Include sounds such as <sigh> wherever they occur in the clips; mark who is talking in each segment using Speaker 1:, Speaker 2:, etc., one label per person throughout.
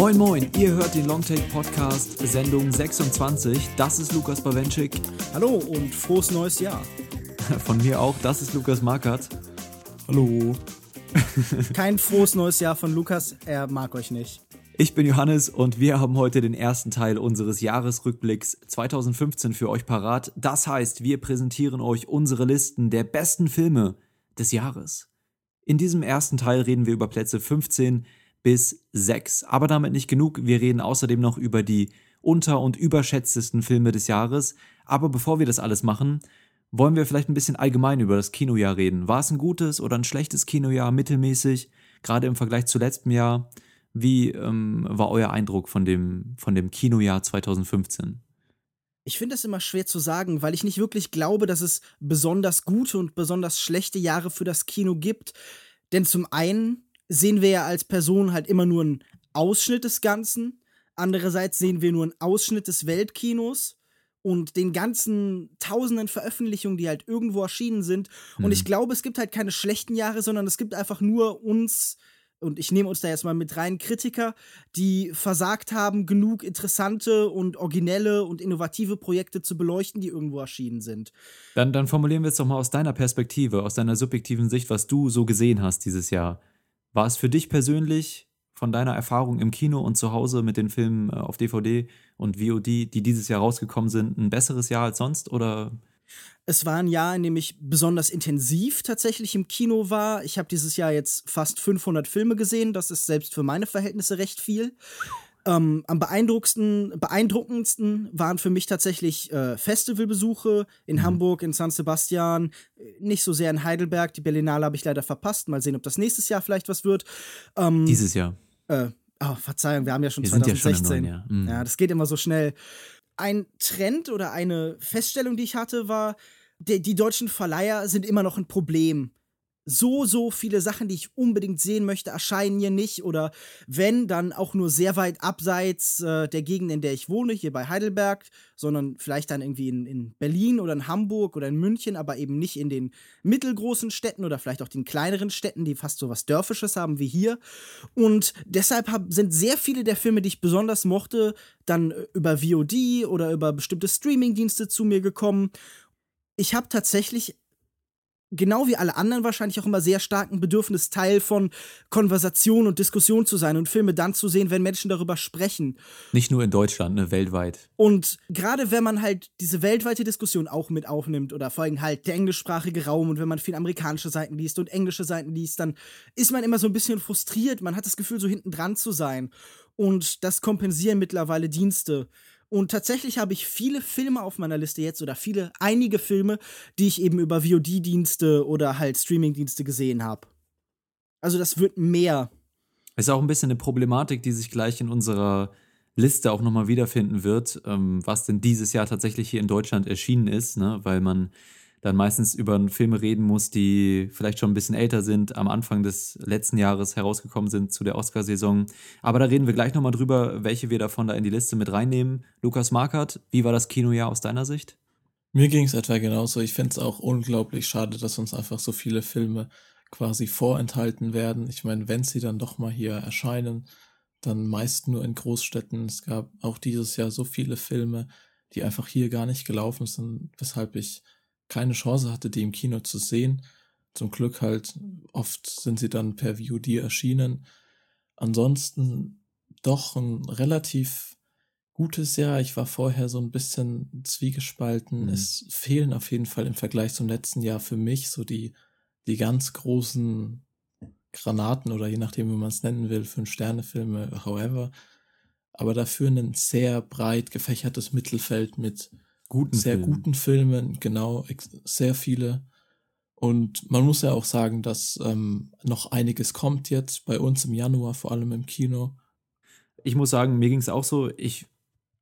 Speaker 1: Moin Moin, ihr hört den Longtake Podcast Sendung 26. Das ist Lukas Bawenschik.
Speaker 2: Hallo und frohes neues Jahr. <laughs>
Speaker 1: Von mir auch, das ist Lukas Markert.
Speaker 3: Hallo. <laughs>
Speaker 2: Kein frohes neues Jahr von Lukas, er mag euch nicht.
Speaker 1: Ich bin Johannes und wir haben heute den ersten Teil unseres Jahresrückblicks 2015 für euch parat. Das heißt, wir präsentieren euch unsere Listen der besten Filme des Jahres. In diesem ersten Teil reden wir über Plätze 15 bis 6. Aber damit nicht genug. Wir reden außerdem noch über die unter- und überschätztesten Filme des Jahres. Aber bevor wir das alles machen, wollen wir vielleicht ein bisschen allgemein über das Kinojahr reden. War es ein gutes oder ein schlechtes Kinojahr, mittelmäßig, gerade im Vergleich zu letztem Jahr? Wie ähm, war euer Eindruck von dem, von dem Kinojahr 2015?
Speaker 2: Ich finde es immer schwer zu sagen, weil ich nicht wirklich glaube, dass es besonders gute und besonders schlechte Jahre für das Kino gibt. Denn zum einen sehen wir ja als Person halt immer nur einen Ausschnitt des Ganzen. Andererseits sehen wir nur einen Ausschnitt des Weltkinos und den ganzen tausenden Veröffentlichungen, die halt irgendwo erschienen sind. Mhm. Und ich glaube, es gibt halt keine schlechten Jahre, sondern es gibt einfach nur uns, und ich nehme uns da jetzt mal mit rein, Kritiker, die versagt haben, genug interessante und originelle und innovative Projekte zu beleuchten, die irgendwo erschienen sind.
Speaker 1: Dann, dann formulieren wir es doch mal aus deiner Perspektive, aus deiner subjektiven Sicht, was du so gesehen hast dieses Jahr. War es für dich persönlich von deiner Erfahrung im Kino und zu Hause mit den Filmen äh, auf DVD und VOD, die dieses Jahr rausgekommen sind, ein besseres Jahr als sonst oder?
Speaker 2: Es war ein Jahr, in dem ich besonders intensiv tatsächlich im Kino war. Ich habe dieses Jahr jetzt fast 500 Filme gesehen. Das ist selbst für meine Verhältnisse recht viel. Ähm, am beeindruckendsten, beeindruckendsten waren für mich tatsächlich äh, Festivalbesuche in mhm. Hamburg, in San Sebastian, nicht so sehr in Heidelberg. Die Berlinale habe ich leider verpasst. Mal sehen, ob das nächstes Jahr vielleicht was wird.
Speaker 1: Ähm, Dieses Jahr.
Speaker 2: Äh, oh, Verzeihung, wir haben ja schon wir 2016. Ja, schon Jahr. Mhm. ja, das geht immer so schnell. Ein Trend oder eine Feststellung, die ich hatte, war, die, die deutschen Verleiher sind immer noch ein Problem so, so viele Sachen, die ich unbedingt sehen möchte, erscheinen hier nicht. Oder wenn, dann auch nur sehr weit abseits äh, der Gegend, in der ich wohne, hier bei Heidelberg, sondern vielleicht dann irgendwie in, in Berlin oder in Hamburg oder in München, aber eben nicht in den mittelgroßen Städten oder vielleicht auch den kleineren Städten, die fast so was Dörfisches haben wie hier. Und deshalb hab, sind sehr viele der Filme, die ich besonders mochte, dann äh, über VOD oder über bestimmte Streamingdienste zu mir gekommen. Ich habe tatsächlich genau wie alle anderen wahrscheinlich auch immer sehr starken Bedürfnis, Teil von Konversation und Diskussion zu sein und Filme dann zu sehen, wenn Menschen darüber sprechen.
Speaker 1: Nicht nur in Deutschland, ne, weltweit.
Speaker 2: Und gerade wenn man halt diese weltweite Diskussion auch mit aufnimmt oder vor allem halt der englischsprachige Raum und wenn man viel amerikanische Seiten liest und englische Seiten liest, dann ist man immer so ein bisschen frustriert. Man hat das Gefühl, so hinten dran zu sein. Und das kompensieren mittlerweile Dienste. Und tatsächlich habe ich viele Filme auf meiner Liste jetzt oder viele, einige Filme, die ich eben über VOD-Dienste oder halt Streaming-Dienste gesehen habe. Also das wird mehr.
Speaker 1: Ist auch ein bisschen eine Problematik, die sich gleich in unserer Liste auch nochmal wiederfinden wird, ähm, was denn dieses Jahr tatsächlich hier in Deutschland erschienen ist, ne? weil man dann meistens über Filme reden muss, die vielleicht schon ein bisschen älter sind, am Anfang des letzten Jahres herausgekommen sind zu der Oscarsaison. Aber da reden wir gleich nochmal drüber, welche wir davon da in die Liste mit reinnehmen. Lukas Markert, wie war das Kinojahr aus deiner Sicht?
Speaker 3: Mir ging es etwa genauso. Ich finde es auch unglaublich schade, dass uns einfach so viele Filme quasi vorenthalten werden. Ich meine, wenn sie dann doch mal hier erscheinen, dann meist nur in Großstädten. Es gab auch dieses Jahr so viele Filme, die einfach hier gar nicht gelaufen sind, weshalb ich keine Chance hatte, die im Kino zu sehen. Zum Glück halt, oft sind sie dann per VOD erschienen. Ansonsten doch ein relativ gutes Jahr. Ich war vorher so ein bisschen zwiegespalten. Mhm. Es fehlen auf jeden Fall im Vergleich zum letzten Jahr für mich so die, die ganz großen Granaten oder je nachdem, wie man es nennen will, Fünf-Sterne-Filme, however. Aber dafür ein sehr breit gefächertes Mittelfeld mit guten sehr Filmen. guten Filmen, genau, sehr viele. Und man muss ja auch sagen, dass ähm, noch einiges kommt jetzt bei uns im Januar, vor allem im Kino.
Speaker 1: Ich muss sagen, mir ging es auch so, ich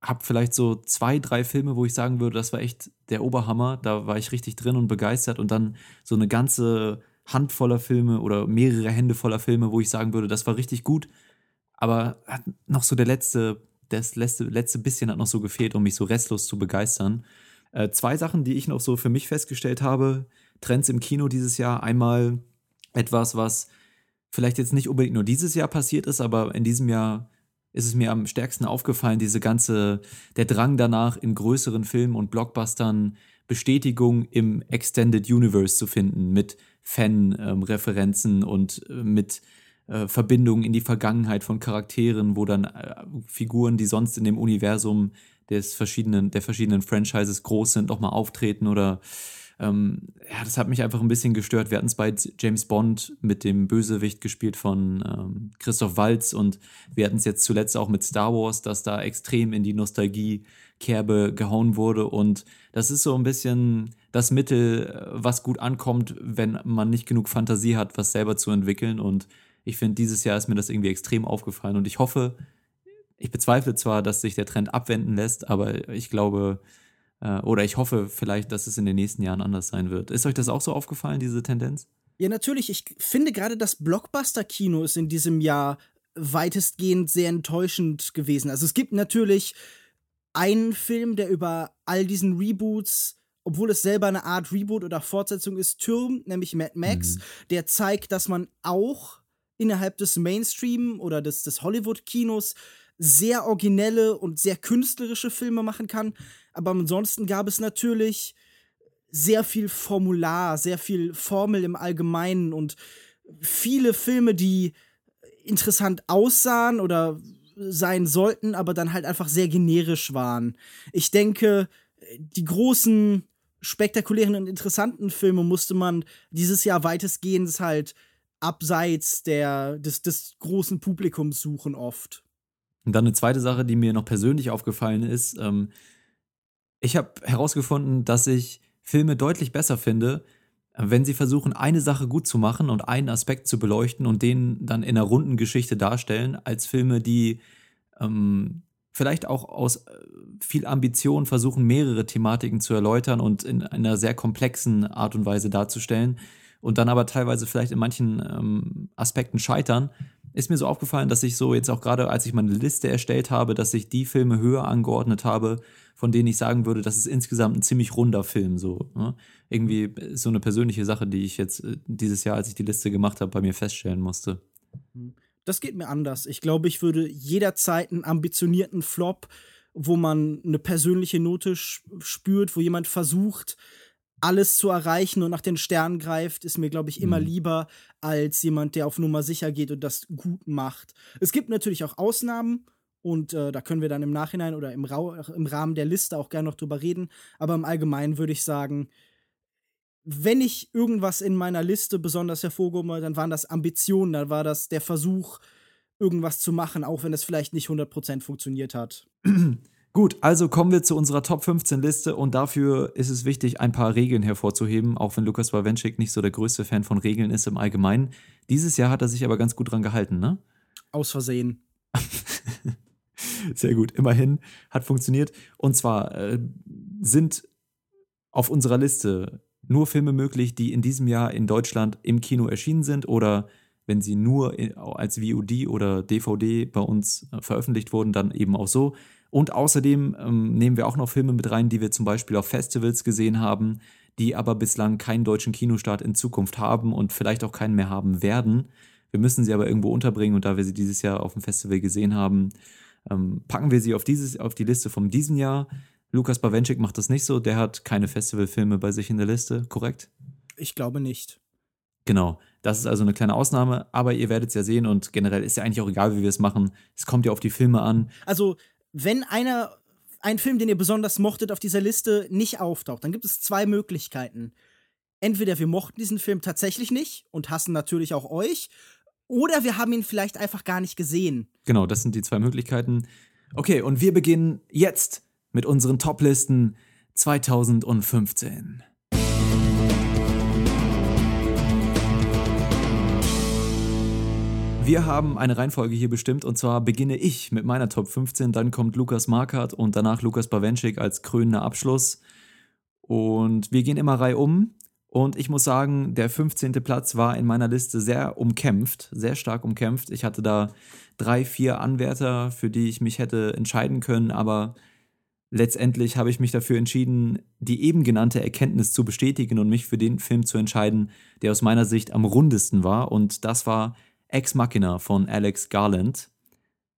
Speaker 1: habe vielleicht so zwei, drei Filme, wo ich sagen würde, das war echt der Oberhammer. Da war ich richtig drin und begeistert. Und dann so eine ganze Hand voller Filme oder mehrere Hände voller Filme, wo ich sagen würde, das war richtig gut. Aber noch so der letzte das letzte, letzte bisschen hat noch so gefehlt, um mich so restlos zu begeistern. Äh, zwei Sachen, die ich noch so für mich festgestellt habe. Trends im Kino dieses Jahr. Einmal etwas, was vielleicht jetzt nicht unbedingt nur dieses Jahr passiert ist, aber in diesem Jahr ist es mir am stärksten aufgefallen, diese ganze, der Drang danach, in größeren Filmen und Blockbustern Bestätigung im Extended Universe zu finden, mit Fan-Referenzen ähm, und äh, mit äh, Verbindungen in die Vergangenheit von Charakteren, wo dann äh, Figuren, die sonst in dem Universum des verschiedenen, der verschiedenen Franchises groß sind, nochmal auftreten oder ähm, ja, das hat mich einfach ein bisschen gestört. Wir hatten es bei James Bond mit dem Bösewicht gespielt von ähm, Christoph Waltz und wir hatten es jetzt zuletzt auch mit Star Wars, dass da extrem in die Nostalgie-Kerbe gehauen wurde und das ist so ein bisschen das Mittel, was gut ankommt, wenn man nicht genug Fantasie hat, was selber zu entwickeln und ich finde, dieses Jahr ist mir das irgendwie extrem aufgefallen und ich hoffe, ich bezweifle zwar, dass sich der Trend abwenden lässt, aber ich glaube, äh, oder ich hoffe vielleicht, dass es in den nächsten Jahren anders sein wird. Ist euch das auch so aufgefallen, diese Tendenz?
Speaker 2: Ja, natürlich. Ich finde gerade das Blockbuster-Kino ist in diesem Jahr weitestgehend sehr enttäuschend gewesen. Also es gibt natürlich einen Film, der über all diesen Reboots obwohl es selber eine Art Reboot oder Fortsetzung ist, türmt, nämlich Mad Max, mhm. der zeigt, dass man auch innerhalb des Mainstream oder des, des Hollywood-Kinos sehr originelle und sehr künstlerische Filme machen kann. Aber ansonsten gab es natürlich sehr viel Formular, sehr viel Formel im Allgemeinen und viele Filme, die interessant aussahen oder sein sollten, aber dann halt einfach sehr generisch waren. Ich denke, die großen, spektakulären und interessanten Filme musste man dieses Jahr weitestgehend halt abseits der, des, des großen Publikums suchen oft.
Speaker 1: Und dann eine zweite Sache, die mir noch persönlich aufgefallen ist. Ähm, ich habe herausgefunden, dass ich Filme deutlich besser finde, wenn sie versuchen, eine Sache gut zu machen und einen Aspekt zu beleuchten und den dann in einer runden Geschichte darstellen, als Filme, die ähm, vielleicht auch aus äh, viel Ambition versuchen, mehrere Thematiken zu erläutern und in einer sehr komplexen Art und Weise darzustellen und dann aber teilweise vielleicht in manchen ähm, Aspekten scheitern, ist mir so aufgefallen, dass ich so jetzt auch gerade, als ich meine Liste erstellt habe, dass ich die Filme höher angeordnet habe, von denen ich sagen würde, das ist insgesamt ein ziemlich runder Film. So ne? irgendwie so eine persönliche Sache, die ich jetzt äh, dieses Jahr, als ich die Liste gemacht habe, bei mir feststellen musste.
Speaker 2: Das geht mir anders. Ich glaube, ich würde jederzeit einen ambitionierten Flop, wo man eine persönliche Note spürt, wo jemand versucht, alles zu erreichen und nach den Sternen greift, ist mir, glaube ich, immer mhm. lieber als jemand, der auf Nummer sicher geht und das gut macht. Es gibt natürlich auch Ausnahmen und äh, da können wir dann im Nachhinein oder im, Ra im Rahmen der Liste auch gerne noch drüber reden. Aber im Allgemeinen würde ich sagen, wenn ich irgendwas in meiner Liste besonders hervorgehoben habe, dann waren das Ambitionen, dann war das der Versuch, irgendwas zu machen, auch wenn es vielleicht nicht 100% funktioniert hat. <clears throat>
Speaker 1: Gut, also kommen wir zu unserer Top 15 Liste und dafür ist es wichtig, ein paar Regeln hervorzuheben, auch wenn Lukas Bawenschik nicht so der größte Fan von Regeln ist im Allgemeinen. Dieses Jahr hat er sich aber ganz gut dran gehalten, ne?
Speaker 2: Aus Versehen. <laughs>
Speaker 1: Sehr gut, immerhin hat funktioniert. Und zwar äh, sind auf unserer Liste nur Filme möglich, die in diesem Jahr in Deutschland im Kino erschienen sind oder wenn sie nur als VOD oder DVD bei uns äh, veröffentlicht wurden, dann eben auch so. Und außerdem ähm, nehmen wir auch noch Filme mit rein, die wir zum Beispiel auf Festivals gesehen haben, die aber bislang keinen deutschen Kinostart in Zukunft haben und vielleicht auch keinen mehr haben werden. Wir müssen sie aber irgendwo unterbringen und da wir sie dieses Jahr auf dem Festival gesehen haben, ähm, packen wir sie auf, dieses, auf die Liste von diesem Jahr. Lukas Bawenschik macht das nicht so, der hat keine Festivalfilme bei sich in der Liste, korrekt?
Speaker 2: Ich glaube nicht.
Speaker 1: Genau, das ist also eine kleine Ausnahme, aber ihr werdet es ja sehen und generell ist ja eigentlich auch egal, wie wir es machen. Es kommt ja auf die Filme an.
Speaker 2: Also wenn einer, ein Film, den ihr besonders mochtet, auf dieser Liste nicht auftaucht, dann gibt es zwei Möglichkeiten. Entweder wir mochten diesen Film tatsächlich nicht und hassen natürlich auch euch, oder wir haben ihn vielleicht einfach gar nicht gesehen.
Speaker 1: Genau, das sind die zwei Möglichkeiten. Okay, und wir beginnen jetzt mit unseren Top-Listen 2015. Wir haben eine Reihenfolge hier bestimmt und zwar beginne ich mit meiner Top 15, dann kommt Lukas Markert und danach Lukas Bawenschik als krönender Abschluss. Und wir gehen immer Reihe um. Und ich muss sagen, der 15. Platz war in meiner Liste sehr umkämpft, sehr stark umkämpft. Ich hatte da drei, vier Anwärter, für die ich mich hätte entscheiden können, aber letztendlich habe ich mich dafür entschieden, die eben genannte Erkenntnis zu bestätigen und mich für den Film zu entscheiden, der aus meiner Sicht am rundesten war. Und das war Ex Machina von Alex Garland,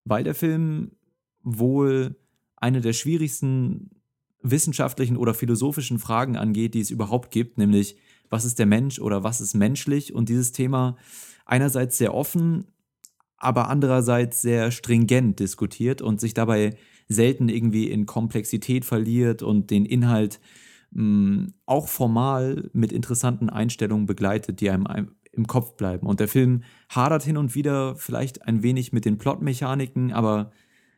Speaker 1: weil der Film wohl eine der schwierigsten wissenschaftlichen oder philosophischen Fragen angeht, die es überhaupt gibt, nämlich was ist der Mensch oder was ist menschlich? Und dieses Thema einerseits sehr offen, aber andererseits sehr stringent diskutiert und sich dabei selten irgendwie in Komplexität verliert und den Inhalt mh, mm, auch formal mit interessanten Einstellungen begleitet, die einem im Kopf bleiben. Und der Film hadert hin und wieder vielleicht ein wenig mit den Plotmechaniken, aber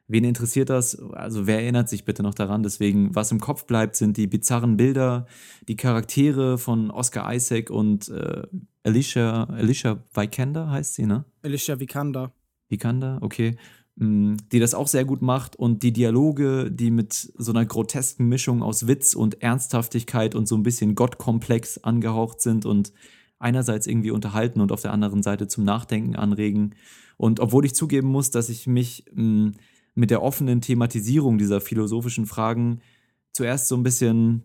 Speaker 1: wen interessiert das? Also wer erinnert sich bitte noch daran? Deswegen, was im Kopf bleibt, sind die bizarren Bilder, die Charaktere von Oscar Isaac und äh, Alicia, Alicia Vikander heißt sie, ne?
Speaker 2: Alicia Vikander.
Speaker 1: Vikander, okay. Mm, die das auch sehr gut macht und die Dialoge, die mit so einer grotesken Mischung aus Witz und Ernsthaftigkeit und so ein bisschen Gottkomplex angehaucht sind und einerseits irgendwie unterhalten und auf der anderen Seite zum Nachdenken anregen. Und obwohl ich zugeben muss, dass ich mich mh, mm, mit der offenen Thematisierung dieser philosophischen Fragen zuerst so ein bisschen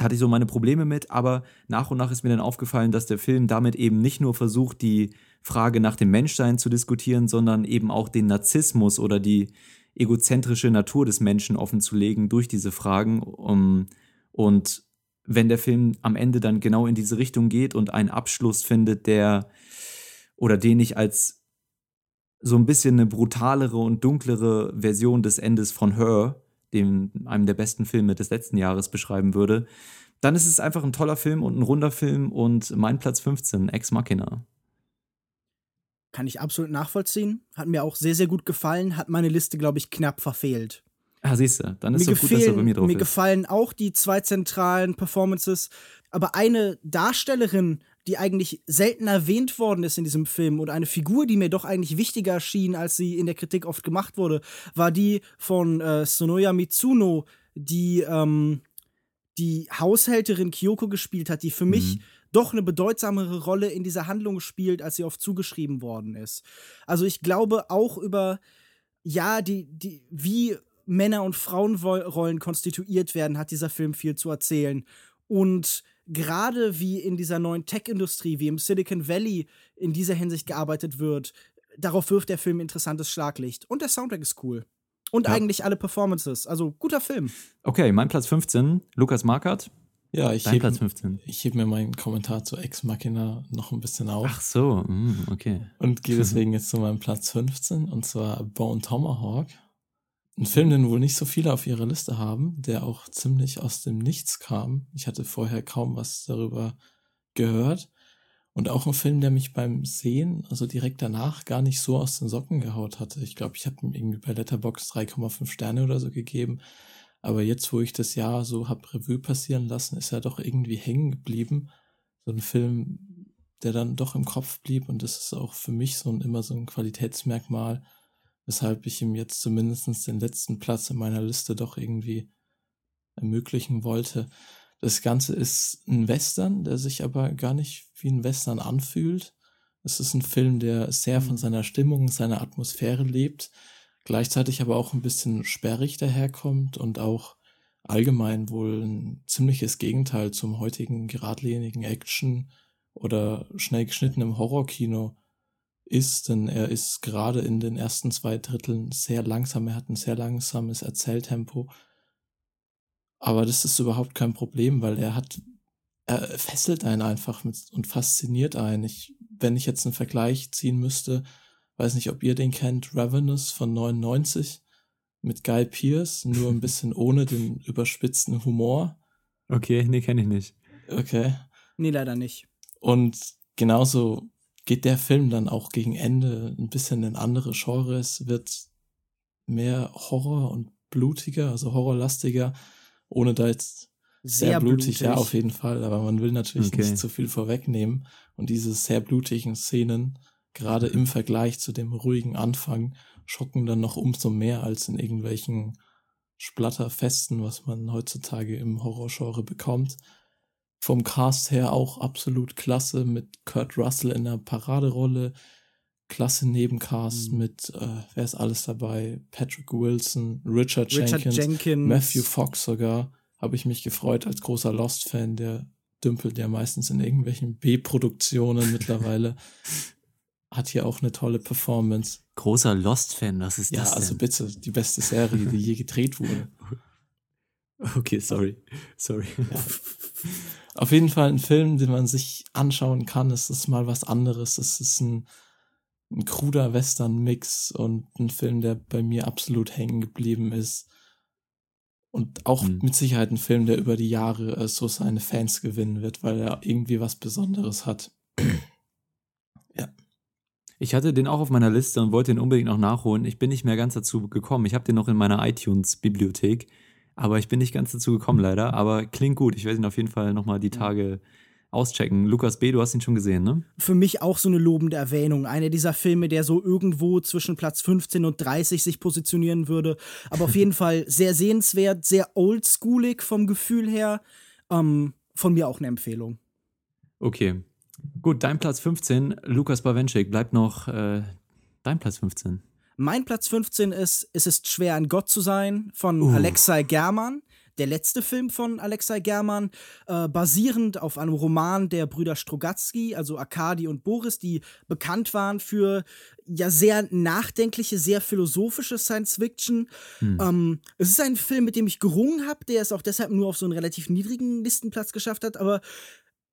Speaker 1: hatte ich so meine Probleme mit, aber nach und nach ist mir dann aufgefallen, dass der Film damit eben nicht nur versucht, die Frage nach dem Menschsein zu diskutieren, sondern eben auch den Narzissmus oder die egozentrische Natur des Menschen offenzulegen durch diese Fragen. Um, und wenn der Film am Ende dann genau in diese Richtung geht und einen Abschluss findet, der oder den ich als so ein bisschen eine brutalere und dunklere Version des Endes von Her dem einem der besten Filme des letzten Jahres beschreiben würde, dann ist es einfach ein toller Film und ein runder Film und mein Platz 15, Ex Machina.
Speaker 2: Kann ich absolut nachvollziehen. Hat mir auch sehr, sehr gut gefallen. Hat meine Liste, glaube ich, knapp verfehlt.
Speaker 1: Ah, siehst du, dann ist es so gut, dass er bei mir drauf
Speaker 2: mir ist. Mir gefallen auch die zwei zentralen Performances. Aber eine Darstellerin die eigentlich selten erwähnt worden ist in diesem Film und eine Figur, die mir doch eigentlich wichtiger erschien, als sie in der Kritik oft gemacht wurde, war die von äh, Sonoya Mitsuno, die ähm, die Haushälterin Kyoko gespielt hat, die für mhm. mich doch eine bedeutsamere Rolle in dieser Handlung spielt, als sie oft zugeschrieben worden ist. Also ich glaube auch über ja, die, die, wie Männer- und Frauenrollen konstituiert werden, hat dieser Film viel zu erzählen. Und gerade wie in dieser neuen Tech-Industrie, wie im Silicon Valley in dieser Hinsicht gearbeitet wird, darauf wirft der Film interessantes Schlaglicht. Und der Soundtrack ist cool. Und ja. eigentlich alle Performances. Also guter Film.
Speaker 1: Okay, mein Platz 15, Lukas Markert.
Speaker 3: Ja, ich hebe heb mir meinen Kommentar zu Ex Machina noch ein bisschen auf.
Speaker 1: Ach so, mm, okay.
Speaker 3: Und gehe <laughs> deswegen jetzt zu meinem Platz 15 und zwar Bone Tomahawk ein Film, den wohl nicht so viele auf ihrer Liste haben, der auch ziemlich aus dem Nichts kam. Ich hatte vorher kaum was darüber gehört. Und auch ein Film, der mich beim Sehen, also direkt danach, gar nicht so aus den Socken gehaut hatte. Ich glaube, ich habe ihm irgendwie bei Letterbox 3,5 Sterne oder so gegeben. Aber jetzt, wo ich das Jahr so hab Revue passieren lassen, ist er doch irgendwie hängen geblieben. So ein Film, der dann doch im Kopf blieb. Und das ist auch für mich so ein, immer so ein Qualitätsmerkmal weshalb ich ihm jetzt zumindest den letzten Platz in meiner Liste doch irgendwie ermöglichen wollte. Das Ganze ist ein Western, der sich aber gar nicht wie ein Western anfühlt. Es ist ein Film, der sehr von mhm. seiner Stimmung, seiner Atmosphäre lebt, gleichzeitig aber auch ein bisschen sperrig daherkommt und auch allgemein wohl ein ziemliches Gegenteil zum heutigen geradlinigen Action oder schnell geschnittenen Horrorkino ist, denn er ist gerade in den ersten zwei Dritteln sehr langsam, er hat ein sehr langsames Erzähltempo. Aber das ist überhaupt kein Problem, weil er hat, er fesselt einen einfach mit, und fasziniert einen. Ich, wenn ich jetzt einen Vergleich ziehen müsste, weiß nicht, ob ihr den kennt, Ravenous von 99 mit Guy Pierce, nur ein <laughs> bisschen ohne den überspitzten Humor.
Speaker 1: Okay, nee, kenne ich nicht.
Speaker 3: Okay.
Speaker 2: Nee, leider nicht.
Speaker 3: Und genauso geht der Film dann auch gegen Ende ein bisschen in andere Genres, wird mehr Horror und blutiger, also horrorlastiger, ohne da jetzt sehr, sehr blutig, blutig, ja, auf jeden Fall, aber man will natürlich okay. nicht zu viel vorwegnehmen. Und diese sehr blutigen Szenen, gerade im Vergleich zu dem ruhigen Anfang, schocken dann noch umso mehr als in irgendwelchen Splatterfesten, was man heutzutage im Horrorgenre bekommt vom Cast her auch absolut klasse mit Kurt Russell in der Paraderolle. klasse Nebencast mhm. mit, äh, wer ist alles dabei? Patrick Wilson, Richard,
Speaker 2: Richard
Speaker 3: Jenkins,
Speaker 2: Jenkins,
Speaker 3: Matthew Fox sogar. Habe ich mich gefreut als großer Lost-Fan, der dümpelt ja meistens in irgendwelchen B-Produktionen mittlerweile. <laughs> Hat hier auch eine tolle Performance.
Speaker 1: Großer Lost-Fan, was ist
Speaker 3: ja,
Speaker 1: das?
Speaker 3: Ja, also bitte, die beste Serie, die je gedreht wurde. <laughs>
Speaker 1: Okay, sorry. Sorry. Ja. <laughs>
Speaker 3: Auf jeden Fall ein Film, den man sich anschauen kann. Es ist mal was anderes. Es ist ein ein kruder Western-Mix und ein Film, der bei mir absolut hängen geblieben ist. Und auch mhm. mit Sicherheit ein Film, der über die Jahre äh, so seine Fans gewinnen wird, weil er irgendwie was Besonderes hat. <clears throat> ja.
Speaker 1: Ich hatte den auch auf meiner Liste und wollte ihn unbedingt noch nachholen. Ich bin nicht mehr ganz dazu gekommen. Ich habe den noch in meiner iTunes-Bibliothek, aber ich bin nicht ganz dazu gekommen leider. Aber klingt gut. Ich werde ihn auf jeden Fall nochmal die Tage auschecken. Lukas B., du hast ihn schon gesehen, ne?
Speaker 2: Für mich auch so eine lobende Erwähnung. Einer dieser Filme, der so irgendwo zwischen Platz 15 und 30 sich positionieren würde. Aber auf jeden <laughs> Fall sehr sehenswert, sehr oldschoolig vom Gefühl her. Ähm, von mir auch eine Empfehlung.
Speaker 1: Okay. Gut, dein Platz 15, Lukas Bawenschik, bleibt noch äh, dein Platz 15.
Speaker 2: Mein Platz 15 ist Es ist schwer, ein Gott zu sein von uh. Alexei German der letzte Film von Alexei German, äh, basierend auf einem Roman der Brüder Strogatzky, also Arkadi und Boris, die bekannt waren für ja sehr nachdenkliche, sehr philosophische Science Fiction. Hm. Ähm, es ist ein Film, mit dem ich gerungen habe, der es auch deshalb nur auf so einen relativ niedrigen Listenplatz geschafft hat, aber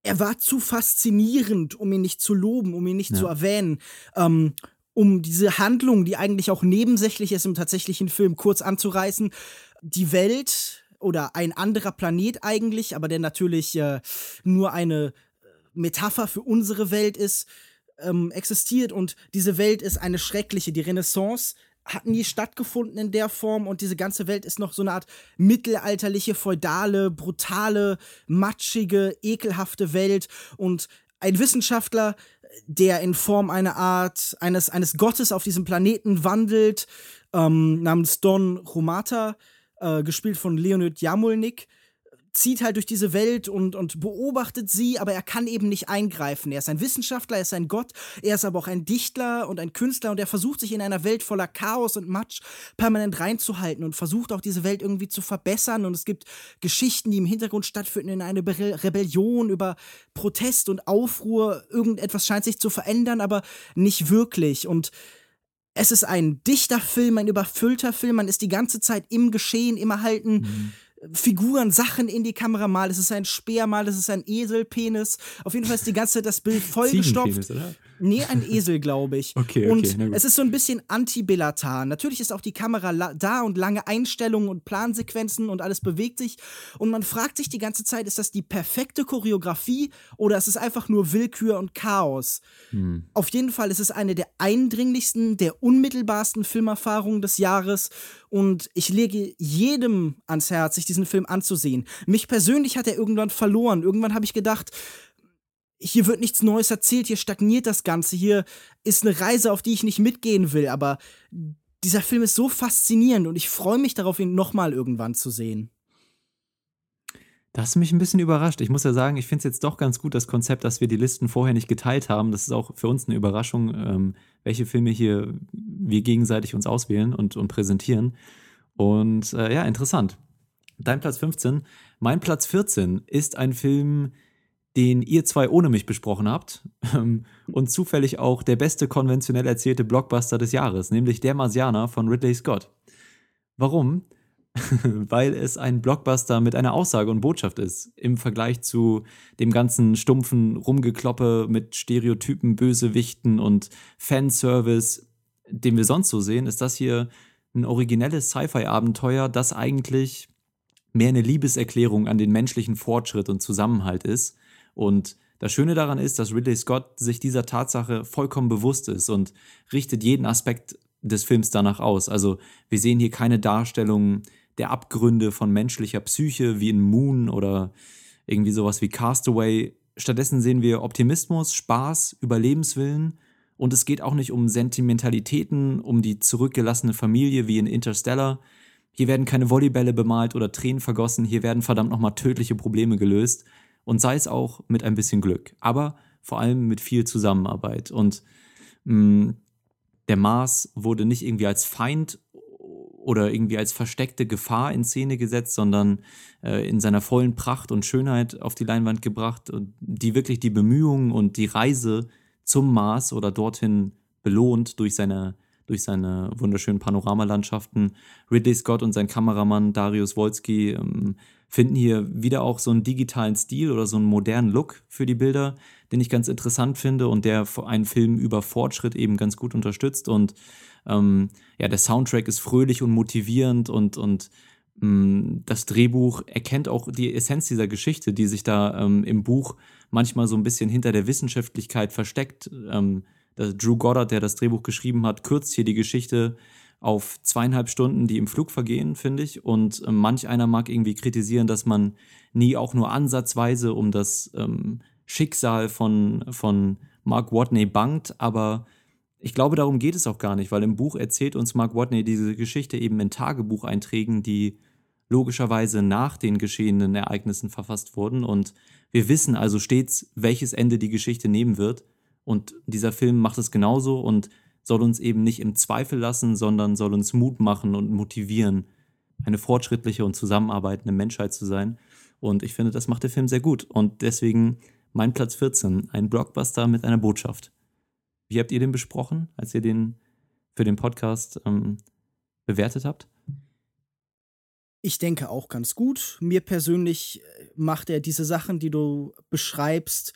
Speaker 2: er war zu faszinierend, um ihn nicht zu loben, um ihn nicht ja. zu erwähnen. Ähm, um diese Handlung, die eigentlich auch nebensächlich ist im tatsächlichen Film, kurz anzureißen. Die Welt oder ein anderer Planet eigentlich, aber der natürlich äh, nur eine äh, Metapher für unsere Welt ist, ähm, existiert und diese Welt ist eine schreckliche. Die Renaissance hat nie stattgefunden in der Form und diese ganze Welt ist noch so eine Art mittelalterliche, feudale, brutale, matschige, ekelhafte Welt und ein Wissenschaftler, der in Form einer Art eines, eines Gottes auf diesem Planeten wandelt, ähm, namens Don Romata, äh, gespielt von Leonid Jamulnik, zieht halt durch diese Welt und, und beobachtet sie, aber er kann eben nicht eingreifen. Er ist ein Wissenschaftler, er ist ein Gott, er ist aber auch ein Dichtler und ein Künstler und er versucht sich in einer Welt voller Chaos und Matsch permanent reinzuhalten und versucht auch diese Welt irgendwie zu verbessern und es gibt Geschichten, die im Hintergrund stattfinden in einer Rebellion über Protest und Aufruhr. Irgendetwas scheint sich zu verändern, aber nicht wirklich und es ist ein dichter Film, ein überfüllter Film. Man ist die ganze Zeit im Geschehen, immer halten. Mhm. Figuren, Sachen in die Kamera mal. Es ist ein Speer, mal es ist ein Eselpenis. Auf jeden Fall ist die ganze Zeit das Bild vollgestopft. Oder? Nee, ein <laughs> Esel, glaube ich.
Speaker 1: Okay, okay.
Speaker 2: Und es ist so ein bisschen anti-Belatar. Natürlich ist auch die Kamera da und lange Einstellungen und Plansequenzen und alles bewegt sich. Und man fragt sich die ganze Zeit, ist das die perfekte Choreografie oder ist es einfach nur Willkür und Chaos? Hm. Auf jeden Fall ist es eine der eindringlichsten, der unmittelbarsten Filmerfahrungen des Jahres. Und ich lege jedem ans Herz, sich diesen Film anzusehen. Mich persönlich hat er irgendwann verloren. Irgendwann habe ich gedacht, hier wird nichts Neues erzählt, hier stagniert das Ganze, hier ist eine Reise, auf die ich nicht mitgehen will, aber dieser Film ist so faszinierend und ich freue mich darauf, ihn nochmal irgendwann zu sehen.
Speaker 1: Das hat mich ein bisschen überrascht. Ich muss ja sagen, ich finde es jetzt doch ganz gut, das Konzept, dass wir die Listen vorher nicht geteilt haben. Das ist auch für uns eine Überraschung, ähm, welche Filme hier wir gegenseitig uns auswählen und, und präsentieren. Und äh, ja, interessant. Dein Platz 15. Mein Platz 14 ist ein Film, den ihr zwei ohne mich besprochen habt ähm, und zufällig auch der beste konventionell erzählte Blockbuster des Jahres, nämlich Der Marsianer von Ridley Scott. Warum? <laughs> Weil es ein Blockbuster mit einer Aussage und Botschaft ist, im Vergleich zu dem ganzen stumpfen Rumgekloppe mit Stereotypen, Bösewichten und Fanservice, den wir sonst so sehen, ist das hier ein originelles Sci-Fi-Abenteuer, das eigentlich mehr eine Liebeserklärung an den menschlichen Fortschritt und Zusammenhalt ist und das Schöne daran ist, dass Ridley Scott sich dieser Tatsache vollkommen bewusst ist und richtet jeden Aspekt des Films danach aus. Also wir sehen hier keine Darstellung der Abgründe von menschlicher Psyche wie in Moon oder irgendwie sowas wie Castaway. Stattdessen sehen wir Optimismus, Spaß, Überlebenswillen und es geht auch nicht um Sentimentalitäten, um die zurückgelassene Familie wie in Interstellar. Hier werden keine Volleybälle bemalt oder Tränen vergossen, hier werden verdammt nochmal tödliche Probleme gelöst und sei es auch mit ein bisschen Glück, aber vor allem mit viel Zusammenarbeit. Und mh, mm, der Mars wurde nicht irgendwie als Feind oder irgendwie als versteckte Gefahr in Szene gesetzt, sondern äh, in seiner vollen Pracht und Schönheit auf die Leinwand gebracht die wirklich die Bemühungen und die Reise zum Mars oder dorthin belohnt durch seine durch seine wunderschönen Panoramalandschaften. Ridley Scott und sein Kameramann Darius Wolski ähm, finden hier wieder auch so einen digitalen Stil oder so einen modernen Look für die Bilder, den ich ganz interessant finde und der einen Film über Fortschritt eben ganz gut unterstützt. Und ähm, ja, der Soundtrack ist fröhlich und motivierend und, und ähm, das Drehbuch erkennt auch die Essenz dieser Geschichte, die sich da ähm, im Buch manchmal so ein bisschen hinter der Wissenschaftlichkeit versteckt. Ähm, Drew Goddard, der das Drehbuch geschrieben hat, kürzt hier die Geschichte auf zweieinhalb Stunden, die im Flug vergehen, finde ich. Und äh, manch einer mag irgendwie kritisieren, dass man nie auch nur ansatzweise um das ähm, Schicksal von, von Mark Watney bangt, aber ich glaube, darum geht es auch gar nicht, weil im Buch erzählt uns Mark Watney diese Geschichte eben in Tagebucheinträgen, die logischerweise nach den geschehenen Ereignissen verfasst wurden. Und wir wissen also stets, welches Ende die Geschichte nehmen wird. Und dieser Film macht es genauso und soll uns eben nicht im Zweifel lassen, sondern soll uns Mut machen und motivieren, eine fortschrittliche und zusammenarbeitende Menschheit zu sein. Und ich finde, das macht der Film sehr gut. Und deswegen mein Platz 14, ein Blockbuster mit einer Botschaft. Wie habt ihr den besprochen, als ihr den für den Podcast ähm, bewertet habt?
Speaker 2: Ich denke auch ganz gut. Mir persönlich äh, macht er diese Sachen, die du beschreibst,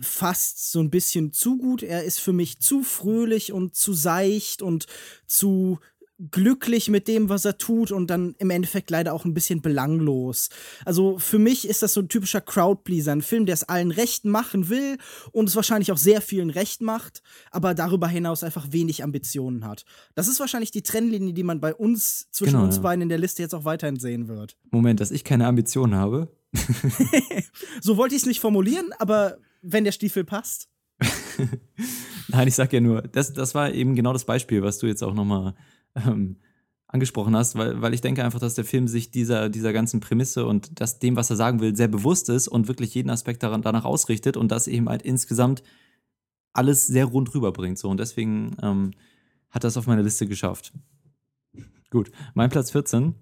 Speaker 2: fast so ein bisschen zu gut. Er ist für mich zu fröhlich und zu seicht und zu glücklich mit dem, was er tut und dann im Endeffekt leider auch ein bisschen belanglos. Also für mich ist das so ein typischer Crowdpleaser, ein Film, der es allen recht machen will und es wahrscheinlich auch sehr vielen recht macht, aber darüber hinaus einfach wenig Ambitionen hat. Das ist wahrscheinlich die Trennlinie, die man bei uns zwischen genau, uns beiden in der Liste jetzt auch weiterhin sehen wird.
Speaker 1: Moment, dass ich keine Ambitionen habe. <laughs>
Speaker 2: so wollte ich es nicht formulieren, aber wenn der Stiefel passt. <laughs>
Speaker 1: Nein, ich sag ja nur, das, das war eben genau das Beispiel, was du jetzt auch nochmal ähm, angesprochen hast, weil, weil ich denke einfach, dass der Film sich dieser, dieser ganzen Prämisse und das, dem, was er sagen will, sehr bewusst ist und wirklich jeden Aspekt daran, danach ausrichtet und das eben halt insgesamt alles sehr rund rüberbringt. So. Und deswegen ähm, hat das auf meine Liste geschafft. Gut, mein Platz 14,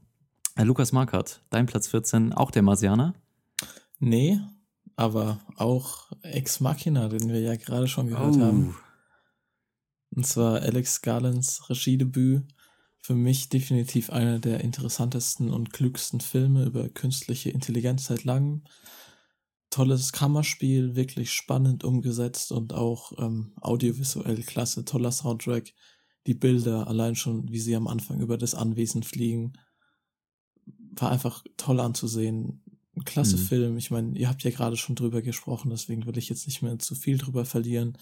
Speaker 1: äh, Lukas Markert, dein Platz 14, auch der Marsianer?
Speaker 3: Nee, aber auch Ex Machina, den wir ja gerade schon gehört oh. haben. Und zwar Alex Garlands Regiedebüt für mich definitiv einer der interessantesten und klügsten Filme über künstliche Intelligenz seit langem. Tolles Kammerspiel, wirklich spannend umgesetzt und auch ähm, audiovisuell klasse, toller Soundtrack. Die Bilder, allein schon, wie sie am Anfang über das Anwesen fliegen, war einfach toll anzusehen. Ein klasse mhm. Film. Ich meine, ihr habt ja gerade schon drüber gesprochen, deswegen will ich jetzt nicht mehr zu viel drüber verlieren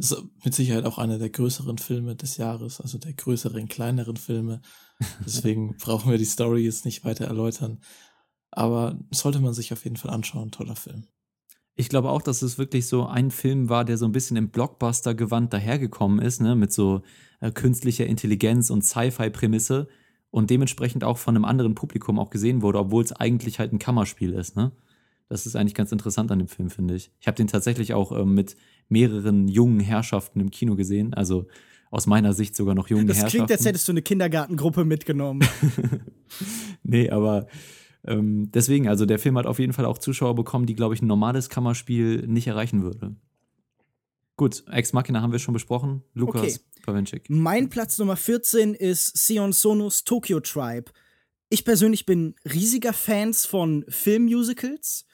Speaker 3: ist mit Sicherheit auch einer der größeren Filme des Jahres, also der größeren, kleineren Filme. <laughs> Deswegen brauchen wir die Story jetzt nicht weiter erläutern. Aber sollte man sich auf jeden Fall anschauen, toller Film.
Speaker 1: Ich glaube auch, dass es wirklich so ein Film war, der so ein bisschen im Blockbuster-Gewand dahergekommen ist, ne, mit so äh, künstlicher Intelligenz und Sci-Fi-Prämisse und dementsprechend auch von einem anderen Publikum auch gesehen wurde, obwohl es eigentlich halt ein Kammerspiel ist, ne? Das ist eigentlich ganz interessant an dem Film, finde ich. Ich habe den tatsächlich auch ähm, mit mehreren jungen Herrschaften im Kino gesehen. Also aus meiner Sicht sogar noch junge das Herrschaften. Das
Speaker 2: klingt, als hättest du eine Kindergartengruppe mitgenommen. <laughs>
Speaker 1: nee, aber ähm, deswegen, also der Film hat auf jeden Fall auch Zuschauer bekommen, die, glaube ich, ein normales Kammerspiel nicht erreichen würde. Gut, Ex Machina haben wir schon besprochen. Lukas okay. Pawenschik.
Speaker 2: Mein Platz Nummer 14 ist Sion Sonos Tokyo Tribe. Ich persönlich bin riesiger Fans von Filmmusicals.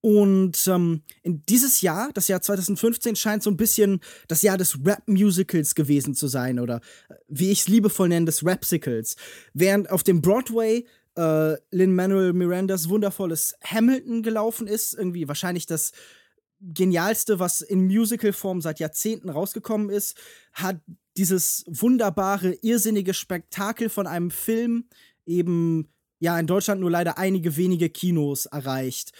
Speaker 2: Und ähm, in dieses Jahr, das Jahr 2015, scheint so ein bisschen das Jahr des Rap-Musicals gewesen zu sein oder äh, wie ich es liebevoll nenne, des Rapsicals. Während auf dem Broadway äh, Lin-Manuel Mirandas wundervolles Hamilton gelaufen ist, irgendwie wahrscheinlich das genialste, was in Musical-Form seit Jahrzehnten rausgekommen ist, hat dieses wunderbare, irrsinnige Spektakel von einem Film eben ja in Deutschland nur leider einige wenige Kinos erreicht.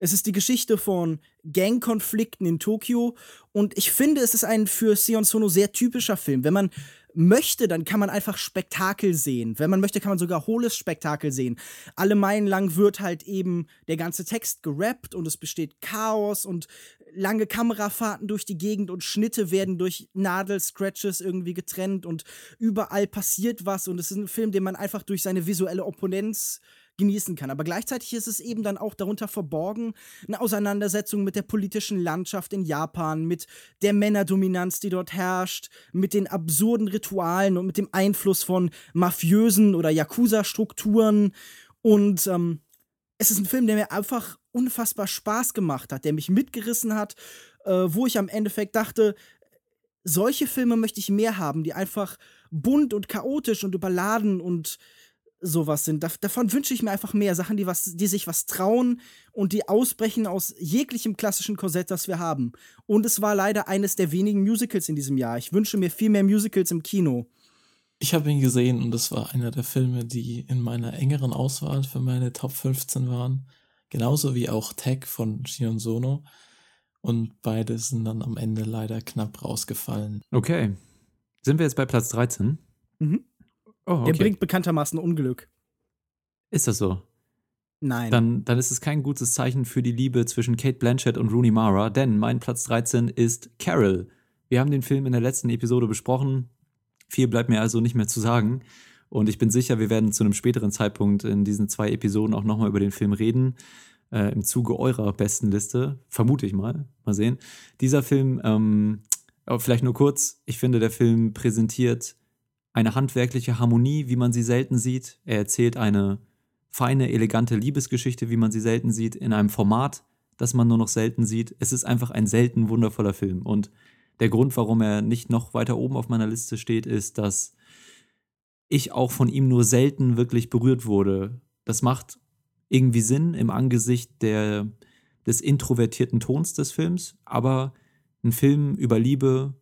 Speaker 2: Es ist die Geschichte von Gangkonflikten in Tokio und ich finde, es ist ein für Sion Sono sehr typischer Film. Wenn man möchte, dann kann man einfach Spektakel sehen. Wenn man möchte, kann man sogar hohles Spektakel sehen. Alle Meilen lang wird halt eben der ganze Text gerappt und es besteht Chaos und lange Kamerafahrten durch die Gegend und Schnitte werden durch Nadel-Scratches irgendwie getrennt und überall passiert was und es ist ein Film, den man einfach durch seine visuelle Opponenz genießen kann. Aber gleichzeitig ist es eben dann auch darunter verborgen eine Auseinandersetzung mit der politischen Landschaft in Japan, mit der Männerdominanz, die dort herrscht, mit den absurden Ritualen und mit dem Einfluss von mafiösen oder Yakuza-Strukturen. Und ähm, es ist ein Film, der mir einfach unfassbar Spaß gemacht hat, der mich mitgerissen hat, äh, wo ich am Endeffekt dachte, solche Filme möchte ich mehr haben, die einfach bunt und chaotisch und überladen und sowas sind. davon wünsche ich mir einfach mehr Sachen, die, was, die sich was trauen und die ausbrechen aus jeglichem klassischen Korsett, das wir haben. Und es war leider eines der wenigen Musicals in diesem Jahr. Ich wünsche mir viel mehr Musicals im Kino.
Speaker 3: Ich habe ihn gesehen und es war einer der Filme, die in meiner engeren Auswahl für meine Top 15 waren. Genauso wie auch Tag von Shion Sono. Und beide sind dann am Ende leider knapp rausgefallen.
Speaker 1: Okay. Sind wir jetzt bei Platz 13?
Speaker 2: Mhm. Oh, okay. Der bringt bekanntermaßen Unglück.
Speaker 1: Ist das so?
Speaker 2: Nein.
Speaker 1: Dann, dann ist es kein gutes Zeichen für die Liebe zwischen Kate Blanchett und Rooney Mara, denn mein Platz 13 ist Carol. Wir haben den Film in der letzten Episode besprochen. Viel bleibt mir also nicht mehr zu sagen. Und ich bin sicher, wir werden zu einem späteren Zeitpunkt in diesen zwei Episoden auch nochmal über den Film reden. Äh, Im Zuge eurer besten Liste. Vermute ich mal. Mal sehen. Dieser Film, ähm, vielleicht nur kurz, ich finde, der Film präsentiert eine handwerkliche Harmonie, wie man sie selten sieht. Er erzählt eine feine, elegante Liebesgeschichte, wie man sie selten sieht, in einem Format, das man nur noch selten sieht. Es ist einfach ein selten wundervoller Film. Und der Grund, warum er nicht noch weiter oben auf meiner Liste steht, ist, dass ich auch von ihm nur selten wirklich berührt wurde. Das macht irgendwie Sinn im Angesicht der, des introvertierten Tons des Films, aber ein Film über Liebe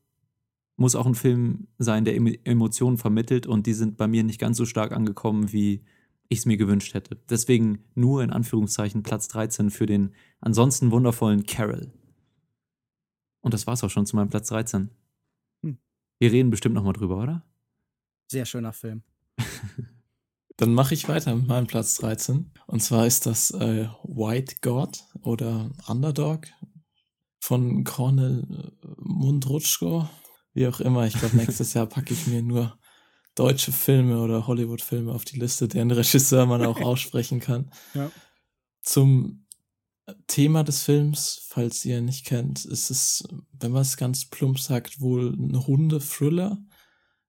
Speaker 1: muss auch ein Film sein, der Emotionen vermittelt und die sind bei mir nicht ganz so stark angekommen, wie ich es mir gewünscht hätte. Deswegen nur in Anführungszeichen Platz 13 für den ansonsten wundervollen Carol. Und das war's auch schon zu meinem Platz 13. Hm. Wir reden bestimmt nochmal drüber, oder?
Speaker 2: Sehr schöner Film. <laughs>
Speaker 3: Dann mache ich weiter mit meinem Platz 13. Und zwar ist das äh, White God oder Underdog von Cornel Mundrutschko wie auch immer. Ich glaube, nächstes Jahr packe ich mir nur deutsche Filme oder Hollywood-Filme auf die Liste, deren Regisseur man auch <laughs> aussprechen kann.
Speaker 2: Ja.
Speaker 3: Zum Thema des Films, falls ihr nicht kennt, ist es, wenn man es ganz plump sagt, wohl ein Hunde-Thriller.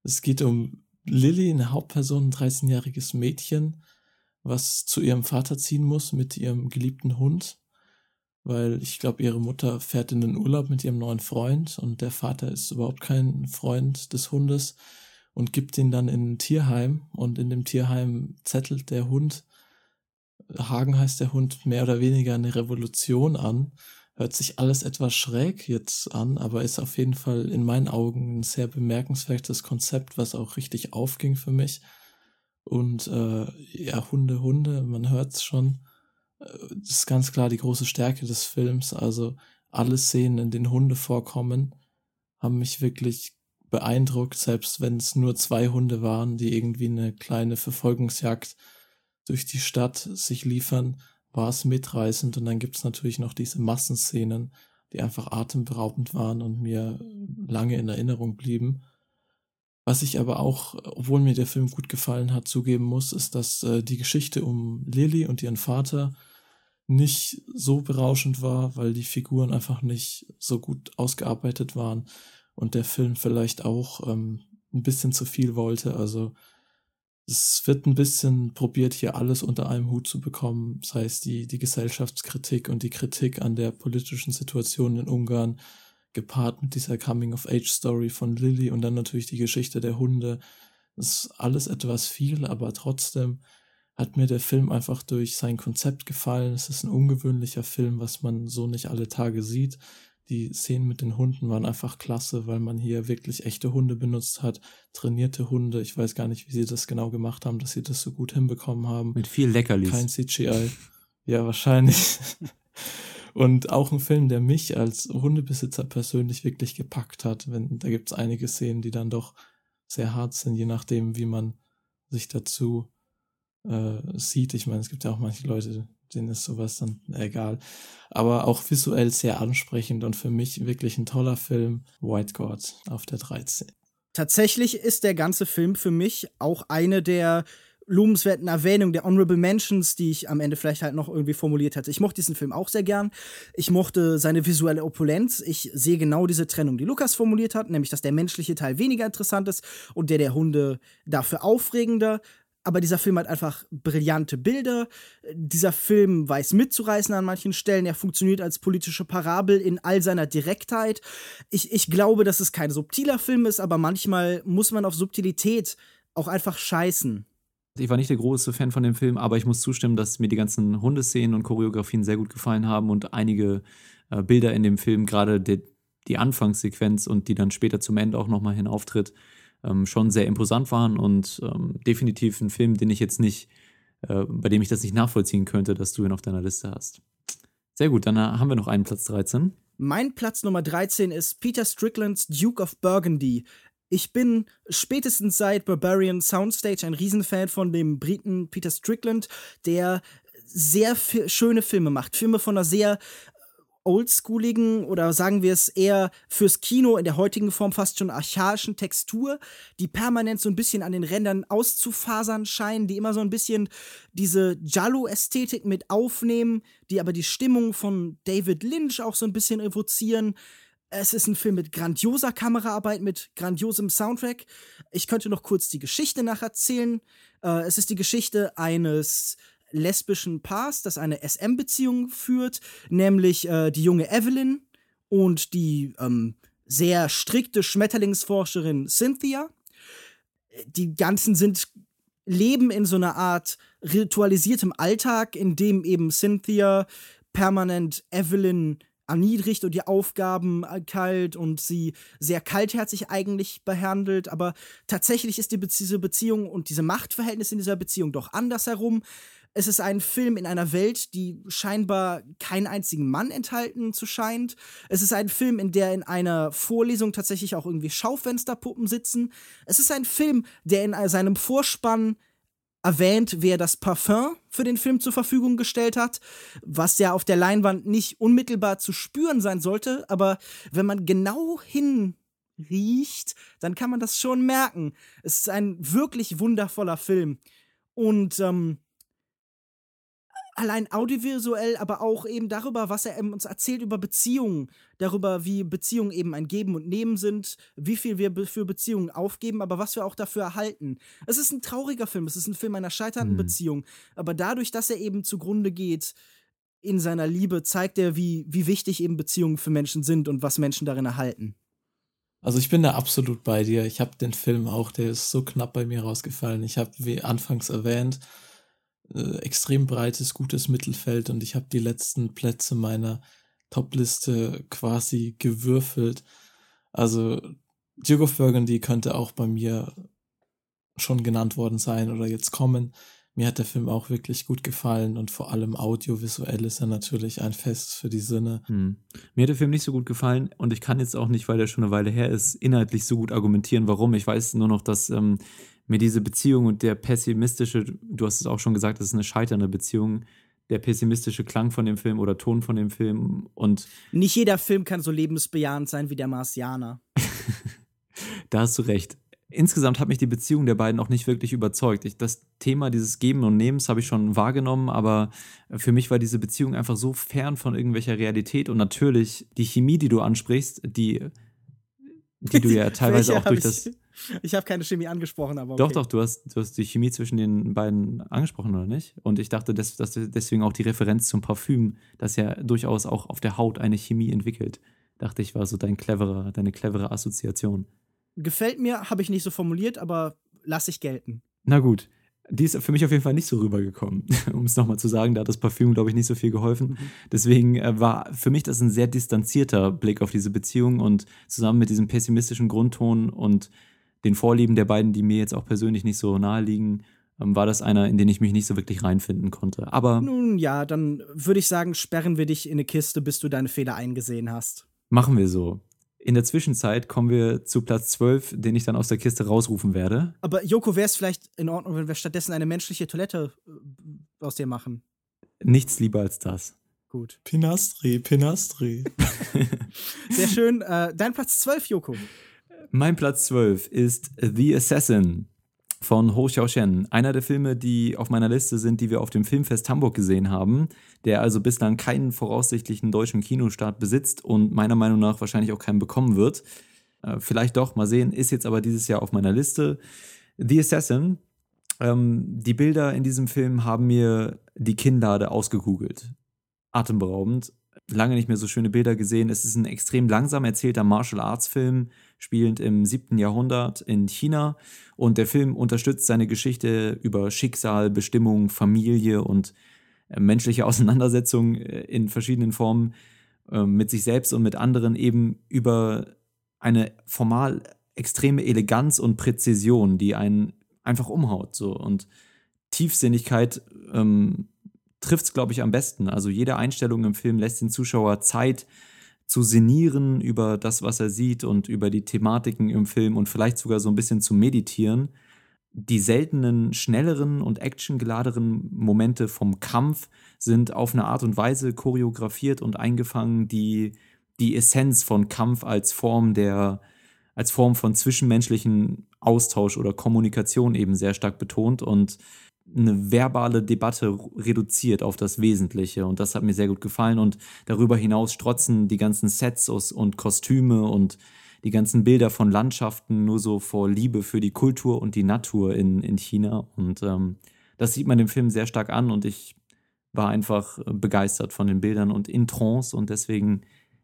Speaker 3: Es geht um Lilly, eine Hauptperson, ein 13-jähriges Mädchen, was zu ihrem Vater ziehen muss mit ihrem geliebten Hund weil ich glaube, ihre Mutter fährt in den Urlaub mit ihrem neuen Freund und der Vater ist überhaupt kein Freund des Hundes und gibt ihn dann in ein Tierheim und in dem Tierheim zettelt der Hund, Hagen heißt der Hund, mehr oder weniger eine Revolution an. Hört sich alles etwas schräg jetzt an, aber ist auf jeden Fall in meinen Augen ein sehr bemerkenswertes Konzept, was auch richtig aufging für mich. Und äh, ja, Hunde, Hunde, man hört es schon das ist ganz klar die große Stärke des Films. Also alle Szenen, in denen Hunde vorkommen, haben mich wirklich beeindruckt, selbst wenn es nur zwei Hunde waren, die irgendwie eine kleine Verfolgungsjagd durch die Stadt sich liefern, war es mitreißend. Und dann gibt es natürlich noch diese Massenszenen, die einfach atemberaubend waren und mir lange in Erinnerung blieben. Was ich aber auch, obwohl mir der Film gut gefallen hat, zugeben muss, ist, dass äh, die Geschichte um Lily und ihren Vater nicht so berauschend war, weil die Figuren einfach nicht so gut ausgearbeitet waren und der Film vielleicht auch ähm, ein bisschen zu viel wollte. Also es wird ein bisschen probiert, hier alles unter einem Hut zu bekommen, sei es die, die Gesellschaftskritik und die Kritik an der politischen Situation in Ungarn, gepaart mit dieser Coming-of-Age-Story von Lilly und dann natürlich die Geschichte der Hunde. Das ist alles etwas viel, aber trotzdem hat mir der Film einfach durch sein Konzept gefallen. Es ist ein ungewöhnlicher Film, was man so nicht alle Tage sieht. Die Szenen mit den Hunden waren einfach klasse, weil man hier wirklich echte Hunde benutzt hat, trainierte Hunde. Ich weiß gar nicht, wie sie das genau gemacht haben, dass sie das so gut hinbekommen haben.
Speaker 1: Mit viel Leckerlis.
Speaker 3: Kein CGI. Ja, wahrscheinlich. <laughs> Und auch ein Film, der mich als Hundebesitzer persönlich wirklich gepackt hat. Wenn, da gibt es einige Szenen, die dann doch sehr hart sind, je nachdem, wie man sich dazu äh, sieht. Ich meine, es gibt ja auch manche Leute, denen ist sowas dann egal. Aber auch visuell sehr ansprechend und für mich wirklich ein toller Film. White God auf der 13.
Speaker 2: Tatsächlich ist der ganze Film für mich auch eine der lobenswerten Erwähnungen, der Honorable Mentions, die ich am Ende vielleicht halt noch irgendwie formuliert hatte. Ich mochte diesen Film auch sehr gern. Ich mochte seine visuelle Opulenz. Ich sehe genau diese Trennung, die Lukas formuliert hat, nämlich, dass der menschliche Teil weniger interessant ist und der der Hunde dafür aufregender aber dieser Film hat einfach brillante Bilder. Dieser Film weiß mitzureißen an manchen Stellen. Er funktioniert als politische Parabel in all seiner Direktheit. Ich, ich glaube, dass es kein subtiler Film ist, aber manchmal muss man auf Subtilität auch einfach scheißen.
Speaker 1: Ich war nicht der große Fan von dem Film, aber ich muss zustimmen, dass mir die ganzen Hundeszenen und Choreografien sehr gut gefallen haben und einige äh, Bilder in dem Film, gerade die, die Anfangssequenz und die dann später zum Ende auch nochmal hin auftritt, ähm, schon sehr imposant waren und ähm, definitiv ein Film, den ich jetzt nicht, äh, bei dem ich das nicht nachvollziehen könnte, dass du ihn auf deiner Liste hast. Sehr gut, dann äh, haben wir noch einen Platz 13.
Speaker 2: Mein Platz Nummer 13 ist Peter Stricklands Duke of Burgundy. Ich bin spätestens seit Barbarian Soundstage ein Riesenfan von dem Briten Peter Strickland, der sehr schöne Filme macht. Filme von einer sehr oldschooligen oder sagen wir es eher fürs Kino in der heutigen Form fast schon archaischen Textur, die permanent so ein bisschen an den Rändern auszufasern scheinen, die immer so ein bisschen diese Giallo-Ästhetik mit aufnehmen, die aber die Stimmung von David Lynch auch so ein bisschen evozieren. Es ist ein Film mit grandioser Kameraarbeit, mit grandiosem Soundtrack. Ich könnte noch kurz die Geschichte nacherzählen. Äh, es ist die Geschichte eines lesbischen Paars, das eine SM-Beziehung führt, nämlich äh, die junge Evelyn und die ähm, sehr strikte Schmetterlingsforscherin Cynthia. Die ganzen sind leben in so einer Art ritualisiertem Alltag, in dem eben Cynthia permanent Evelyn erniedrigt und die Aufgaben kalt und sie sehr kaltherzig eigentlich behandelt, aber tatsächlich ist die Be diese Beziehung und diese Machtverhältnisse in dieser Beziehung doch andersherum. Es ist ein Film in einer Welt, die scheinbar keinen einzigen Mann enthalten zu scheint. Es ist ein Film, in der in einer Vorlesung tatsächlich auch irgendwie Schaufensterpuppen sitzen. Es ist ein Film, der in seinem Vorspann erwähnt, wer das Parfum für den Film zur Verfügung gestellt hat, was ja auf der Leinwand nicht unmittelbar zu spüren sein sollte, aber wenn man genau hinriecht, dann kann man das schon merken. Es ist ein wirklich wundervoller Film. Und ähm, allein audiovisuell, aber auch eben darüber, was er uns erzählt über Beziehungen, darüber, wie Beziehungen eben ein Geben und Nehmen sind, wie viel wir für Beziehungen aufgeben, aber was wir auch dafür erhalten. Es ist ein trauriger Film, es ist ein Film einer scheiternden mhm. Beziehung, aber dadurch, dass er eben zugrunde geht in seiner Liebe, zeigt er, wie, wie wichtig eben Beziehungen für Menschen sind und was Menschen darin erhalten.
Speaker 3: Also ich bin da absolut bei dir. Ich habe den Film auch, der ist so knapp bei mir rausgefallen. Ich habe, wie anfangs erwähnt, äh, extrem breites, gutes Mittelfeld und ich habe die letzten Plätze meiner Top-Liste quasi gewürfelt. Also of Burgundy könnte auch bei mir schon genannt worden sein oder jetzt kommen. Mir hat der Film auch wirklich gut gefallen und vor allem audiovisuell ist er natürlich ein Fest für die Sinne.
Speaker 1: Hm. Mir hat der Film nicht so gut gefallen und ich kann jetzt auch nicht, weil der schon eine Weile her ist, inhaltlich so gut argumentieren, warum. Ich weiß nur noch, dass ähm, mir diese Beziehung und der pessimistische, du hast es auch schon gesagt, das ist eine scheiternde Beziehung, der pessimistische Klang von dem Film oder Ton von dem Film und.
Speaker 2: Nicht jeder Film kann so lebensbejahend sein wie der Marsianer. <laughs>
Speaker 1: da hast du recht. Insgesamt hat mich die Beziehung der beiden auch nicht wirklich überzeugt. Ich, das Thema dieses Geben und Nehmens habe ich schon wahrgenommen, aber für mich war diese Beziehung einfach so fern von irgendwelcher Realität und natürlich die Chemie, die du ansprichst, die, die du ja <laughs> teilweise auch durch das
Speaker 2: ich habe keine Chemie angesprochen, aber.
Speaker 1: Okay. Doch, doch, du hast, du hast die Chemie zwischen den beiden angesprochen, oder nicht? Und ich dachte, dass, dass deswegen auch die Referenz zum Parfüm, das ja durchaus auch auf der Haut eine Chemie entwickelt. Dachte ich, war so dein cleverer, deine clevere Assoziation.
Speaker 2: Gefällt mir, habe ich nicht so formuliert, aber lasse ich gelten.
Speaker 1: Na gut. Die ist für mich auf jeden Fall nicht so rübergekommen, <laughs> um es nochmal zu sagen. Da hat das Parfüm, glaube ich, nicht so viel geholfen. Mhm. Deswegen äh, war für mich das ein sehr distanzierter Blick auf diese Beziehung und zusammen mit diesem pessimistischen Grundton und den Vorlieben der beiden, die mir jetzt auch persönlich nicht so nahe liegen, ähm, war das einer, in den ich mich nicht so wirklich reinfinden konnte. Aber.
Speaker 2: Nun ja, dann würde ich sagen, sperren wir dich in eine Kiste, bis du deine Fehler eingesehen hast.
Speaker 1: Machen wir so. In der Zwischenzeit kommen wir zu Platz 12, den ich dann aus der Kiste rausrufen werde.
Speaker 2: Aber Joko, wäre es vielleicht in Ordnung, wenn wir stattdessen eine menschliche Toilette äh, aus dir machen?
Speaker 1: Nichts lieber als das.
Speaker 2: Gut.
Speaker 3: Pinastri, Pinastri. <laughs>
Speaker 2: Sehr schön. Äh, dein Platz 12, Joko.
Speaker 1: Mein Platz 12 ist The Assassin von Ho Xiaoshen. Einer der Filme, die auf meiner Liste sind, die wir auf dem Filmfest Hamburg gesehen haben, der also bislang keinen voraussichtlichen deutschen Kinostart besitzt und meiner Meinung nach wahrscheinlich auch keinen bekommen wird. Äh, vielleicht doch, mal sehen, ist jetzt aber dieses Jahr auf meiner Liste. The Assassin. Ähm, die Bilder in diesem Film haben mir die Kinnlade ausgekugelt. Atemberaubend lange nicht mehr so schöne Bilder gesehen. Es ist ein extrem langsam erzählter Martial Arts Film, spielend im siebten Jahrhundert in China. Und der Film unterstützt seine Geschichte über Schicksal, Bestimmung, Familie und äh, menschliche <laughs> Auseinandersetzung äh, in verschiedenen Formen äh, mit sich selbst und mit anderen eben über eine formal extreme Eleganz und Präzision, die einen einfach umhaut. So. Und Tiefsinnigkeit ähm, trifft es, glaube ich, am besten. Also jede Einstellung im Film lässt den Zuschauer Zeit zu sinnieren über das, was er sieht und über die Thematiken im Film und vielleicht sogar so ein bisschen zu meditieren. Die seltenen, schnelleren und actiongeladenen Momente vom Kampf sind auf eine Art und Weise choreografiert und eingefangen, die die Essenz von Kampf als Form der, als Form von zwischenmenschlichen Austausch oder Kommunikation eben sehr stark betont und eine verbale Debatte reduziert auf das Wesentliche. Und das hat mir sehr gut gefallen. Und darüber hinaus strotzen die ganzen Sets und Kostüme und die ganzen Bilder von Landschaften nur so vor Liebe für die Kultur und die Natur in, in China. Und ähm, das sieht man dem Film sehr stark an. Und ich war einfach begeistert von den Bildern und in Trance. Und deswegen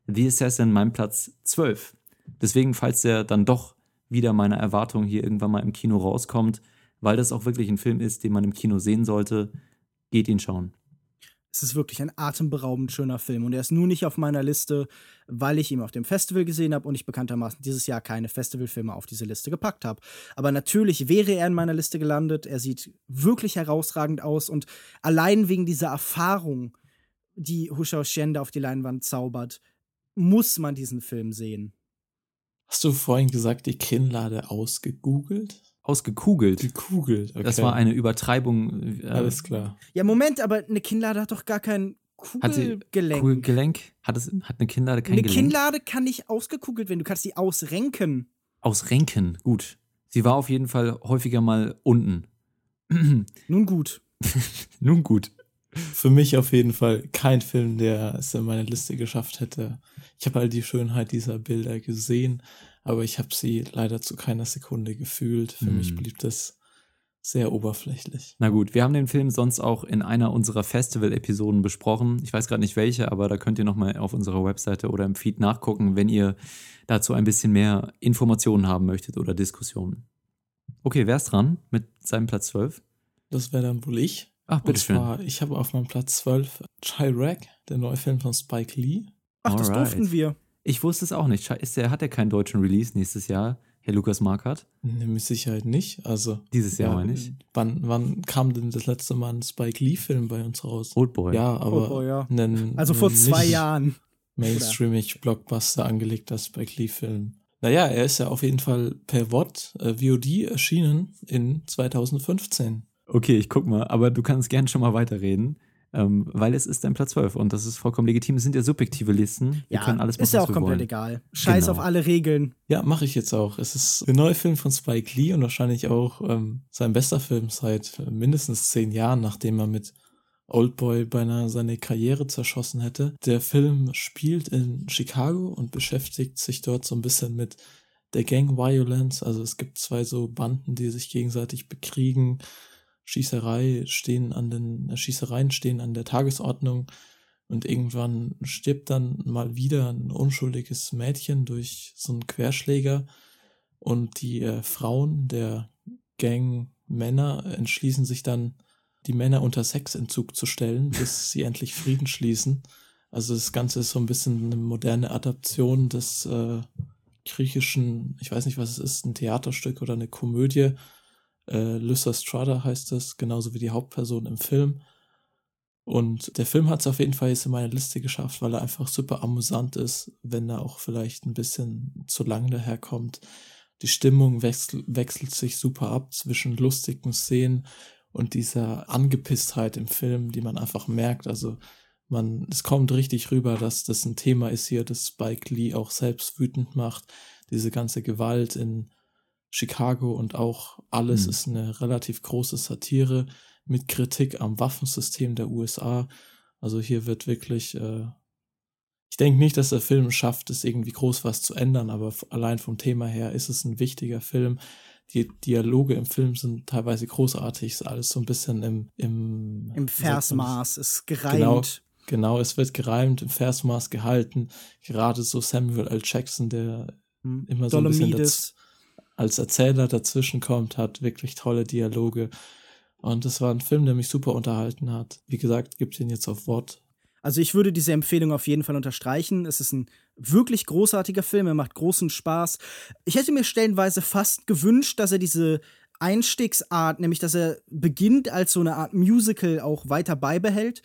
Speaker 1: The Assassin mein Platz 12. Deswegen, falls der dann doch wieder meiner Erwartung hier irgendwann mal im Kino rauskommt, weil das auch wirklich ein Film ist, den man im Kino sehen sollte. Geht ihn schauen.
Speaker 2: Es ist wirklich ein atemberaubend schöner Film und er ist nur nicht auf meiner Liste, weil ich ihn auf dem Festival gesehen habe und ich bekanntermaßen dieses Jahr keine Festivalfilme auf diese Liste gepackt habe. Aber natürlich wäre er in meiner Liste gelandet. Er sieht wirklich herausragend aus und allein wegen dieser Erfahrung, die Hushao Shen auf die Leinwand zaubert, muss man diesen Film sehen.
Speaker 3: Hast du vorhin gesagt, die Kinnlade ausgegoogelt?
Speaker 1: Ausgekugelt.
Speaker 3: Gekugelt, okay.
Speaker 1: Das war eine Übertreibung.
Speaker 3: Äh, Alles klar.
Speaker 2: Ja, Moment, aber eine Kinnlade hat doch gar kein Kugelgelenk.
Speaker 1: Kugelgelenk? Hat, es, hat eine Kinnlade kein
Speaker 2: eine
Speaker 1: Gelenk?
Speaker 2: Eine Kinnlade kann nicht ausgekugelt werden, du kannst sie ausrenken.
Speaker 1: Ausrenken, gut. Sie war auf jeden Fall häufiger mal unten. <clears throat>
Speaker 2: Nun gut. <laughs>
Speaker 1: Nun gut.
Speaker 3: Für mich auf jeden Fall kein Film, der es in meine Liste geschafft hätte. Ich habe all die Schönheit dieser Bilder gesehen, aber ich habe sie leider zu keiner Sekunde gefühlt. Für hm. mich blieb das sehr oberflächlich.
Speaker 1: Na gut, wir haben den Film sonst auch in einer unserer Festival-Episoden besprochen. Ich weiß gerade nicht welche, aber da könnt ihr nochmal auf unserer Webseite oder im Feed nachgucken, wenn ihr dazu ein bisschen mehr Informationen haben möchtet oder Diskussionen. Okay, wer ist dran mit seinem Platz 12?
Speaker 3: Das wäre dann wohl ich.
Speaker 1: Ach, bitteschön.
Speaker 3: Ich habe auf meinem Platz 12 Chirac, der neue Film von Spike Lee.
Speaker 2: Ach, Alright. das durften wir.
Speaker 1: Ich wusste es auch nicht. Ist der, hat er keinen deutschen Release nächstes Jahr, Herr Lukas Markert?
Speaker 3: Nee, mit Sicherheit nicht. Also
Speaker 1: Dieses Jahr ja, meine ich.
Speaker 3: Wann, wann kam denn das letzte Mal ein Spike Lee-Film bei uns raus?
Speaker 1: Oldboy.
Speaker 3: Ja, aber.
Speaker 2: Oldboy, ja.
Speaker 3: Einen,
Speaker 2: also vor zwei Jahren.
Speaker 3: Mainstreamig Blockbuster angelegter Spike Lee-Film. Naja, er ist ja auf jeden Fall per VOD, äh, VOD erschienen in 2015.
Speaker 1: Okay, ich guck mal, aber du kannst gerne schon mal weiterreden ähm, weil es ist ein Platz 12 und das ist vollkommen legitim. Es sind ja subjektive Listen. Wir
Speaker 2: ja,
Speaker 1: können alles machen,
Speaker 2: ist ja auch
Speaker 1: komplett wollen.
Speaker 2: egal. Scheiß genau. auf alle Regeln.
Speaker 3: Ja, mache ich jetzt auch. Es ist der neue Film von Spike Lee und wahrscheinlich auch ähm, sein bester Film seit mindestens zehn Jahren, nachdem er mit Oldboy beinahe seine Karriere zerschossen hätte. Der Film spielt in Chicago und beschäftigt sich dort so ein bisschen mit der Gang Violence. Also es gibt zwei so Banden, die sich gegenseitig bekriegen Schießerei stehen an den äh, Schießereien stehen an der Tagesordnung und irgendwann stirbt dann mal wieder ein unschuldiges Mädchen durch so einen Querschläger und die äh, Frauen der Gang Männer entschließen sich dann die Männer unter Sexentzug zu stellen, bis sie endlich Frieden schließen. Also das Ganze ist so ein bisschen eine moderne Adaption des äh, griechischen, ich weiß nicht, was es ist, ein Theaterstück oder eine Komödie Äh, Lysistrata heißt es, genauso wie die Hauptperson im Film. Und der Film hat es auf jeden Fall jetzt in meine Liste geschafft, weil er einfach super amüsant ist, wenn er auch vielleicht ein bisschen zu lang daherkommt. Die Stimmung wechsel wechselt sich super ab zwischen lustigen Szenen und dieser Angepisstheit im Film, die man einfach merkt. Also man, es kommt richtig rüber, dass das ein Thema ist hier, das Spike Lee auch selbst wütend macht. Diese ganze Gewalt in Chicago und auch alles mhm. ist eine relativ große Satire mit Kritik am Waffensystem der USA. Also hier wird wirklich, äh, ich denke nicht, dass der Film schafft, es irgendwie groß was zu ändern, aber allein vom Thema her ist es ein wichtiger Film. Die Dialoge im Film sind teilweise großartig, ist alles so ein bisschen im
Speaker 2: im, Im Versmaß, ist
Speaker 3: gereimt. Genau, genau, es wird gereimt, im Versmaß gehalten. Gerade so Samuel L. Jackson, der hm. immer so ein bisschen als Erzähler dazwischen kommt, hat wirklich tolle Dialoge. Und es war ein Film, der mich super unterhalten hat. Wie gesagt, gibt ihn jetzt auf Wort.
Speaker 2: Also ich würde diese Empfehlung auf jeden Fall unterstreichen. Es ist ein wirklich großartiger Film, er macht großen Spaß. Ich hätte mir stellenweise fast gewünscht, dass er diese Einstiegsart, nämlich dass er beginnt als so eine Art Musical auch weiter beibehält.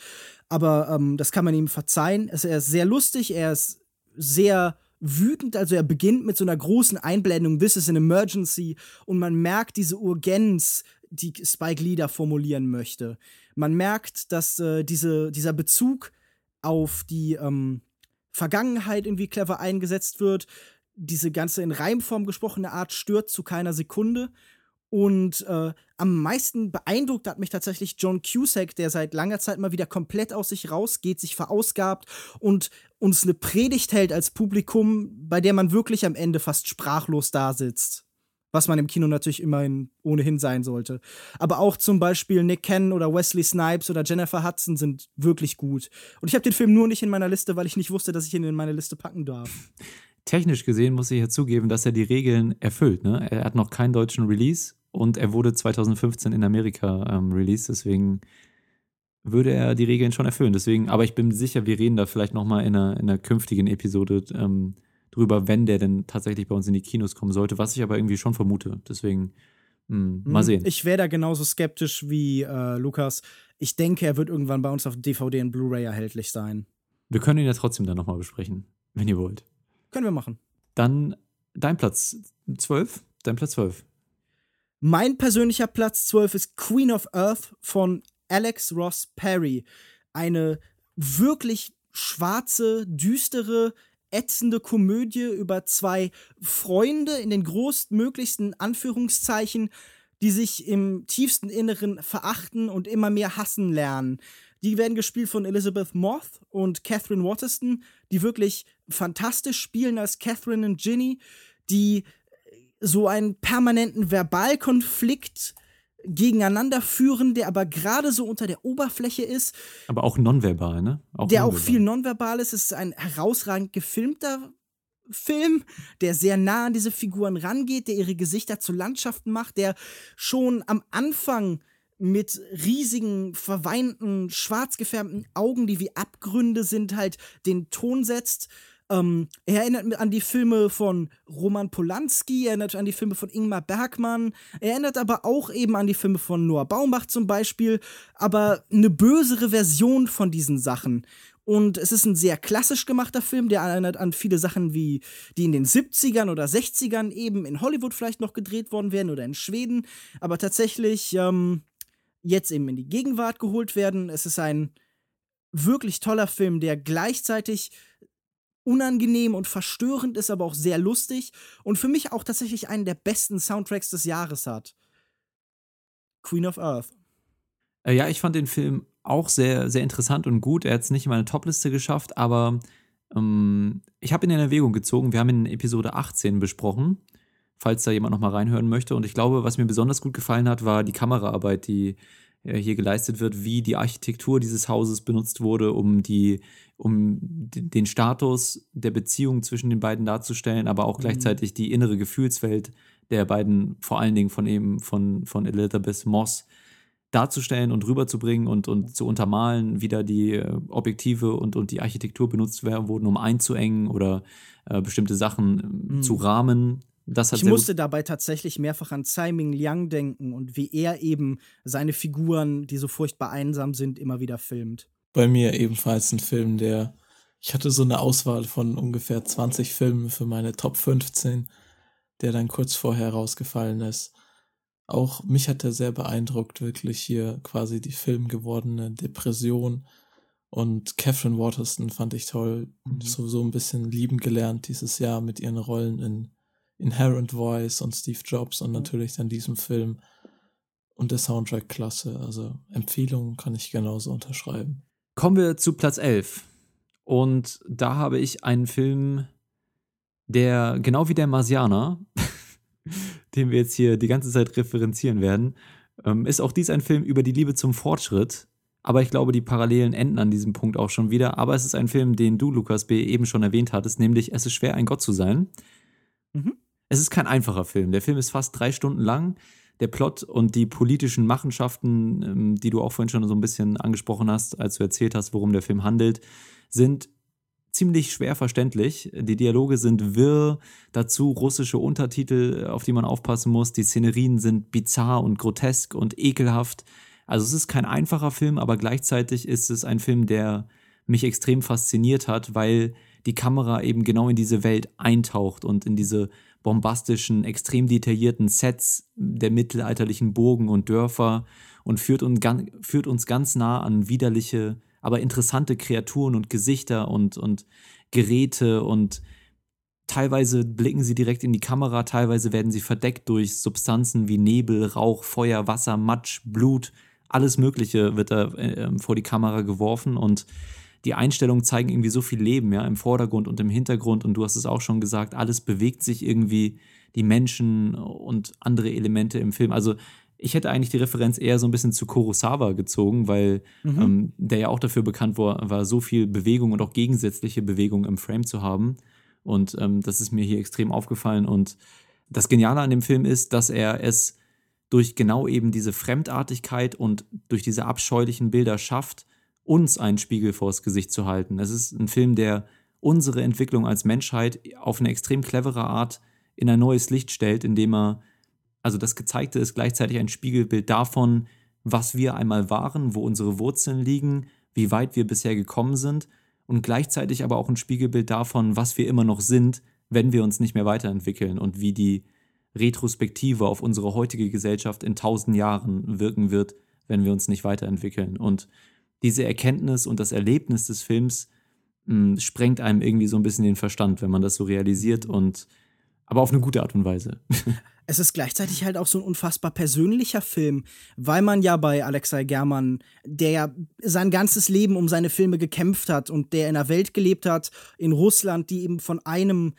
Speaker 2: Aber ähm, das kann man ihm verzeihen. Er ist sehr lustig, er ist sehr wütend, also er beginnt mit so einer großen Einblendung, this is an emergency, und man merkt diese Urgenz, die Spike Lee da formulieren möchte. Man merkt, dass äh, diese, dieser Bezug auf die ähm, Vergangenheit irgendwie clever eingesetzt wird. Diese ganze in Reimform gesprochene Art stört zu keiner Sekunde. Und äh, am meisten beeindruckt hat mich tatsächlich John Cusack, der seit langer Zeit mal wieder komplett aus sich rausgeht, sich verausgabt und uns eine Predigt hält als Publikum, bei der man wirklich am Ende fast sprachlos da sitzt was man im Kino natürlich immerhin ohnehin sein sollte. Aber auch zum Beispiel Nick Cannon oder Wesley Snipes oder Jennifer Hudson sind wirklich gut. Und ich habe den Film nur nicht in meiner Liste, weil ich nicht wusste, dass ich ihn in meine Liste packen darf.
Speaker 1: Technisch gesehen muss ich ja zugeben, dass er die Regeln erfüllt. Ne? Er hat noch keinen deutschen Release und er wurde 2015 in Amerika ähm, released, deswegen würde er die Regeln schon erfüllen. Deswegen, aber ich bin sicher, wir reden da vielleicht noch mal in einer, in einer künftigen Episode ähm, drüber, wenn der denn tatsächlich bei uns in die Kinos kommen sollte, was ich aber irgendwie schon vermute. Deswegen mh, hm, mal hm, sehen.
Speaker 2: Ich wäre da genauso skeptisch wie äh, Lukas. Ich denke, er wird irgendwann bei uns auf DVD und Blu-ray erhältlich sein.
Speaker 1: Wir können ihn ja trotzdem dann nochmal besprechen, wenn ihr wollt.
Speaker 2: Können wir machen.
Speaker 1: Dann dein Platz 12. Dein Platz 12.
Speaker 2: Mein persönlicher Platz 12 ist Queen of Earth von Alex Ross Perry. Eine wirklich schwarze, düstere, ätzende Komödie über zwei Freunde in den größtmöglichsten Anführungszeichen, die sich im tiefsten Inneren verachten und immer mehr hassen lernen. Die werden gespielt von Elizabeth Moth und Catherine Waterston, die wirklich fantastisch spielen als Catherine und Ginny, die so einen permanenten Verbalkonflikt gegeneinander führen, der aber gerade so unter der Oberfläche ist.
Speaker 1: Aber auch nonverbal, ne?
Speaker 2: Auch der nonverbal. auch viel nonverbal ist. Es ist ein herausragend gefilmter Film, der sehr nah an diese Figuren rangeht, der ihre Gesichter zu Landschaften macht, der schon am Anfang mit riesigen, verweinten, schwarz gefärbten Augen, die wie Abgründe sind, halt den Ton setzt ähm, er erinnert an die Filme von Roman Polanski, er erinnert an die Filme von Ingmar Bergmann, er erinnert aber auch eben an die Filme von Noah Baumbach zum Beispiel, aber eine bösere Version von diesen Sachen. Und es ist ein sehr klassisch gemachter Film, der erinnert an viele Sachen, wie die in den 70ern oder 60ern eben in Hollywood vielleicht noch gedreht worden wären oder in Schweden, aber tatsächlich ähm, jetzt eben in die Gegenwart geholt werden. Es ist ein wirklich toller Film, der gleichzeitig unangenehm und verstörend ist, aber auch sehr lustig und für mich auch tatsächlich einen der besten Soundtracks des Jahres hat. Queen of Earth.
Speaker 1: Äh, ja, ich fand den Film auch sehr, sehr interessant und gut. Er hat es nicht in meine Topliste geschafft, aber ähm, ich habe ihn in Erwägung gezogen. Wir haben ihn in Episode 18 besprochen, falls da jemand nochmal reinhören möchte. Und ich glaube, was mir besonders gut gefallen hat, war die Kameraarbeit, die äh, hier geleistet wird, wie die Architektur dieses Hauses benutzt wurde, um die, um den Status der Beziehung zwischen den beiden darzustellen, aber auch mhm. gleichzeitig die innere Gefühlswelt der beiden, vor allen Dingen von eben von, von Elizabeth Moss darzustellen und rüberzubringen und, und zu untermalen, wie da die äh, Objektive und, und die Architektur benutzt werden, wurden, um einzuengen oder äh, bestimmte Sachen mhm. zu rahmen, Das
Speaker 2: ich musste dabei tatsächlich mehrfach an Tsai Ming Liang denken und wie er eben seine Figuren, die so furchtbar einsam sind, immer wieder filmt.
Speaker 3: Bei mir ebenfalls ein Film, der ich hatte so eine Auswahl von ungefähr 20 Filmen für meine Top 15, der dann kurz vorher rausgefallen ist. Auch mich hat er sehr beeindruckt, wirklich hier quasi die filmgewordene Depression. Und Catherine Waterston fand ich toll. Mhm. So, so ein bisschen lieben gelernt dieses Jahr mit ihren Rollen in Inherent Voice und Steve Jobs und natürlich dann diesem Film. Und der Soundtrack klasse. Also Empfehlungen kann ich genauso unterschreiben.
Speaker 1: Kommen wir zu Platz 11. Und da habe ich einen Film, der genau wie der Marsianer, <laughs> den wir jetzt hier die ganze Zeit referenzieren werden, ähm, ist auch dies ein Film über die Liebe zum Fortschritt. Aber ich glaube, die Parallelen enden an diesem Punkt auch schon wieder. Aber es ist ein Film, den du, Lukas B., eben schon erwähnt hattest, nämlich Es ist schwer, ein Gott zu sein. Mhm. Es ist kein einfacher Film. Der Film ist fast drei Stunden lang. Der Plot und die politischen Machenschaften, ähm, die du auch vorhin schon so ein bisschen angesprochen hast, als du erzählt hast, worum der Film handelt, sind ziemlich schwer verständlich. Die Dialoge sind wirr, dazu russische Untertitel, auf die man aufpassen muss. Die Szenerien sind bizarr und grotesk und ekelhaft. Also es ist kein einfacher Film, aber gleichzeitig ist es ein Film, der mich extrem fasziniert hat, weil die Kamera eben genau in diese Welt eintaucht und in diese bombastischen, extrem detaillierten Sets der mittelalterlichen Burgen und Dörfer und führt uns, führt uns ganz nah an widerliche aber interessante Kreaturen und Gesichter und, und Geräte und teilweise blicken sie direkt in die Kamera, teilweise werden sie verdeckt durch Substanzen wie Nebel, Rauch, Feuer, Wasser, Matsch, Blut, alles Mögliche wird da äh, vor die Kamera geworfen und die Einstellungen zeigen irgendwie so viel Leben, ja, im Vordergrund und im Hintergrund und du hast es auch schon gesagt, alles bewegt sich irgendwie, die Menschen und andere Elemente im Film. Also ich hätte eigentlich die Referenz eher so ein bisschen zu Kurosawa gezogen, weil mhm. ähm, der ja auch dafür bekannt war, war, so viel Bewegung und auch gegensätzliche Bewegung im Frame zu haben. Und ähm, das ist mir hier extrem aufgefallen. Und das Geniale an dem Film ist, dass er es durch genau eben diese Fremdartigkeit und durch diese abscheulichen Bilder schafft, uns einen Spiegel vors Gesicht zu halten. Es ist ein Film, der unsere Entwicklung als Menschheit auf eine extrem clevere Art in ein neues Licht stellt, indem er also das Gezeigte ist gleichzeitig ein Spiegelbild davon, was wir einmal waren, wo unsere Wurzeln liegen, wie weit wir bisher gekommen sind und gleichzeitig aber auch ein Spiegelbild davon, was wir immer noch sind, wenn wir uns nicht mehr weiterentwickeln und wie die Retrospektive auf unsere heutige Gesellschaft in tausend Jahren wirken wird, wenn wir uns nicht weiterentwickeln. Und diese Erkenntnis und das Erlebnis des Films mh, hm, sprengt einem irgendwie so ein bisschen den Verstand, wenn man das so realisiert und aber auf eine gute Art und Weise. <laughs>
Speaker 2: es ist gleichzeitig halt auch so ein unfassbar persönlicher Film, weil man ja bei Alexei German, der ja sein ganzes Leben um seine Filme gekämpft hat und der in einer Welt gelebt hat, in Russland, die eben von einem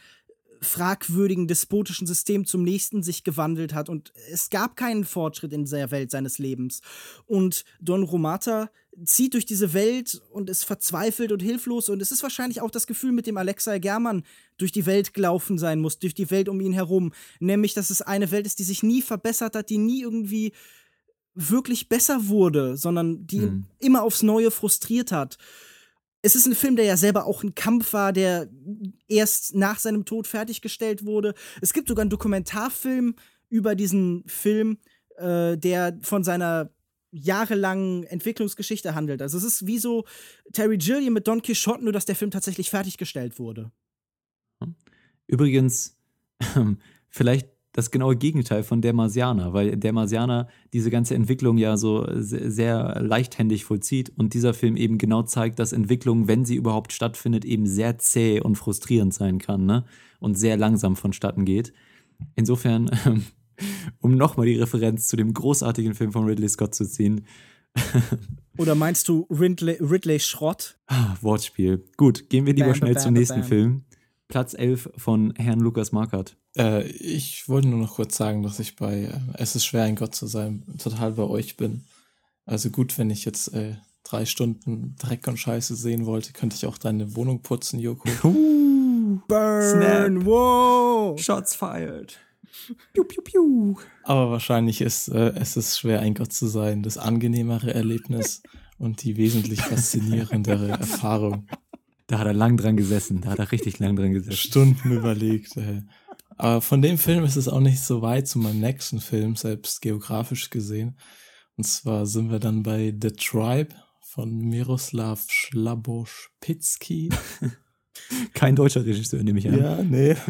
Speaker 2: fragwürdigen despotischen System zum nächsten sich gewandelt hat und es gab keinen Fortschritt in der Welt seines Lebens. Und Don Romata zieht durch diese Welt und ist verzweifelt und hilflos und es ist wahrscheinlich auch das Gefühl, mit dem Alexei German durch die Welt gelaufen sein muss, durch die Welt um ihn herum, nämlich dass es eine Welt ist, die sich nie verbessert hat, die nie irgendwie wirklich besser wurde, sondern die mhm. immer aufs Neue frustriert hat es ist ein Film, der ja selber auch ein Kampf war, der erst nach seinem Tod fertiggestellt wurde. Es gibt sogar einen Dokumentarfilm über diesen Film, äh, der von seiner jahrelangen Entwicklungsgeschichte handelt. Also es ist wie so Terry Gilliam mit Don Quixote, nur dass der Film tatsächlich fertiggestellt wurde.
Speaker 1: Übrigens, vielleicht das genaue Gegenteil von der Marsianer, weil der Marsianer diese ganze Entwicklung ja so sehr leichthändig vollzieht und dieser Film eben genau zeigt, dass Entwicklung, wenn sie überhaupt stattfindet, eben sehr zäh und frustrierend sein kann ne? und sehr langsam vonstatten geht. Insofern, um nochmal die Referenz zu dem großartigen Film von Ridley Scott zu ziehen. <laughs>
Speaker 2: Oder meinst du Ridley, Ridley Schrott?
Speaker 1: Ah, Wortspiel. Gut, gehen wir lieber bam, schnell bam, zum nächsten bam. Film. Platz 11 von Herrn Lukas Markert.
Speaker 3: Äh, ich wollte nur noch kurz sagen, dass ich bei äh, Es ist schwer, ein Gott zu sein, total bei euch bin. Also gut, wenn ich jetzt äh, drei Stunden Dreck und Scheiße sehen wollte, könnte ich auch deine Wohnung putzen, Joko.
Speaker 2: Uh, burn, Snap. wow.
Speaker 1: Shots fired.
Speaker 3: Piu, piu, piu. Aber wahrscheinlich ist äh, es ist schwer, ein Gott zu sein, das angenehmere Erlebnis und die wesentlich faszinierendere <laughs> Erfahrung.
Speaker 1: Da hat er lang dran gesessen. Da hat er richtig lang dran gesessen.
Speaker 3: Stunden überlegt. Ey. Aber von dem Film ist es auch nicht so weit zu meinem nächsten Film, selbst geografisch gesehen. Und zwar sind wir dann bei The Tribe von Miroslav Schlaboszpitski. <laughs>
Speaker 1: Kein deutscher Regisseur, nehme ich an.
Speaker 3: Ja, nee. <laughs>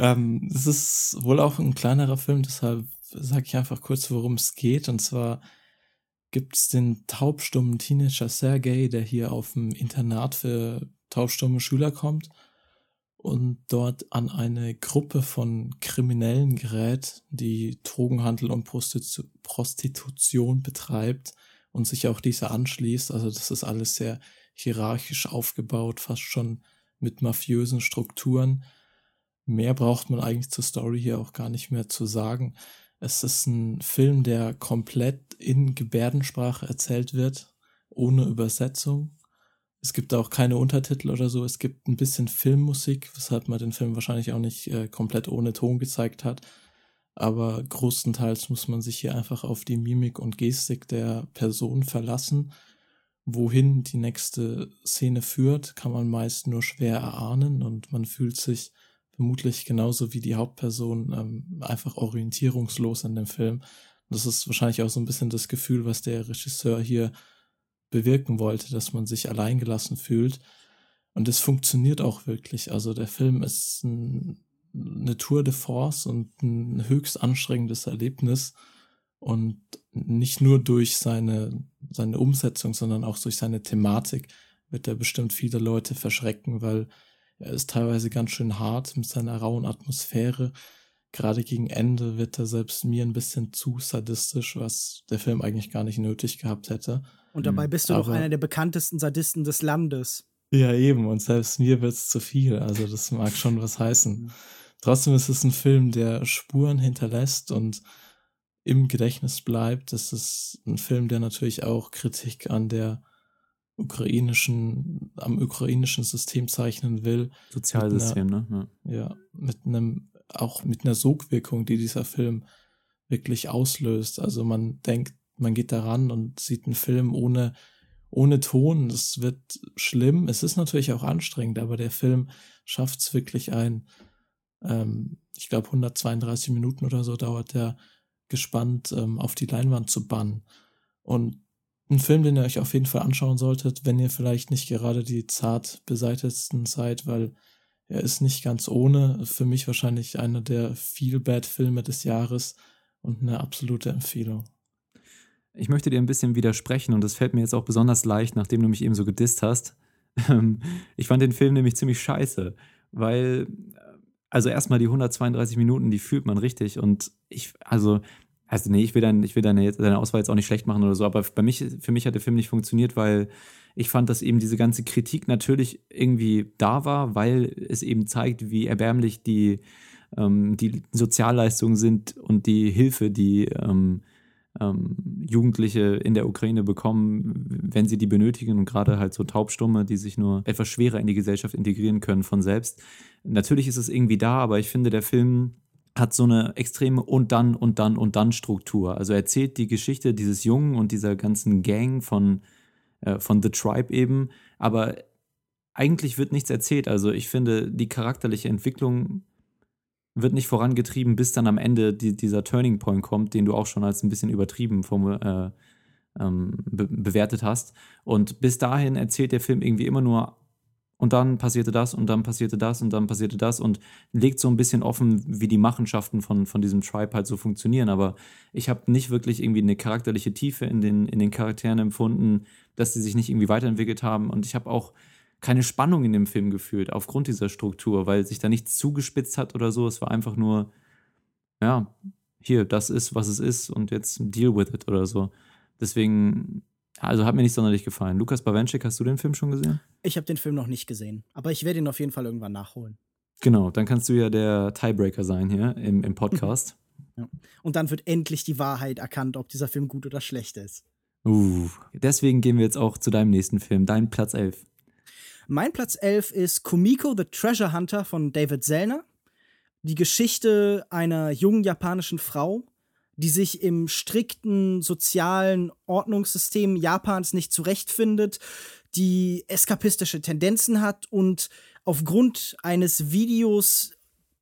Speaker 3: ähm, es ist wohl auch ein kleinerer Film, deshalb sage ich einfach kurz, worum es geht. Und zwar gibt es den taubstummen Teenager Sergei, der hier auf dem Internat für taubstumme Schüler kommt und dort an eine Gruppe von Kriminellen gerät, die Drogenhandel und Prostitu Prostitution betreibt und sich auch dieser anschließt. Also das ist alles sehr hierarchisch aufgebaut, fast schon mit mafiösen Strukturen. Mehr braucht man eigentlich zur Story hier auch gar nicht mehr zu sagen. Es ist ein Film, der komplett in Gebärdensprache erzählt wird, ohne Übersetzung. Es gibt auch keine Untertitel oder so. Es gibt ein bisschen Filmmusik, weshalb man den Film wahrscheinlich auch nicht äh, komplett ohne Ton gezeigt hat. Aber größtenteils muss man sich hier einfach auf die Mimik und Gestik der Person verlassen. Wohin die nächste Szene führt, kann man meist nur schwer erahnen und man fühlt sich vermutlich genauso wie die Hauptperson ähm, einfach orientierungslos in dem Film. Das ist wahrscheinlich auch so ein bisschen das Gefühl, was der Regisseur hier bewirken wollte, dass man sich alleingelassen fühlt. Und es funktioniert auch wirklich. Also der Film ist ein, eine Tour de Force und ein höchst anstrengendes Erlebnis. Und nicht nur durch seine, seine Umsetzung, sondern auch durch seine Thematik wird er bestimmt viele Leute verschrecken, weil er ist teilweise ganz schön hart mit seiner rauen Atmosphäre. Gerade gegen Ende wird er selbst mir ein bisschen zu sadistisch, was der Film eigentlich gar nicht nötig gehabt hätte.
Speaker 2: Und dabei bist du Aber, doch einer der bekanntesten Sadisten des Landes.
Speaker 3: Ja, eben. Und selbst mir wird es zu viel. Also das mag schon was heißen. Mhm. Trotzdem ist es ein Film, der Spuren hinterlässt und im Gedächtnis bleibt. Es ist ein Film, der natürlich auch Kritik an der ukrainischen, am ukrainischen System zeichnen will.
Speaker 1: Sozialsystem,
Speaker 3: einer,
Speaker 1: ne?
Speaker 3: Ja. ja, mit einem, auch mit einer Sogwirkung, die dieser Film wirklich auslöst. Also man denkt, man geht daran und sieht einen Film ohne, ohne Ton. Es wird schlimm. Es ist natürlich auch anstrengend, aber der Film schafft es wirklich ein, ähm, ich glaube 132 Minuten oder so dauert der gespannt ähm, auf die Leinwand zu bannen. Und ein Film, den ihr euch auf jeden Fall anschauen solltet, wenn ihr vielleicht nicht gerade die zart beseitigsten seid, weil er ist nicht ganz ohne. Für mich wahrscheinlich einer der Feel-Bad-Filme des Jahres und eine absolute Empfehlung.
Speaker 1: Ich möchte dir ein bisschen widersprechen und das fällt mir jetzt auch besonders leicht, nachdem du mich eben so gedisst hast. Ähm, ich fand den Film nämlich ziemlich scheiße, weil, also erstmal die 132 Minuten, die fühlt man richtig und ich, also also nee, ich will, dein, ich will deine, deine Auswahl jetzt auch nicht schlecht machen oder so, aber bei mich, für mich hat der Film nicht funktioniert, weil ich fand, dass eben diese ganze Kritik natürlich irgendwie da war, weil es eben zeigt, wie erbärmlich die, ähm, die Sozialleistungen sind und die Hilfe, die ähm, ähm, Jugendliche in der Ukraine bekommen, wenn sie die benötigen und gerade halt so Taubstumme, die sich nur etwas schwerer in die Gesellschaft integrieren können von selbst. Natürlich ist es irgendwie da, aber ich finde, der Film hat so eine extreme und dann und dann und dann Struktur. Also er erzählt die Geschichte dieses Jungen und dieser ganzen Gang von, äh, von The Tribe eben, aber eigentlich wird nichts erzählt. Also ich finde, die charakterliche Entwicklung wird nicht vorangetrieben, bis dann am Ende die, dieser Turning Point kommt, den du auch schon als ein bisschen übertrieben vom, äh, ähm, be bewertet hast. Und bis dahin erzählt der Film irgendwie immer nur und dann passierte das und dann passierte das und dann passierte das und legt so ein bisschen offen, wie die Machenschaften von, von diesem Tribe halt so funktionieren. Aber ich habe nicht wirklich irgendwie eine charakterliche Tiefe in den, in den Charakteren empfunden, dass sie sich nicht irgendwie weiterentwickelt haben. Und ich habe auch keine Spannung in dem Film gefühlt aufgrund dieser Struktur, weil sich da nichts zugespitzt hat oder so. Es war einfach nur, ja, hier, das ist, was es ist und jetzt deal with it oder so. Deswegen also hat mir nicht sonderlich gefallen. Lukas Bawenschik, hast du den Film schon gesehen?
Speaker 2: Ich habe den Film noch nicht gesehen, aber ich werde ihn auf jeden Fall irgendwann nachholen.
Speaker 1: Genau, dann kannst du ja der Tiebreaker sein hier im, im Podcast. <laughs>
Speaker 2: ja. Und dann wird endlich die Wahrheit erkannt, ob dieser Film gut oder schlecht ist.
Speaker 1: Uh, deswegen gehen wir jetzt auch zu deinem nächsten Film, dein Platz 11.
Speaker 2: Mein Platz 11 ist Kumiko the Treasure Hunter von David Sellner. Die Geschichte einer jungen japanischen Frau, die sich im strikten sozialen Ordnungssystem Japans nicht zurechtfindet, die eskapistische Tendenzen hat und aufgrund eines Videos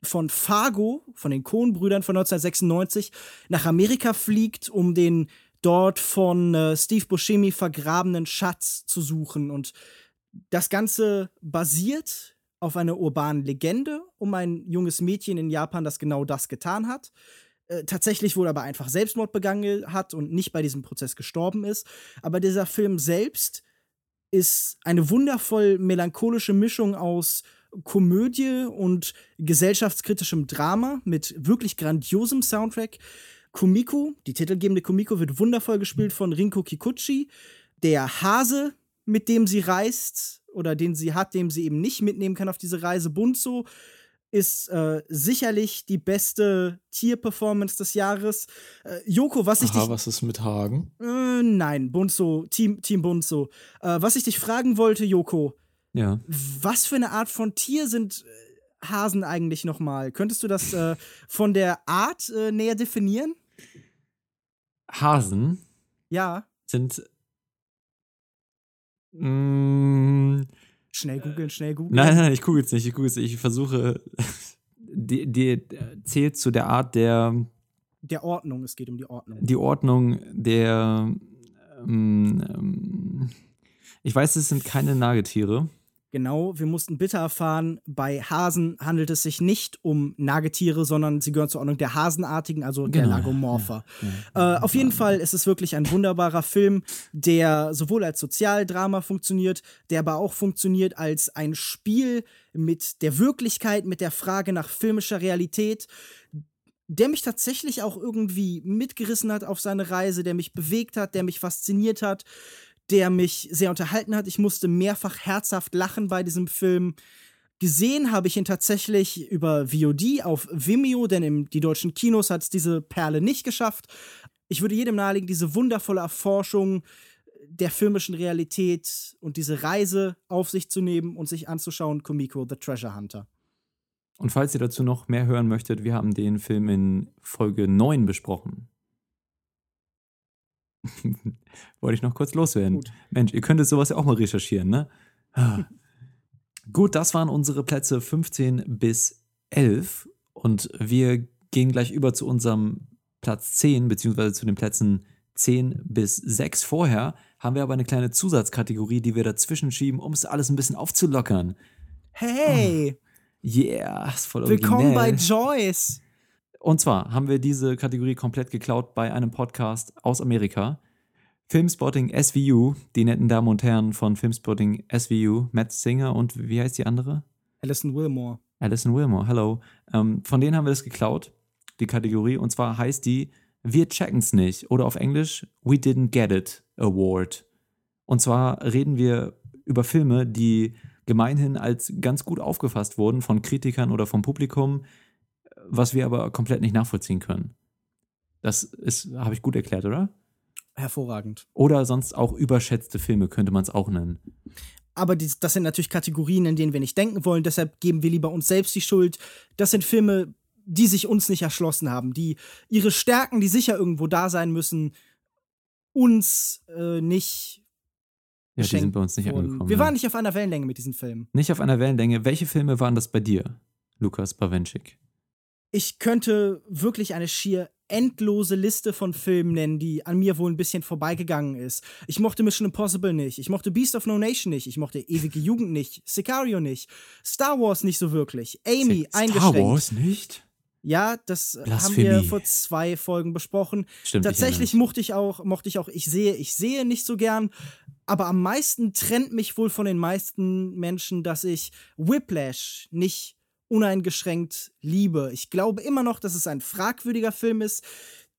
Speaker 2: von Fargo, von den Coen-Brüdern von 1996, nach Amerika fliegt, um den dort von äh, Steve Buscemi vergrabenen Schatz zu suchen. Und das Ganze basiert auf einer urbanen Legende um ein junges Mädchen in Japan, das genau das getan hat. Äh, tatsächlich wohl aber einfach Selbstmord begangen hat und nicht bei diesem Prozess gestorben ist. Aber dieser Film selbst ist eine wundervoll melancholische Mischung aus Komödie und gesellschaftskritischem Drama mit wirklich grandiosem Soundtrack. Kumiko, die titelgebende Kumiko, wird wundervoll gespielt von Rinko Kikuchi. Der Hase, mit dem sie reist oder den sie hat, dem sie eben nicht mitnehmen kann auf diese Reise, Bunzo, ist äh, sicherlich die beste Tierperformance des Jahres. Äh, Joko, was ich
Speaker 3: Aha,
Speaker 2: dich.
Speaker 3: was ist mit Hagen?
Speaker 2: Äh, nein, Bunzo, Team, Team Bunzo. Äh, was ich dich fragen wollte, Joko.
Speaker 1: Ja.
Speaker 2: Was für eine Art von Tier sind äh, Hasen eigentlich nochmal? Könntest du das äh, von der Art näher definieren?
Speaker 1: Hasen?
Speaker 2: Ja.
Speaker 1: Sind. Mh, mm,
Speaker 2: Schnell googeln, schnell googeln.
Speaker 1: Nein, nein, ich google es nicht, ich google es nicht. Ich versuche, <laughs> die, die zählt zu der Art der.
Speaker 2: Der Ordnung, es geht um die Ordnung.
Speaker 1: Die Ordnung der. Ähm, ähm ich weiß, es sind keine Nagetiere.
Speaker 2: Genau, wir mussten bitte erfahren, bei Hasen handelt es sich nicht um Nagetiere, sondern sie gehören zur Ordnung der Hasenartigen, also genau. der Lagomorpha. Ja, ja, äh, auf jeden Fall ist es wirklich ein wunderbarer Film, der sowohl als Sozialdrama funktioniert, der aber auch funktioniert als ein Spiel mit der Wirklichkeit, mit der Frage nach filmischer Realität, der mich tatsächlich auch irgendwie mitgerissen hat auf seine Reise, der mich bewegt hat, der mich fasziniert hat der mich sehr unterhalten hat. Ich musste mehrfach herzhaft lachen bei diesem Film. Gesehen habe ich ihn tatsächlich über VOD auf Vimeo, denn in die deutschen Kinos hat es diese Perle nicht geschafft. Ich würde jedem nahelegen, diese wundervolle Erforschung der filmischen Realität und diese Reise auf sich zu nehmen und sich anzuschauen, Kumiko, The Treasure Hunter.
Speaker 1: Und falls ihr dazu noch mehr hören möchtet, wir haben den Film in Folge 9 besprochen. Wollte ich noch kurz loswerden. Gut. Mensch, ihr könntet sowas ja auch mal recherchieren, ne? Ah. Gut, das waren unsere Plätze 15 bis 11 und wir gehen gleich über zu unserem Platz 10, beziehungsweise zu den Plätzen 10 bis 6. Vorher haben wir aber eine kleine Zusatzkategorie, die wir dazwischen schieben, um es alles ein bisschen aufzulockern.
Speaker 2: Hey!
Speaker 1: Oh. Yeah, ist voll
Speaker 2: Willkommen bei Joyce!
Speaker 1: Und zwar haben wir diese Kategorie komplett geklaut bei einem Podcast aus Amerika. Filmspotting SVU, die netten Damen und Herren von Filmspotting SVU, Matt Singer und wie heißt die andere?
Speaker 2: Alison Wilmore.
Speaker 1: Alison Wilmore, hello. Ähm, von denen haben wir das geklaut, die Kategorie. Und zwar heißt die Wir checken's nicht oder auf Englisch We Didn't Get It Award. Und zwar reden wir über Filme, die gemeinhin als ganz gut aufgefasst wurden von Kritikern oder vom Publikum, was wir aber komplett nicht nachvollziehen können. Das ist, habe ich gut erklärt, oder?
Speaker 2: Hervorragend.
Speaker 1: Oder sonst auch überschätzte Filme könnte man es auch nennen.
Speaker 2: Aber das sind natürlich Kategorien, in denen wir nicht denken wollen. Deshalb geben wir lieber uns selbst die Schuld. Das sind Filme, die sich uns nicht erschlossen haben, die ihre Stärken, die sicher irgendwo da sein müssen, uns äh, nicht.
Speaker 1: Ja, die sind bei uns nicht angekommen.
Speaker 2: Wir
Speaker 1: ja.
Speaker 2: waren nicht auf einer Wellenlänge mit diesen Filmen.
Speaker 1: Nicht auf einer Wellenlänge. Welche Filme waren das bei dir, Lukas Bawenschik?
Speaker 2: Ich könnte wirklich eine schier endlose Liste von Filmen nennen, die an mir wohl ein bisschen vorbeigegangen ist. Ich mochte Mission Impossible nicht, ich mochte Beast of No Nation nicht, ich mochte Ewige Jugend nicht, Sicario nicht, Star Wars nicht so wirklich, Amy Star eingeschränkt.
Speaker 1: Star Wars nicht?
Speaker 2: Ja, das Blasphemie. haben wir vor zwei Folgen besprochen.
Speaker 1: Stimmt,
Speaker 2: Tatsächlich mochte ich auch, mochte ich auch, ich sehe, ich sehe nicht so gern. Aber am meisten trennt mich wohl von den meisten Menschen, dass ich Whiplash nicht uneingeschränkt liebe. Ich glaube immer noch, dass es ein fragwürdiger Film ist,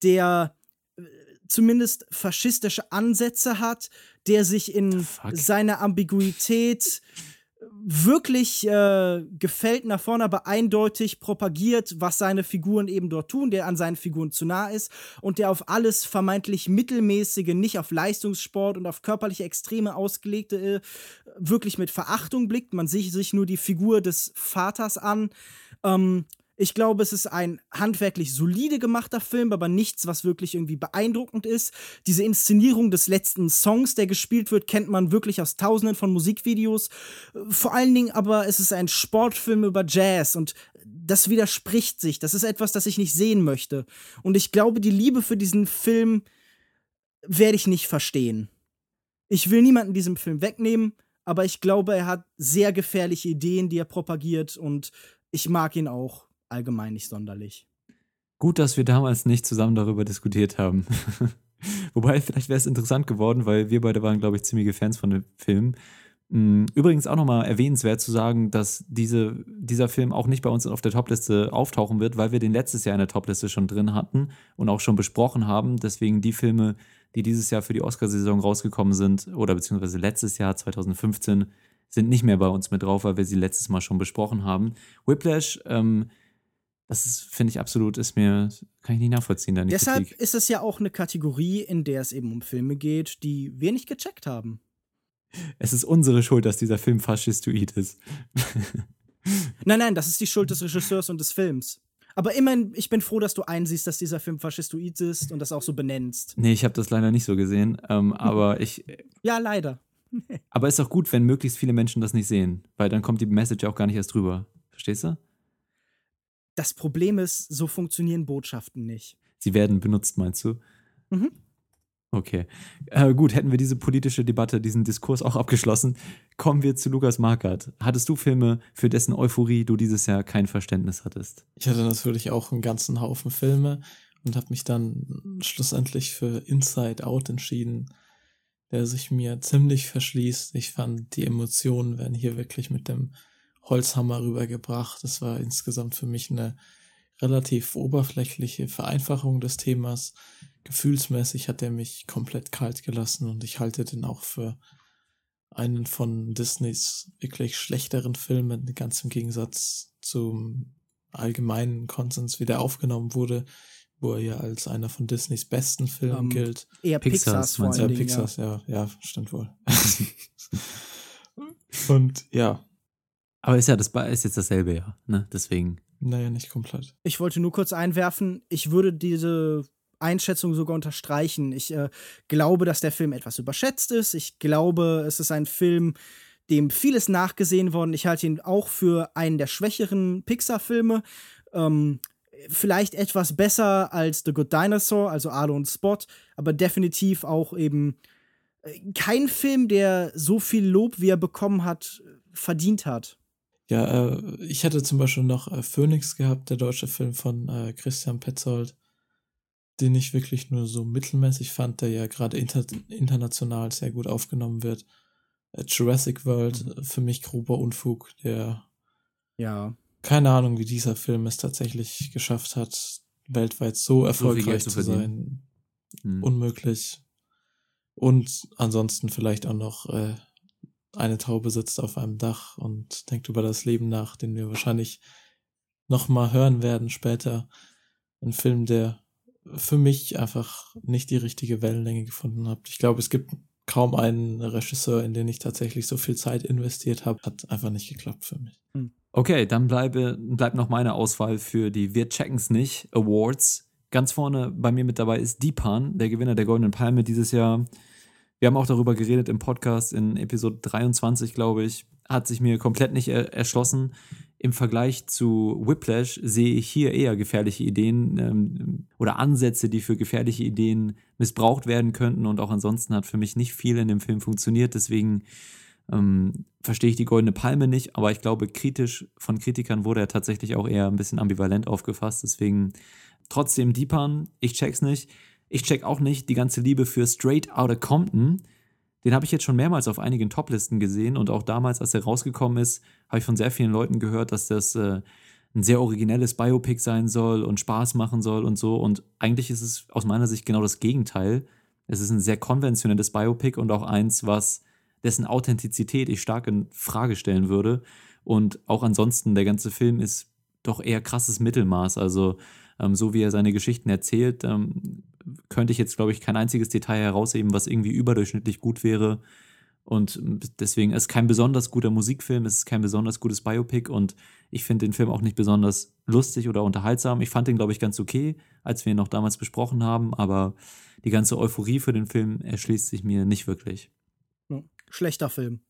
Speaker 2: der äh, zumindest faschistische Ansätze hat, der sich in seiner Ambiguität wirklich äh, gefällt nach vorne, aber eindeutig propagiert, was seine Figuren eben dort tun, der an seinen Figuren zu nah ist und der auf alles vermeintlich mittelmäßige, nicht auf Leistungssport und auf körperliche Extreme ausgelegte, äh, wirklich mit Verachtung blickt. Man sieht sich nur die Figur des Vaters an. Ähm, Ich glaube, es ist ein handwerklich solide gemachter Film, aber nichts, was wirklich irgendwie beeindruckend ist. Diese Inszenierung des letzten Songs, der gespielt wird, kennt man wirklich aus tausenden von Musikvideos. Vor allen Dingen aber es ist ein Sportfilm über Jazz und das widerspricht sich. Das ist etwas, das ich nicht sehen möchte. Und ich glaube, die Liebe für diesen Film werde ich nicht verstehen. Ich will niemanden diesem Film wegnehmen, aber ich glaube, er hat sehr gefährliche Ideen, die er propagiert und ich mag ihn auch allgemein nicht sonderlich.
Speaker 1: Gut, dass wir damals nicht zusammen darüber diskutiert haben. <laughs> Wobei, vielleicht wäre es interessant geworden, weil wir beide waren, glaube ich, ziemliche Fans von dem Film. Mm, übrigens auch nochmal erwähnenswert zu sagen, dass diese, dieser Film auch nicht bei uns auf der Topliste auftauchen wird, weil wir den letztes Jahr in der Topliste schon drin hatten und auch schon besprochen haben. Deswegen die Filme, die dieses Jahr für die Oscarsaison rausgekommen sind, oder beziehungsweise letztes Jahr 2015, sind nicht mehr bei uns mit drauf, weil wir sie letztes Mal schon besprochen haben. Whiplash ähm, das finde ich absolut, ist mir, kann ich nicht nachvollziehen. Deine
Speaker 2: Deshalb
Speaker 1: Kritik.
Speaker 2: ist es ja auch eine Kategorie, in der es eben um Filme geht, die wir nicht gecheckt haben.
Speaker 1: Es ist unsere Schuld, dass dieser Film faschistoid ist. <laughs>
Speaker 2: nein, nein, das ist die Schuld des Regisseurs und des Films. Aber immerhin, ich bin froh, dass du einsiehst, dass dieser Film faschistoid ist und das auch so benennst.
Speaker 1: Nee, ich habe das leider nicht so gesehen. Ähm, aber ich.
Speaker 2: Ja, leider. <laughs>
Speaker 1: aber ist auch gut, wenn möglichst viele Menschen das nicht sehen, weil dann kommt die Message auch gar nicht erst drüber. Verstehst du?
Speaker 2: Das Problem ist, so funktionieren Botschaften nicht.
Speaker 1: Sie werden benutzt, meinst du?
Speaker 2: Mhm.
Speaker 1: Okay. Äh, gut, hätten wir diese politische Debatte, diesen Diskurs auch abgeschlossen. Kommen wir zu Lukas Markert. Hattest du Filme, für dessen Euphorie du dieses Jahr kein Verständnis hattest?
Speaker 3: Ich hatte natürlich auch einen ganzen Haufen Filme und habe mich dann schlussendlich für Inside Out entschieden, der sich mir ziemlich verschließt. Ich fand, die Emotionen werden hier wirklich mit dem Holzhammer rübergebracht. Das war insgesamt für mich eine relativ oberflächliche Vereinfachung des Themas. Gefühlsmäßig hat er mich komplett kalt gelassen und ich halte den auch für einen von Disneys wirklich schlechteren Filmen, ganz im Gegensatz zum allgemeinen Konsens, wie der aufgenommen wurde, wo er ja als einer von Disneys besten Filmen um, ähm,
Speaker 2: gilt. Eher Pixars, Pixars
Speaker 3: vor allem. Ja, Pixars, ja. ja, ja, stimmt wohl. <laughs> und ja,
Speaker 1: aber ist ja das ist jetzt dasselbe, ja, ne? Deswegen.
Speaker 3: Naja, nicht komplett.
Speaker 2: Ich wollte nur kurz einwerfen, ich würde diese Einschätzung sogar unterstreichen. Ich äh, glaube, dass der Film etwas überschätzt ist. Ich glaube, es ist ein Film, dem vieles nachgesehen worden. Ich halte ihn auch für einen der schwächeren Pixar-Filme. Ähm, vielleicht etwas besser als The Good Dinosaur, also Arlo und Spot, aber definitiv auch eben äh, kein Film, der so viel Lob, wie er bekommen hat, verdient hat.
Speaker 3: Ja, äh, ich hätte zum Beispiel noch äh, Phoenix gehabt, der deutsche Film von äh, Christian Petzold, den ich wirklich nur so mittelmäßig fand, der ja gerade inter international sehr gut aufgenommen wird. Äh, Jurassic World, mhm. für mich grober Unfug, der
Speaker 2: ja.
Speaker 3: Keine Ahnung, wie dieser Film es tatsächlich geschafft hat, weltweit so erfolgreich so zu, zu sein. Mhm. Unmöglich. Und ansonsten vielleicht auch noch äh, eine Taube sitzt auf einem Dach und denkt über das Leben nach, den wir wahrscheinlich nochmal hören werden später. Ein Film, der für mich einfach nicht die richtige Wellenlänge gefunden hat. Ich glaube, es gibt kaum einen Regisseur, in den ich tatsächlich so viel Zeit investiert habe. Hat einfach nicht geklappt für mich. Hm.
Speaker 1: Okay, dann bleibe, bleibt noch meine Auswahl für die Wir checken's nicht Awards. Ganz vorne bei mir mit dabei ist Deepan, der Gewinner der Goldenen Palme dieses Jahr. Wir haben auch darüber geredet im Podcast in Episode 23, glaube ich. Hat sich mir komplett nicht er erschlossen. Im Vergleich zu Whiplash sehe ich hier eher gefährliche Ideen ähm, oder Ansätze, die für gefährliche Ideen missbraucht werden könnten. Und auch ansonsten hat für mich nicht viel in dem Film funktioniert. Deswegen ähm, verstehe ich die Goldene Palme nicht. Aber ich glaube, kritisch von Kritikern wurde er tatsächlich auch eher ein bisschen ambivalent aufgefasst. Deswegen trotzdem Deepan, ich check's nicht. Ich check auch nicht die ganze Liebe für Straight Outta Compton. Den habe ich jetzt schon mehrmals auf einigen Toplisten gesehen und auch damals, als er rausgekommen ist, habe ich von sehr vielen Leuten gehört, dass das äh, ein sehr originelles Biopic sein soll und Spaß machen soll und so. Und eigentlich ist es aus meiner Sicht genau das Gegenteil. Es ist ein sehr konventionelles Biopic und auch eins, was dessen Authentizität ich stark in Frage stellen würde. Und auch ansonsten, der ganze Film ist doch eher krasses Mittelmaß. Also, ähm, so wie er seine Geschichten erzählt, ähm, könnte ich jetzt, glaube ich, kein einziges Detail herausheben, was irgendwie überdurchschnittlich gut wäre. Und deswegen ist kein besonders guter Musikfilm, es ist kein besonders gutes Biopic und ich finde den Film auch nicht besonders lustig oder unterhaltsam. Ich fand den, glaube ich, ganz okay, als wir ihn noch damals besprochen haben, aber die ganze Euphorie für den Film erschließt sich mir nicht wirklich.
Speaker 2: Schlechter Film.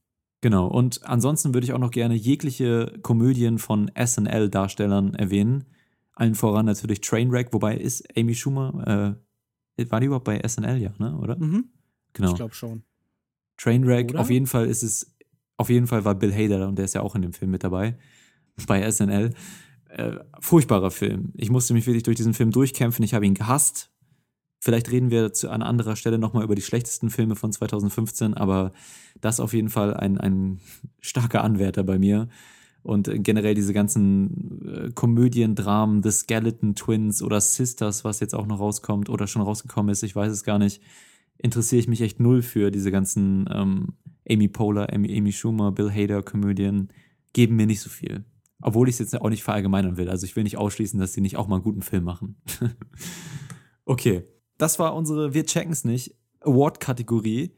Speaker 1: Genau, und ansonsten würde ich auch noch gerne jegliche Komödien von SNL-Darstellern erwähnen. Allen voran natürlich Trainwreck, wobei ist Amy Schumer, äh, war die überhaupt bei SNL, ja, ne, oder?
Speaker 2: Mhm. Genau. Ich glaube schon.
Speaker 1: Trainwreck, Oder? auf jeden Fall ist es, auf jeden Fall war Bill Hader und der ist ja auch in dem Film mit dabei, bei SNL. Äh, furchtbarer Film. Ich musste mich wirklich durch diesen Film durchkämpfen. Ich habe ihn gehasst. Vielleicht reden wir zu, an anderer Stelle nochmal über die schlechtesten Filme von 2015, aber das auf jeden Fall ein, ein starker Anwärter bei mir. Und generell diese ganzen äh, Komödien, The Skeleton Twins oder Sisters, was jetzt auch noch rauskommt oder schon rausgekommen ist, ich weiß es gar nicht interessiere ich mich echt null für diese ganzen ähm, Amy Poehler, Amy, Amy Schumer, Bill Hader Komödien, geben mir nicht so viel. Obwohl ich es jetzt auch nicht verallgemeinern will. Also ich will nicht ausschließen, dass sie nicht auch mal einen guten Film machen. <laughs> okay, das war unsere Wir checken's nicht Award-Kategorie.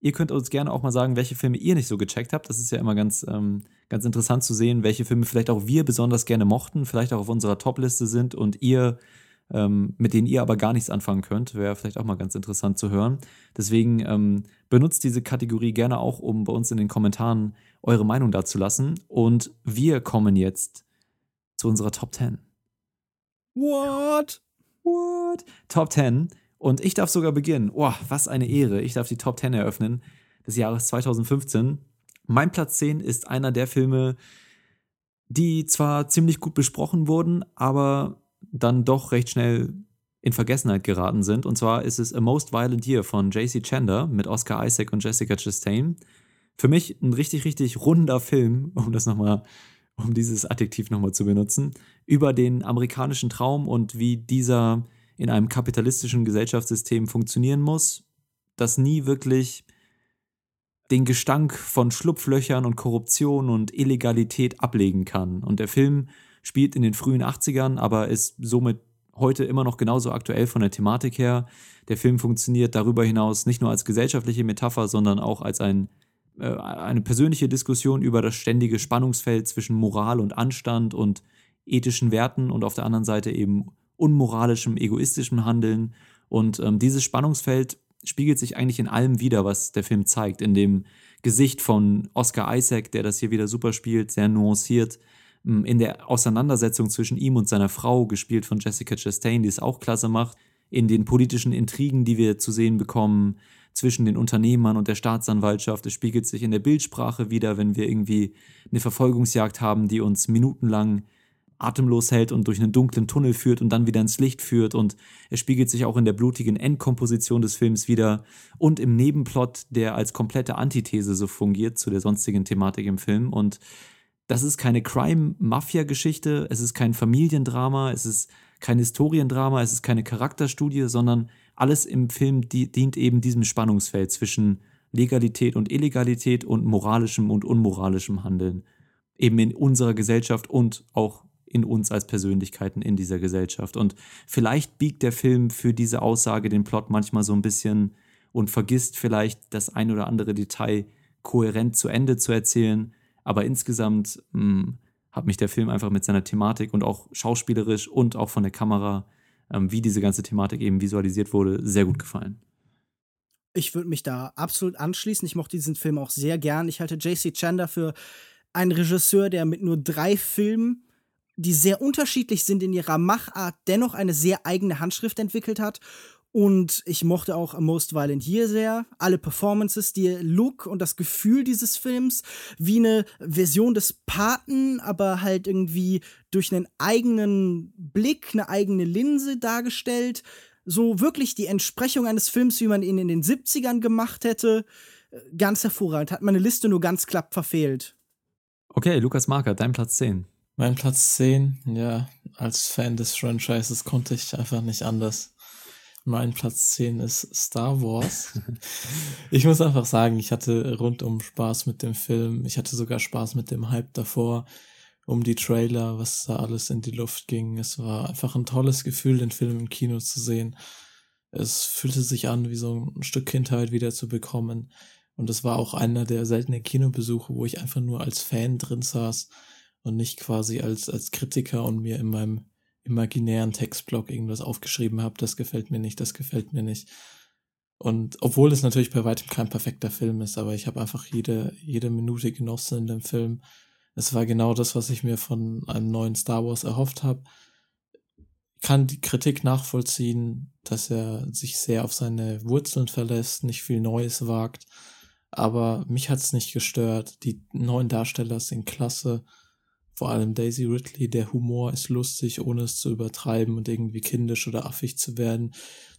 Speaker 1: Ihr könnt uns gerne auch mal sagen, welche Filme ihr nicht so gecheckt habt. Das ist ja immer ganz, ähm, ganz interessant zu sehen, welche Filme vielleicht auch wir besonders gerne mochten, vielleicht auch auf unserer Top-Liste sind und ihr ähm, mit denen ihr aber gar nichts anfangen könnt. Wäre vielleicht auch mal ganz interessant zu hören. Deswegen ähm, benutzt diese Kategorie gerne auch, um bei uns in den Kommentaren eure Meinung dazu lassen. Und wir kommen jetzt zu unserer Top 10.
Speaker 2: What?
Speaker 1: What? Top 10. Und ich darf sogar beginnen. Oh, was eine Ehre. Ich darf die Top 10 eröffnen des Jahres 2015. Mein Platz 10 ist einer der Filme, die zwar ziemlich gut besprochen wurden, aber dann doch recht schnell in Vergessenheit geraten sind. Und zwar ist es A Most Violent Year von J.C. Chandler mit Oscar Isaac und Jessica Chastain. Für mich ein richtig, richtig runder Film, <laughs> um das nochmal, um dieses Adjektiv nochmal zu benutzen, über den amerikanischen Traum und wie dieser in einem kapitalistischen Gesellschaftssystem funktionieren muss, das nie wirklich den Gestank von Schlupflöchern und Korruption und Illegalität ablegen kann. Und der Film spielt in den frühen 80ern, aber ist somit heute immer noch genauso aktuell von der Thematik her. Der Film funktioniert darüber hinaus nicht nur als gesellschaftliche Metapher, sondern auch als ein, äh, eine persönliche Diskussion über das ständige Spannungsfeld zwischen Moral und Anstand und ethischen Werten und auf der anderen Seite eben unmoralischem, egoistischem Handeln. Und ähm, dieses Spannungsfeld spiegelt sich eigentlich in allem wieder, was der Film zeigt. In dem Gesicht von Oscar Isaac, der das hier wieder super spielt, sehr nuanciert, in der Auseinandersetzung zwischen ihm und seiner Frau, gespielt von Jessica Chastain, die es auch klasse macht, in den politischen Intrigen, die wir zu sehen bekommen, zwischen den Unternehmern und der Staatsanwaltschaft. Es spiegelt sich in der Bildsprache wieder, wenn wir irgendwie eine Verfolgungsjagd haben, die uns minutenlang atemlos hält und durch einen dunklen Tunnel führt und dann wieder ins Licht führt. Und es spiegelt sich auch in der blutigen Endkomposition des Films wieder und im Nebenplot, der als komplette Antithese so fungiert zu der sonstigen Thematik im Film. Und das ist keine Crime-Mafia-Geschichte, es ist kein Familiendrama, es ist kein Historiendrama, es ist keine Charakterstudie, sondern alles im Film dient eben diesem Spannungsfeld zwischen Legalität und Illegalität und moralischem und unmoralischem Handeln. Eben in unserer Gesellschaft und auch in uns als Persönlichkeiten in dieser Gesellschaft. Und vielleicht biegt der Film für diese Aussage den Plot manchmal so ein bisschen und vergisst vielleicht das ein oder andere Detail kohärent zu Ende zu erzählen. Aber insgesamt hm, hat mich der Film einfach mit seiner Thematik und auch schauspielerisch und auch von der Kamera, ähm, wie diese ganze Thematik eben visualisiert wurde, sehr gut gefallen.
Speaker 2: Ich würde mich da absolut anschließen. Ich mochte diesen Film auch sehr gern. Ich halte J.C. Chandler für einen Regisseur, der mit nur drei Filmen, die sehr unterschiedlich sind in ihrer Machart, dennoch eine sehr eigene Handschrift entwickelt hat und ich mochte auch Most Violent Year sehr. Alle Performances, die Look und das Gefühl dieses Films, wie eine Version des Paten, aber halt irgendwie durch einen eigenen Blick, eine eigene Linse dargestellt. So wirklich die Entsprechung eines Films, wie man ihn in den 70ern gemacht hätte. Ganz hervorragend. Hat meine Liste nur ganz klapp verfehlt.
Speaker 1: Okay, Lukas Marker, dein Platz 10.
Speaker 3: Mein Platz 10, ja, als Fan des Franchises konnte ich einfach nicht anders. Mein Platz 10 ist Star Wars. <laughs> ich muss einfach sagen, ich hatte rundum Spaß mit dem Film. Ich hatte sogar Spaß mit dem Hype davor, um die Trailer, was da alles in die Luft ging. Es war einfach ein tolles Gefühl, den Film im Kino zu sehen. Es fühlte sich an, wie so ein Stück Kindheit wieder zu bekommen. Und es war auch einer der seltenen Kinobesuche, wo ich einfach nur als Fan drin saß und nicht quasi als, als Kritiker und mir in meinem imaginären Textblock irgendwas aufgeschrieben habe, das gefällt mir nicht, das gefällt mir nicht. Und obwohl es natürlich bei weitem kein perfekter Film ist, aber ich habe einfach jede, jede Minute genossen in dem Film. Es war genau das, was ich mir von einem neuen Star Wars erhofft habe. Kann die Kritik nachvollziehen, dass er sich sehr auf seine Wurzeln verlässt, nicht viel Neues wagt. Aber mich hat's nicht gestört. Die neuen Darsteller sind klasse. Vor allem Daisy Ridley, der Humor ist lustig, ohne es zu übertreiben und irgendwie kindisch oder affig zu werden.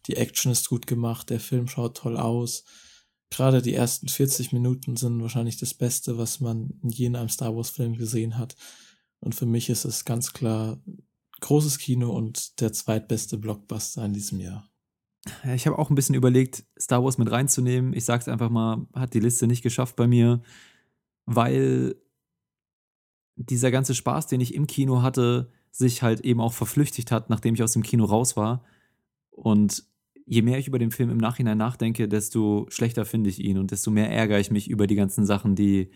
Speaker 3: Die Action ist gut gemacht, der Film schaut toll aus. Gerade die ersten 40 Minuten sind wahrscheinlich das Beste, was man in je einem Star Wars Film gesehen hat. Und für mich ist es ganz klar großes Kino und der zweitbeste Blockbuster in diesem Jahr.
Speaker 1: Ich habe auch ein bisschen überlegt, Star Wars mit reinzunehmen. Ich sag's einfach mal, hat die Liste nicht geschafft bei mir, weil dieser ganze Spaß, den ich im Kino hatte, sich halt eben auch verflüchtigt hat, nachdem ich aus dem Kino raus war. Und je mehr ich über den Film im Nachhinein nachdenke, desto schlechter finde ich ihn und desto mehr ärgere ich mich über die ganzen Sachen, die,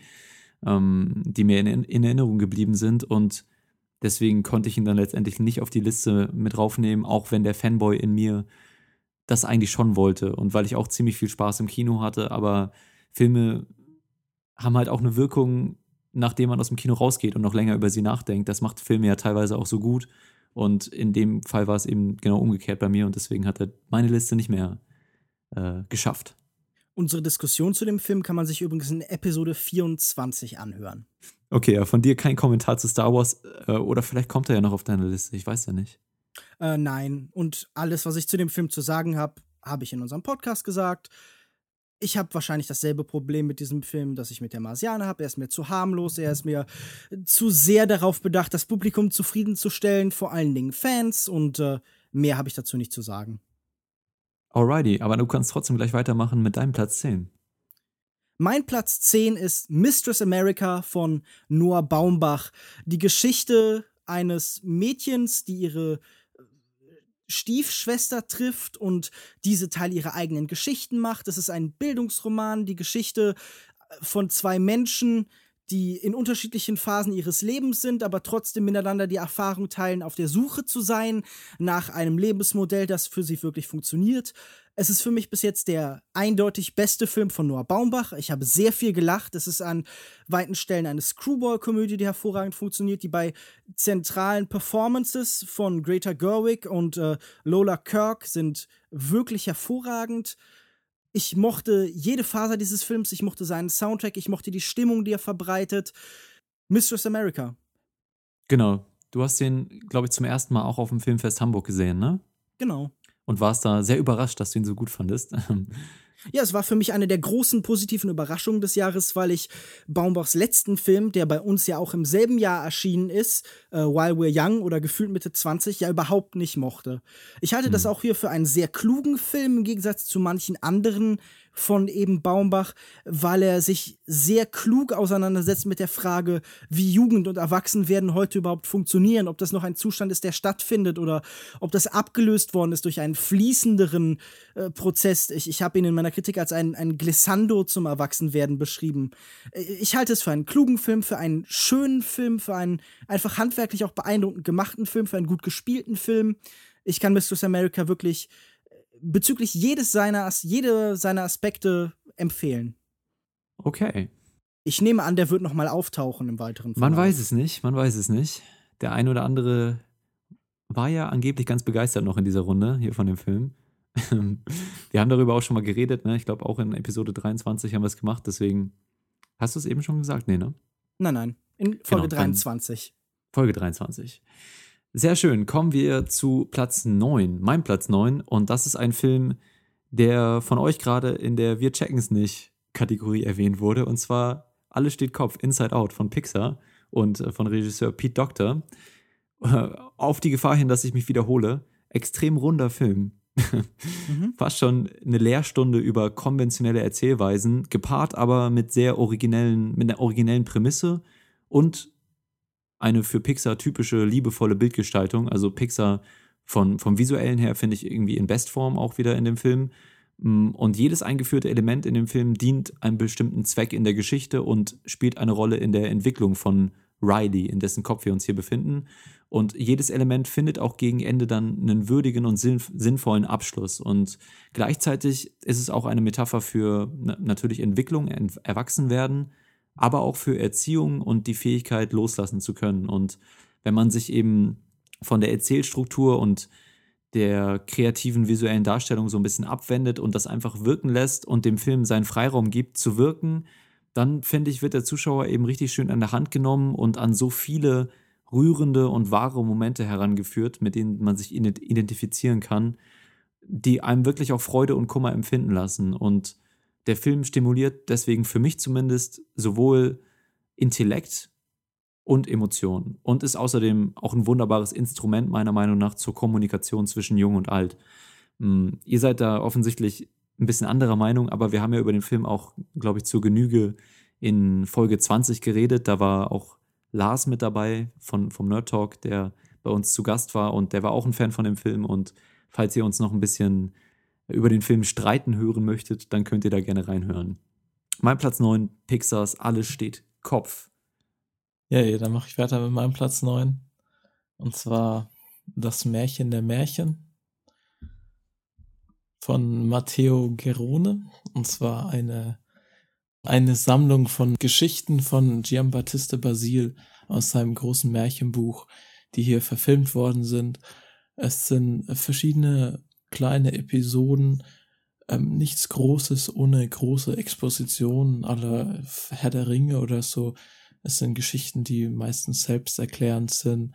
Speaker 1: ähm, die mir in, in, Erinnerung geblieben sind. Und deswegen konnte ich ihn dann letztendlich nicht auf die Liste mit raufnehmen, auch wenn der Fanboy in mir das eigentlich schon wollte. Und weil ich auch ziemlich viel Spaß im Kino hatte, aber Filme haben halt auch eine Wirkung nachdem man aus dem Kino rausgeht und noch länger über sie nachdenkt. Das macht Filme ja teilweise auch so gut. Und in dem Fall war es eben genau umgekehrt bei mir und deswegen hat er meine Liste nicht mehr äh, geschafft.
Speaker 2: Unsere Diskussion zu dem Film kann man sich übrigens in Episode 24 anhören.
Speaker 1: Okay, ja, von dir kein Kommentar zu Star Wars äh, oder vielleicht kommt er ja noch auf deine Liste, ich weiß ja nicht.
Speaker 2: Äh, nein, und alles, was ich zu dem Film zu sagen habe, habe ich in unserem Podcast gesagt ich habe wahrscheinlich dasselbe Problem mit diesem Film, das ich mit der Marsianer habe. Er ist mir zu harmlos, er ist mir zu sehr darauf bedacht, das Publikum zufriedenzustellen, vor allen Dingen Fans und äh, mehr habe ich dazu nicht zu sagen.
Speaker 1: Alrighty, aber du kannst trotzdem gleich weitermachen mit deinem Platz 10.
Speaker 2: Mein Platz 10 ist Mistress America von Noah Baumbach. Die Geschichte eines Mädchens, die ihre Stiefschwester trifft und diese Teil ihrer eigenen Geschichten macht. Es ist ein Bildungsroman, die Geschichte äh, von zwei Menschen, die in unterschiedlichen Phasen ihres Lebens sind, aber trotzdem miteinander die Erfahrung teilen, auf der Suche zu sein nach einem Lebensmodell, das für sie wirklich funktioniert. Es ist für mich bis jetzt der eindeutig beste Film von Noah Baumbach. Ich habe sehr viel gelacht. Es ist an weiten Stellen eine Screwball-Komödie, die hervorragend funktioniert, die bei zentralen Performances von Greta Gerwig und äh, Lola Kirk sind wirklich hervorragend ich mochte jede Faser dieses Films, ich mochte seinen Soundtrack, ich mochte die Stimmung, die er verbreitet. Mistress America.
Speaker 1: Genau. Du hast den, glaube ich, zum ersten Mal auch auf dem Filmfest Hamburg gesehen, ne?
Speaker 2: Genau.
Speaker 1: Und warst da sehr überrascht, dass du ihn so gut fandest. <laughs>
Speaker 2: Ja, es war für mich eine der großen positiven Überraschungen des Jahres, weil ich Baumbachs letzten Film, der bei uns ja auch im selben Jahr erschienen ist, äh, While We're Young oder gefühlt Mitte 20, ja überhaupt nicht mochte. Ich halte mhm. das auch hier für einen sehr klugen Film im Gegensatz zu manchen anderen von eben Baumbach, weil er sich sehr klug auseinandersetzt mit der Frage, wie Jugend und Erwachsenwerden heute überhaupt funktionieren, ob das noch ein Zustand ist, der stattfindet oder ob das abgelöst worden ist durch einen fließenderen äh, Prozess. Ich, ich habe ihn in meiner Kritik als ein, ein Glissando zum Erwachsenwerden beschrieben. Äh, ich halte es für einen klugen Film, für einen schönen Film, für einen einfach handwerklich auch beeindruckend gemachten Film, für einen gut gespielten Film. Ich kann Mistress America wirklich bezüglich jedes seiner, jede seiner Aspekte empfehlen.
Speaker 1: Okay.
Speaker 2: Ich nehme an, der wird noch mal auftauchen im weiteren
Speaker 1: Verlauf. Man weiß es nicht, man weiß es nicht. Der ein oder andere war ja angeblich ganz begeistert noch in dieser Runde hier von dem Film. <laughs> wir haben darüber auch schon mal geredet, ne? Ich glaube, auch in Episode 23 haben wir es gemacht, deswegen. Hast du es eben schon gesagt? Nee, ne?
Speaker 2: Nein, nein. In Folge genau, 23.
Speaker 1: Folge 23. Sehr schön. Kommen wir zu Platz 9, mein Platz 9. Und das ist ein Film, der von euch gerade in der Wir checken's nicht Kategorie erwähnt wurde. Und zwar Alles steht Kopf, Inside Out von Pixar und äh, von Regisseur Pete Doctor. Äh, auf die Gefahr hin, dass ich mich wiederhole. Extrem runder Film. mhm. Fast schon eine Lehrstunde über konventionelle Erzählweisen, gepaart aber mit sehr originellen, mit einer originellen Prämisse und eine für Pixar typische liebevolle Bildgestaltung. Also Pixar von, vom visuellen her finde ich irgendwie in Bestform auch wieder in dem Film. Mm, und jedes eingeführte Element in dem Film dient einem bestimmten Zweck in der Geschichte und spielt eine Rolle in der Entwicklung von Riley, in dessen Kopf wir uns hier befinden. Und jedes Element findet auch gegen Ende dann einen würdigen und sinnvollen Abschluss. Und gleichzeitig ist es auch eine Metapher für natürlich Entwicklung, Erwachsenwerden, aber auch für Erziehung und die Fähigkeit loslassen zu können. Und wenn man sich eben von der Erzählstruktur und der kreativen visuellen Darstellung so ein bisschen abwendet und das einfach wirken lässt und dem Film seinen Freiraum gibt zu wirken, dann finde ich, wird der Zuschauer eben richtig schön an der Hand genommen und an so viele rührende und wahre Momente herangeführt, mit denen man sich identifizieren kann, die einem wirklich auch Freude und Kummer empfinden lassen. Und der Film stimuliert deswegen für mich zumindest sowohl Intellekt und Emotionen und ist außerdem auch ein wunderbares Instrument meiner Meinung nach zur Kommunikation zwischen Jung und Alt. Hm, ihr seid da offensichtlich ein bisschen anderer Meinung, aber wir haben ja über den Film auch, glaube ich, zur Genüge in Folge 20 geredet. Da war auch Lars mit dabei von, vom Nerd Talk, der bei uns zu Gast war und der war auch ein Fan von dem Film. Und falls ihr uns noch ein bisschen über den Film streiten hören möchtet, dann könnt ihr da gerne reinhören. Mein Platz 9, Pixars Alles steht Kopf.
Speaker 3: Ja, ja dann mache ich weiter mit meinem Platz 9. Und zwar Das Märchen der Märchen von Matteo Gerone. Und zwar eine, eine Sammlung von Geschichten von Giambattista Basil aus seinem großen Märchenbuch, die hier verfilmt worden sind. Es sind verschiedene kleine Episoden, ähm, nichts Großes ohne große Expositionen aller Herr der Ringe oder so. Es sind Geschichten, die meistens selbsterklärend sind.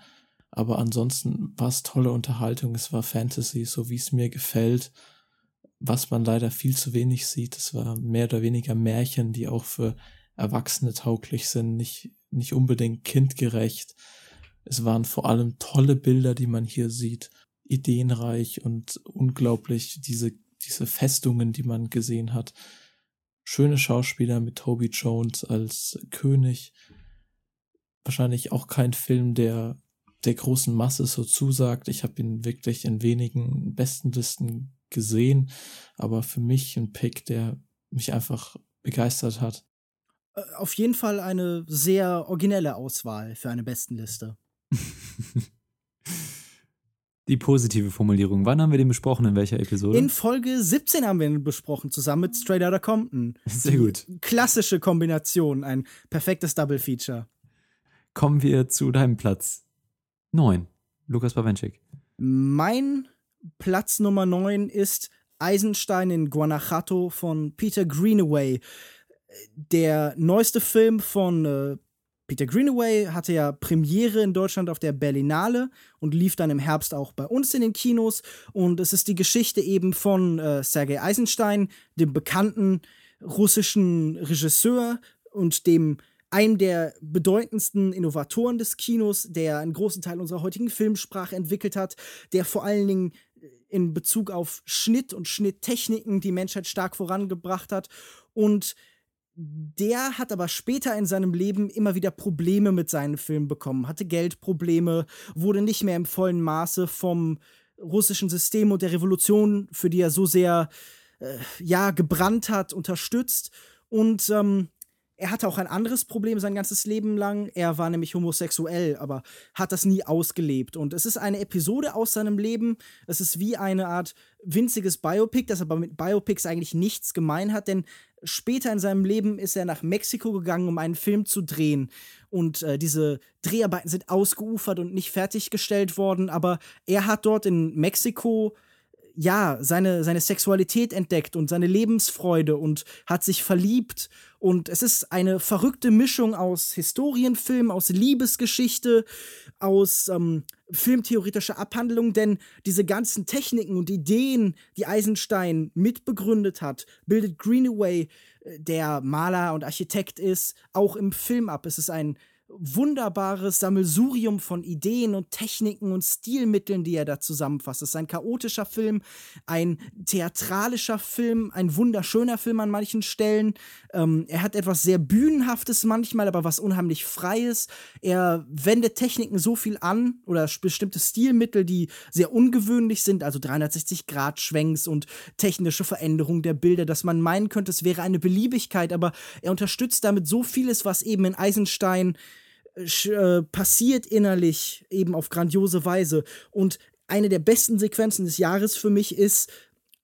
Speaker 3: Aber ansonsten war es tolle Unterhaltung. Es war Fantasy, so wie es mir gefällt. Was man leider viel zu wenig sieht, es war mehr oder weniger Märchen, die auch für Erwachsene tauglich sind, nicht, nicht unbedingt kindgerecht. Es waren vor allem tolle Bilder, die man hier sieht, ideenreich und unglaublich diese, diese Festungen, die man gesehen hat schöne Schauspieler mit Toby Jones als König. Wahrscheinlich auch kein Film, der der großen Masse so zusagt. Ich habe ihn wirklich in wenigen besten Listen gesehen, aber für mich ein Pick, der mich einfach begeistert hat.
Speaker 2: Äh, auf jeden Fall eine sehr originelle Auswahl für eine Bestenliste. <laughs>
Speaker 1: Die positive Formulierung. Wann haben wir den besprochen? In welcher Episode?
Speaker 2: In Folge 17 haben wir ihn besprochen, zusammen mit Straight Outta Compton. <laughs>
Speaker 1: Sehr gut.
Speaker 2: Klassische Kombination, ein perfektes Double Feature.
Speaker 1: Kommen wir zu deinem Platz 9. Lukas Bawenschik.
Speaker 2: Mein Platz Nummer 9 ist Eisenstein in Guanajuato von Peter Greenaway. Der neueste Film von äh, Peter Greenaway hatte ja Premiere in Deutschland auf der Berlinale und lief dann im Herbst auch bei uns in den Kinos. Und es ist die Geschichte eben von äh, Sergei Eisenstein, dem bekannten russischen Regisseur und dem einem der bedeutendsten Innovatoren des Kinos, der einen großen Teil unserer heutigen Filmsprache entwickelt hat, der vor allen Dingen in Bezug auf Schnitt und Schnitttechniken die Menschheit stark vorangebracht hat und der hat aber später in seinem Leben immer wieder Probleme mit seinen Filmen bekommen, hatte Geldprobleme, wurde nicht mehr im vollen Maße vom russischen System und der Revolution, für die er so sehr äh, ja gebrannt hat, unterstützt. Und ähm, er hatte auch ein anderes Problem sein ganzes Leben lang. Er war nämlich homosexuell, aber hat das nie ausgelebt. Und es ist eine Episode aus seinem Leben. Es ist wie eine Art winziges Biopic, das aber mit Biopics eigentlich nichts gemein hat, denn später in seinem Leben ist er nach Mexiko gegangen, um einen Film zu drehen. Und äh, diese Dreharbeiten sind ausgeufert und nicht fertiggestellt worden, aber er hat dort in Mexiko ja, seine, seine Sexualität entdeckt und seine Lebensfreude und hat sich verliebt. Und es ist eine verrückte Mischung aus Historienfilm, aus Liebesgeschichte, aus ähm, filmtheoretischer Abhandlung, denn diese ganzen Techniken und Ideen, die Eisenstein mitbegründet hat, bildet Greenaway, äh, der Maler und Architekt ist, auch im Film ab. Es ist ein wunderbares Sammelsurium von Ideen und Techniken und Stilmitteln, die er da zusammenfasst. Es ist ein chaotischer Film, ein theatralischer Film, ein wunderschöner Film an manchen Stellen. Ähm, er hat etwas sehr Bühnenhaftes manchmal, aber was unheimlich Freies. Er wendet Techniken so viel an oder bestimmte Stilmittel, die sehr ungewöhnlich sind, also 360-Grad-Schwenks und technische Veränderung der Bilder, dass man meinen könnte, es wäre eine Beliebigkeit, aber er unterstützt damit so vieles, was eben in Eisenstein äh, passiert innerlich eben auf grandiose Weise. Und eine der besten Sequenzen des Jahres für mich ist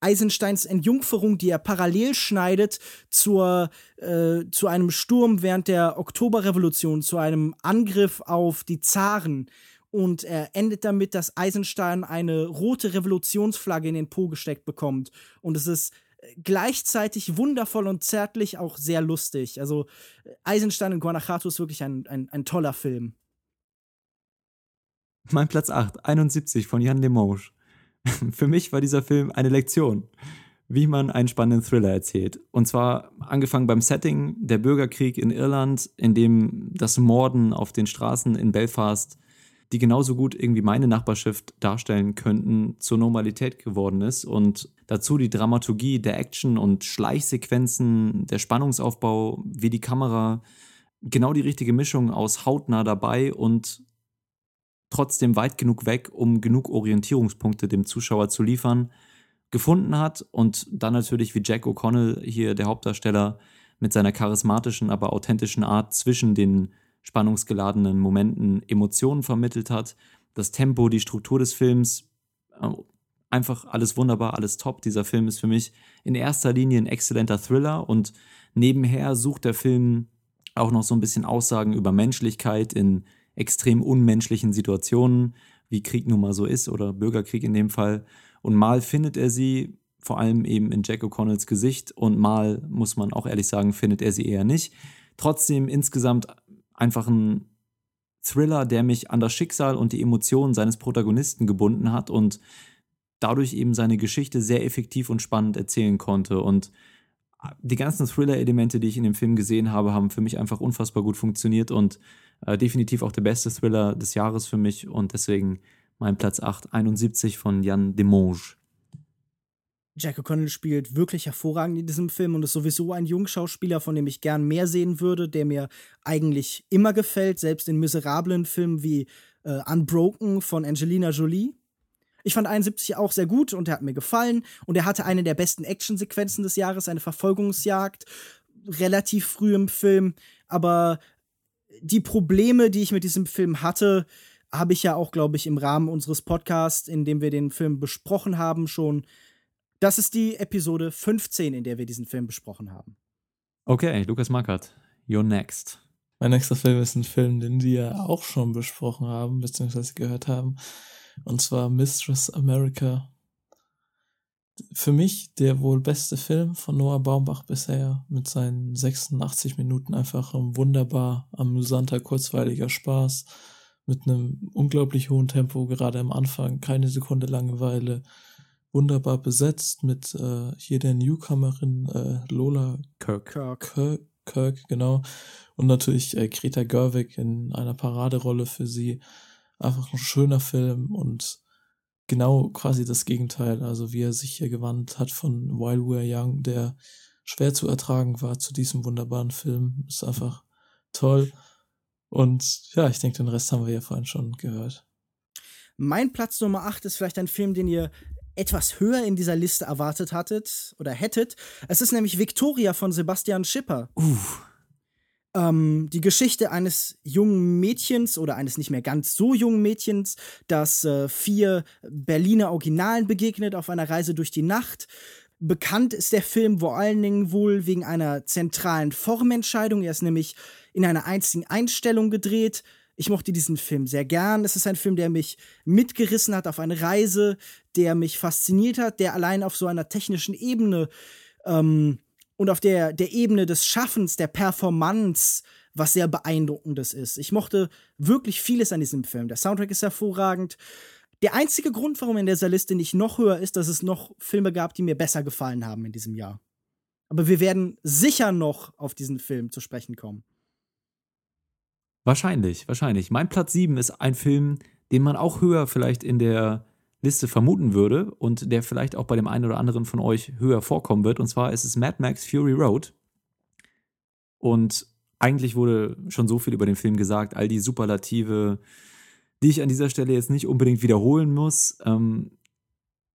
Speaker 2: Eisensteins Entjungferung, die er parallel schneidet zur, äh, zu einem Sturm während der Oktoberrevolution, zu einem Angriff auf die Zaren. Und er endet damit, dass Eisenstein eine rote Revolutionsflagge in den Po gesteckt bekommt. Und es ist gleichzeitig wundervoll und zärtlich auch sehr lustig. Also Eisenstein und Guanajuato ist wirklich ein, ein, ein toller Film.
Speaker 1: Mein Platz 8, 71 von Jan Demange. <laughs> Für mich war dieser Film eine Lektion, wie man einen spannenden Thriller erzählt. Und zwar angefangen beim Setting, der Bürgerkrieg in Irland, in dem das Morden auf den Straßen in Belfast die genauso gut irgendwie meine Nachbarschaft darstellen könnten, zur Normalität geworden ist. Und dazu die Dramaturgie der Action und Schleichsequenzen, der Spannungsaufbau, wie die Kamera, genau die richtige Mischung aus hautnah dabei und trotzdem weit genug weg, um genug Orientierungspunkte dem Zuschauer zu liefern, gefunden hat. Und dann natürlich wie Jack O'Connell hier, der Hauptdarsteller, mit seiner charismatischen, aber authentischen Art zwischen den spannungsgeladenen Momenten Emotionen vermittelt hat. Das Tempo, die Struktur des Films, äh, einfach alles wunderbar, alles top. Dieser Film ist für mich in erster Linie ein exzellenter Thriller und nebenher sucht der Film auch noch so ein bisschen Aussagen über Menschlichkeit in extrem unmenschlichen Situationen, wie Krieg nun mal so ist oder Bürgerkrieg in dem Fall. Und mal findet er sie vor allem eben in Jack O'Connells Gesicht und mal, muss man auch ehrlich sagen, findet er sie eher nicht. Trotzdem insgesamt einfach ein Thriller, der mich an das Schicksal und die Emotionen seines Protagonisten gebunden hat und dadurch eben seine Geschichte sehr effektiv und spannend erzählen konnte. Und die ganzen Thriller-Elemente, die ich in dem Film gesehen habe, haben für mich einfach unfassbar gut funktioniert und äh, definitiv auch der beste Thriller des Jahres für mich und deswegen mein Platz 8, 71 von Jan Demonge.
Speaker 2: Jack O'Connell spielt wirklich hervorragend in diesem Film und ist sowieso ein Jungschauspieler, von dem ich gern mehr sehen würde, der mir eigentlich immer gefällt, selbst in miserablen Filmen wie äh, Unbroken von Angelina Jolie. Ich fand 71 auch sehr gut und er hat mir gefallen und er hatte eine der besten Actionsequenzen des Jahres, eine Verfolgungsjagd, relativ früh im Film, aber die Probleme, die ich mit diesem Film hatte, habe ich ja auch, glaube ich, im Rahmen unseres Podcasts, in dem wir den Film besprochen haben, schon das ist die Episode 15, in der wir diesen Film besprochen haben.
Speaker 1: Okay, Lukas Markert, you're next.
Speaker 3: Mein nächster Film ist ein Film, den wir auch schon besprochen haben, beziehungsweise gehört haben. Und zwar Mistress America. Für mich der wohl beste Film von Noah Baumbach bisher, mit seinen 86 Minuten einfach ein wunderbar amüsanter, kurzweiliger Spaß, mit einem unglaublich hohen Tempo, gerade am Anfang, keine Sekunde Langeweile, wunderbar besetzt mit äh, hier der Newcomerin äh, Lola Kirk. Kirk. Kirk. Genau. Und natürlich äh, Greta Gerwig in einer Paraderolle für sie. Einfach ein schöner Film und genau quasi das Gegenteil. Also wie er sich hier gewandt hat von While We're Young, der schwer zu ertragen war zu diesem wunderbaren Film. Ist einfach toll. Und ja, ich denke, den Rest haben wir ja vorhin schon gehört.
Speaker 2: Mein Platz Nummer 8 ist vielleicht ein Film, den ihr etwas höher in dieser Liste erwartet hattet oder hättet. Es ist nämlich Victoria von Sebastian Schipper.
Speaker 1: Uh.
Speaker 2: Ähm, die Geschichte eines jungen Mädchens oder eines nicht mehr ganz so jungen Mädchens, das äh, vier Berliner Originalen begegnet auf einer Reise durch die Nacht. Bekannt ist der Film vor allen Dingen wohl wegen einer zentralen Formentscheidung. Er ist nämlich in einer einzigen Einstellung gedreht. Ich mochte diesen Film sehr gern. Es ist ein Film, der mich mitgerissen hat auf eine Reise, der mich fasziniert hat, der allein auf so einer technischen Ebene ähm, und auf der, der Ebene des Schaffens, der Performance, was sehr beeindruckendes ist. Ich mochte wirklich vieles an diesem Film. Der Soundtrack ist hervorragend. Der einzige Grund, warum in dieser Liste nicht noch höher ist, dass es noch Filme gab, die mir besser gefallen haben in diesem Jahr. Aber wir werden sicher noch auf diesen Film zu sprechen kommen.
Speaker 1: Wahrscheinlich, wahrscheinlich. Mein Platz 7 ist ein Film, den man auch höher vielleicht in der Liste vermuten würde und der vielleicht auch bei dem einen oder anderen von euch höher vorkommen wird. Und zwar ist es Mad Max Fury Road. Und eigentlich wurde schon so viel über den Film gesagt, all die Superlative, die ich an dieser Stelle jetzt nicht unbedingt wiederholen muss. Ähm,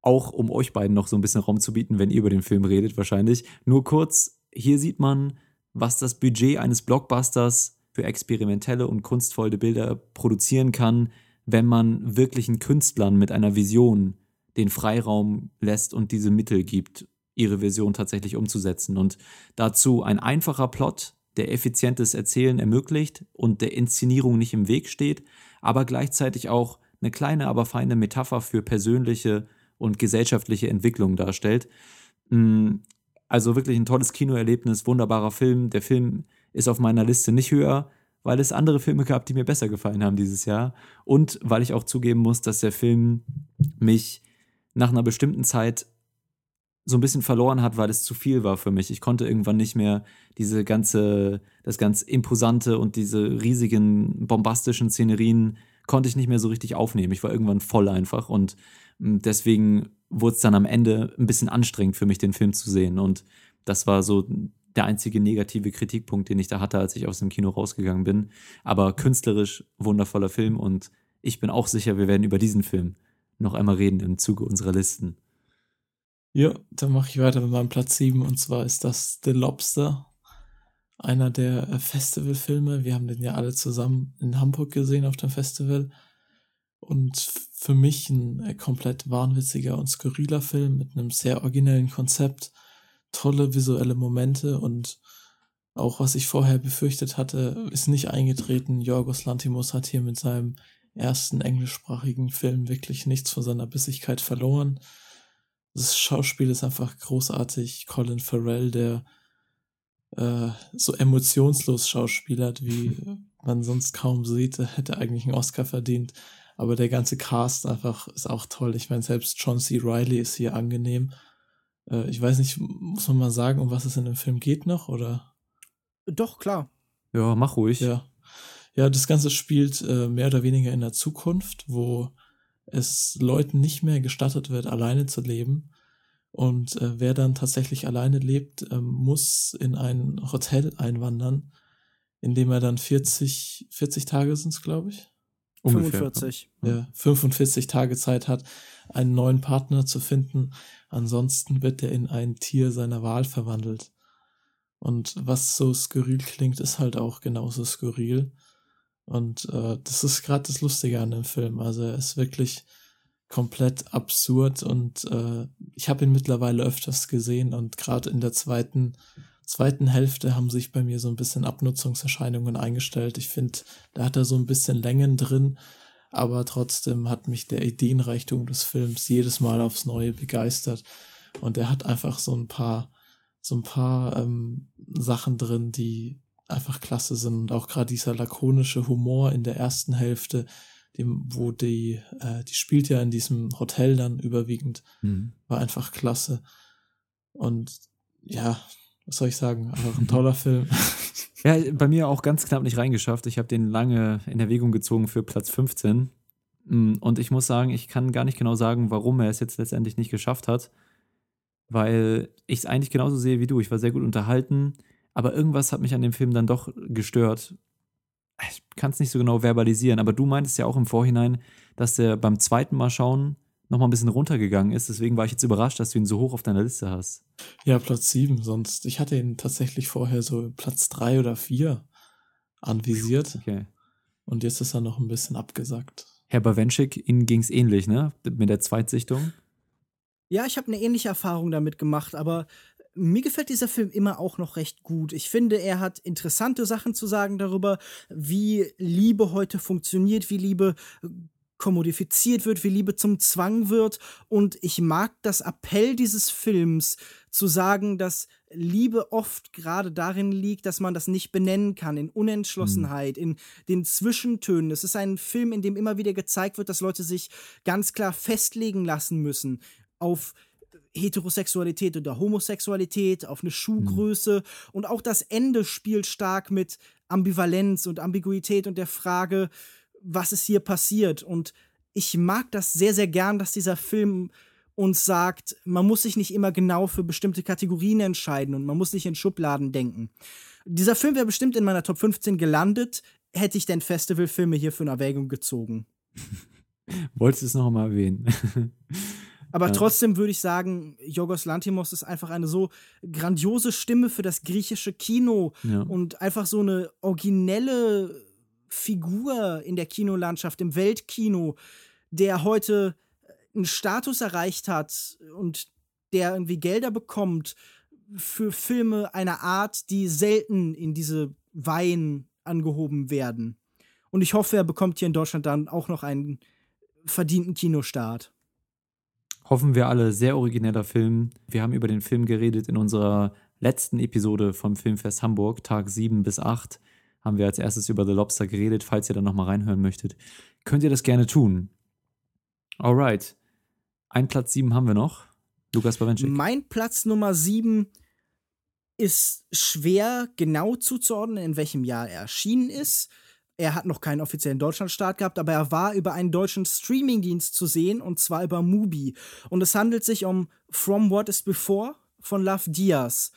Speaker 1: auch um euch beiden noch so ein bisschen Raum zu bieten, wenn ihr über den Film redet, wahrscheinlich. Nur kurz, hier sieht man, was das Budget eines Blockbusters für experimentelle und kunstvolle Bilder produzieren kann, wenn man wirklichen Künstlern mit einer Vision den Freiraum lässt und diese Mittel gibt, ihre Vision tatsächlich umzusetzen. Und dazu ein einfacher Plot, der effizientes Erzählen ermöglicht und der Inszenierung nicht im Weg steht, aber gleichzeitig auch eine kleine, aber feine Metapher für persönliche und gesellschaftliche Entwicklung darstellt. Mm, also wirklich ein tolles Kinoerlebnis, wunderbarer Film. Der Film ist auf meiner Liste nicht höher, weil es andere Filme gab, die mir besser gefallen haben dieses Jahr. Und weil ich auch zugeben muss, dass der Film mich nach einer bestimmten Zeit so ein bisschen verloren hat, weil es zu viel war für mich. Ich konnte irgendwann nicht mehr diese ganze, das ganz imposante und diese riesigen bombastischen Szenerien konnte ich nicht mehr so richtig aufnehmen. Ich war irgendwann voll einfach und hm, deswegen wurde es dann am Ende ein bisschen anstrengend für mich, den Film zu sehen. Und das war so der einzige negative Kritikpunkt, den ich da hatte, als ich aus dem Kino rausgegangen bin. Aber künstlerisch wundervoller Film und ich bin auch sicher, wir werden über diesen Film noch einmal reden im Zuge unserer Listen.
Speaker 3: Ja, dann mache ich weiter mit meinem Platz 7 und zwar ist das The Lobster, einer der Festivalfilme. Wir haben den ja alle zusammen in Hamburg gesehen auf dem Festival und für mich ein äh, komplett wahnwitziger und skurriler Film mit einem sehr originellen Konzept tolle visuelle Momente und auch was ich vorher befürchtet hatte, ist nicht eingetreten. Jorgos Lantimos hat hier mit seinem ersten englischsprachigen Film wirklich nichts von seiner Bissigkeit verloren. Das Schauspiel ist einfach großartig. Colin Farrell, der äh, so emotionslos schauspielert, wie <laughs> man sonst kaum sieht, hätte eigentlich einen Oscar verdient. Aber der ganze Cast einfach ist auch toll. Ich meine, selbst John C. Riley ist hier angenehm. Äh, ich weiß nicht, muss man mal sagen, um was es in dem Film geht noch, oder?
Speaker 2: Doch, klar.
Speaker 1: Ja, mach ruhig.
Speaker 3: Ja. Ja, das Ganze spielt äh, mehr oder weniger in der Zukunft, wo es Leuten nicht mehr gestattet wird, alleine zu leben. Und äh, wer dann tatsächlich alleine lebt, ähm, muss in ein Hotel einwandern, in dem er dann 40, 40 Tage sind es, glaube ich.
Speaker 2: Ungefähr. 45.
Speaker 3: Ja, 45 Tage Zeit hat, einen neuen Partner zu finden. Ansonsten wird er in ein Tier seiner Wahl verwandelt. Und was so skurril klingt, ist halt auch genauso skurril. Und äh, das ist gerade das Lustige an dem Film. Also er ist wirklich komplett absurd und äh, ich habe ihn mittlerweile öfters gesehen und gerade in der zweiten zweiten Hälfte haben sich bei mir so ein bisschen Abnutzungserscheinungen eingestellt. Ich finde, da hat er so ein bisschen Längen drin, aber trotzdem hat mich der Ideenreichtum des Films jedes Mal aufs Neue begeistert. Und er hat einfach so ein paar, so ein paar ähm, Sachen drin, die einfach klasse sind. Und auch gerade dieser lakonische Humor in der ersten Hälfte, dem, wo die, äh, die spielt ja in diesem Hotel dann überwiegend, mhm. war einfach klasse. Und ja, was soll ich sagen, einfach ein toller <laughs> Film.
Speaker 1: Ja, bei mir auch ganz knapp nicht reingeschafft. Ich habe den lange in Erwägung gezogen für Platz 15. Mm, und ich muss sagen, ich kann gar nicht genau sagen, warum er es jetzt letztendlich nicht geschafft hat. Weil ich es eigentlich genauso sehe wie du. Ich war sehr gut unterhalten, aber irgendwas hat mich an dem Film dann doch gestört. Ich kann es nicht so genau verbalisieren, aber du meintest ja auch im Vorhinein, dass der beim zweiten Mal schauen nochmal ein bisschen runtergegangen ist. Deswegen war ich jetzt überrascht, dass du ihn so hoch auf deiner Liste hast.
Speaker 3: Ja, Platz 7 sonst. Ich hatte ihn tatsächlich vorher so Platz 3 oder 4 anvisiert. Okay. Und jetzt ist er noch ein bisschen abgesackt.
Speaker 1: Herr Bawenschik, Ihnen ging es ähnlich, ne? Mit der Zweitsichtung?
Speaker 2: Ja, ich habe eine ähnliche Erfahrung damit gemacht, aber mir gefällt dieser Film immer auch noch recht gut. Ich finde, er hat interessante Sachen zu sagen darüber, wie Liebe heute funktioniert, wie Liebe kommodifiziert wird, wie Liebe zum Zwang wird. Und ich mag das Appell dieses Films zu sagen, dass Liebe oft gerade darin liegt, dass man das nicht benennen kann, in Unentschlossenheit, mhm. in den Zwischentönen. Es ist ein Film, in dem immer wieder gezeigt wird, dass Leute sich ganz klar festlegen lassen müssen auf Heterosexualität oder Homosexualität, auf eine Schuhgröße. Mhm. Und auch das Ende spielt stark mit Ambivalenz und Ambiguität und der Frage, was ist hier passiert. Und ich mag das sehr, sehr gern, dass dieser Film uns sagt, man muss sich nicht immer genau für bestimmte Kategorien entscheiden und man muss nicht in Schubladen denken. Dieser Film wäre bestimmt in meiner Top 15 gelandet, hätte ich denn Festivalfilme hier für eine Erwägung gezogen. <laughs>
Speaker 1: Wolltest du es noch mal erwähnen? <laughs>
Speaker 2: Aber trotzdem würde ich sagen, Yorgos Lantimos ist einfach eine so grandiose Stimme für das griechische Kino ja. und einfach so eine originelle Figur in der Kinolandschaft, im Weltkino, der heute einen Status erreicht hat und der irgendwie Gelder bekommt für Filme einer Art, die selten in diese Weihen angehoben werden. Und ich hoffe, er bekommt hier in Deutschland dann auch noch einen verdienten Kinostart.
Speaker 1: Hoffen wir alle, sehr origineller Film. Wir haben über den Film geredet in unserer letzten Episode vom Filmfest Hamburg, Tag 7 bis 8. Haben wir als erstes über The Lobster geredet. Falls ihr da nochmal reinhören möchtet, könnt ihr das gerne tun. Alright. Ein Platz 7 haben wir noch. Lukas Bawenschik.
Speaker 2: Mein Platz Nummer 7 ist schwer genau zuzuordnen, in welchem Jahr er erschienen ist. Er hat noch keinen offiziellen Deutschlandstart gehabt, aber er war über einen deutschen Streamingdienst zu sehen und zwar über Mubi. Und es handelt sich um From What Is Before von Love Diaz.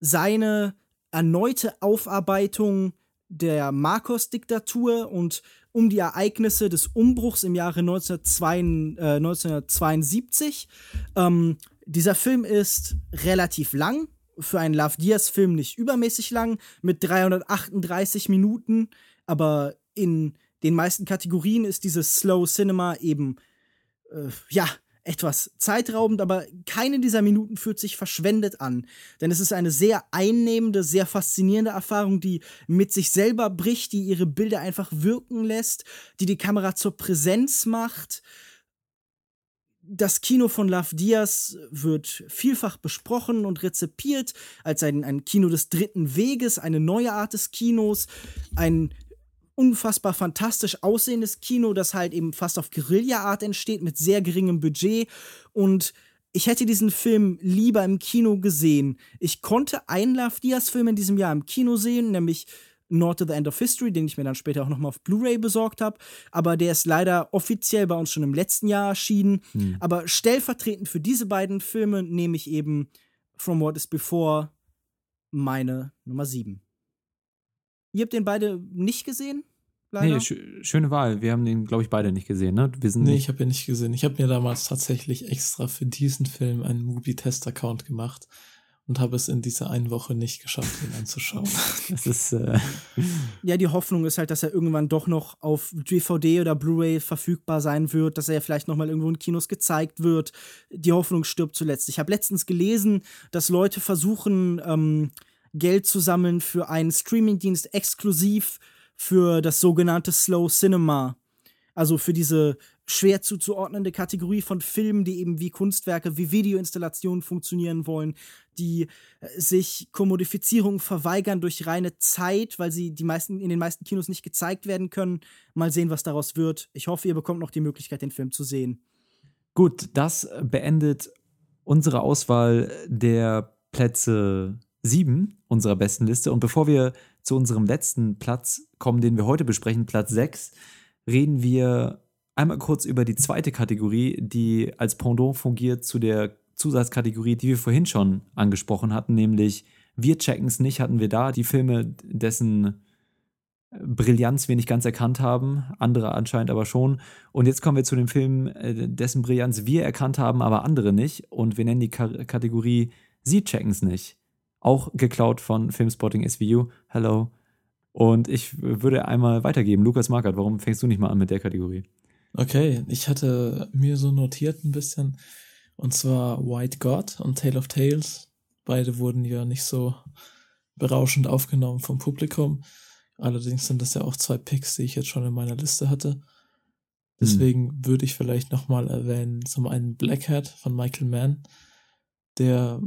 Speaker 2: Seine erneute Aufarbeitung der Marcos-Diktatur und um die Ereignisse des Umbruchs im Jahre 1972. Äh, 1972. Ähm, dieser Film ist relativ lang, für einen Love Diaz-Film nicht übermäßig lang, mit 338 Minuten, aber in den meisten Kategorien ist dieses Slow Cinema eben, äh, ja, etwas zeitraubend, aber keine dieser Minuten fühlt sich verschwendet an. Denn es ist eine sehr einnehmende, sehr faszinierende Erfahrung, die mit sich selber bricht, die ihre Bilder einfach wirken lässt, die die Kamera zur Präsenz macht. Das Kino von Love Diaz wird vielfach besprochen und rezipiert als ein, ein Kino des dritten Weges, eine neue Art des Kinos, ein unfassbar fantastisch aussehendes Kino, das halt eben fast auf Guerilla-Art entsteht, mit sehr geringem Budget. Und ich hätte diesen Film lieber im Kino gesehen. Ich konnte einen Love Diaz-Film in diesem Jahr im Kino sehen, nämlich North to the End of History, den ich mir dann später auch nochmal auf Blu-ray besorgt habe. Aber der ist leider offiziell bei uns schon im letzten Jahr erschienen. Hm. Aber stellvertretend für diese beiden Filme nehme ich eben From What Is Before meine Nummer 7. Ihr habt den beide nicht gesehen?
Speaker 1: Leider? Nee, sch schöne Wahl. Wir haben den, glaube ich, beide nicht gesehen, ne? Wir sind
Speaker 3: nee, ich habe ihn nicht gesehen. Ich habe mir damals tatsächlich extra für diesen Film einen Movie-Test-Account gemacht und habe es in dieser einen Woche nicht geschafft, ihn anzuschauen. <laughs>
Speaker 1: Das ist. Äh <laughs>
Speaker 2: ja, die Hoffnung ist halt, dass er irgendwann doch noch auf DVD oder Blu-ray verfügbar sein wird, dass er vielleicht noch mal irgendwo in Kinos gezeigt wird. Die Hoffnung stirbt zuletzt. Ich habe letztens gelesen, dass Leute versuchen, ähm, Geld zu sammeln für einen Streamingdienst exklusiv für das sogenannte Slow Cinema. Also für diese schwer zuzuordnende Kategorie von Filmen, die eben wie Kunstwerke, wie Videoinstallationen funktionieren wollen, die äh, sich Kommodifizierung verweigern durch reine Zeit, weil sie die meisten, in den meisten Kinos nicht gezeigt werden können. Mal sehen, was daraus wird. Ich hoffe, ihr bekommt noch die Möglichkeit, den Film zu sehen.
Speaker 1: Gut, das beendet unsere Auswahl der Plätze sieben unserer besten Liste. Und bevor wir zu unserem letzten Platz kommen, den wir heute besprechen, Platz sechs, reden wir einmal kurz über die zweite Kategorie, die als Pendant fungiert zu der Zusatzkategorie, die wir vorhin schon angesprochen hatten, nämlich wir checken es nicht, hatten wir da die Filme, dessen Brillanz wir nicht ganz erkannt haben, andere anscheinend aber schon. Und jetzt kommen wir zu dem Film, äh, dessen Brillanz wir erkannt haben, aber andere nicht. Und wir nennen die Kategorie Sie checken es nicht auch geklaut von Filmspotting SVU. Hello. Und ich würde einmal weitergeben. Lukas Markert, warum fängst du nicht mal an mit der Kategorie?
Speaker 3: Okay, ich hatte mir so notiert ein bisschen, und zwar White God und Tale of Tales. Beide wurden ja nicht so berauschend aufgenommen vom Publikum. Allerdings sind das ja auch zwei Picks, die ich jetzt schon in meiner Liste hatte. Deswegen hm. würde ich vielleicht nochmal erwähnen, zum einen Black Hat von Michael Mann, der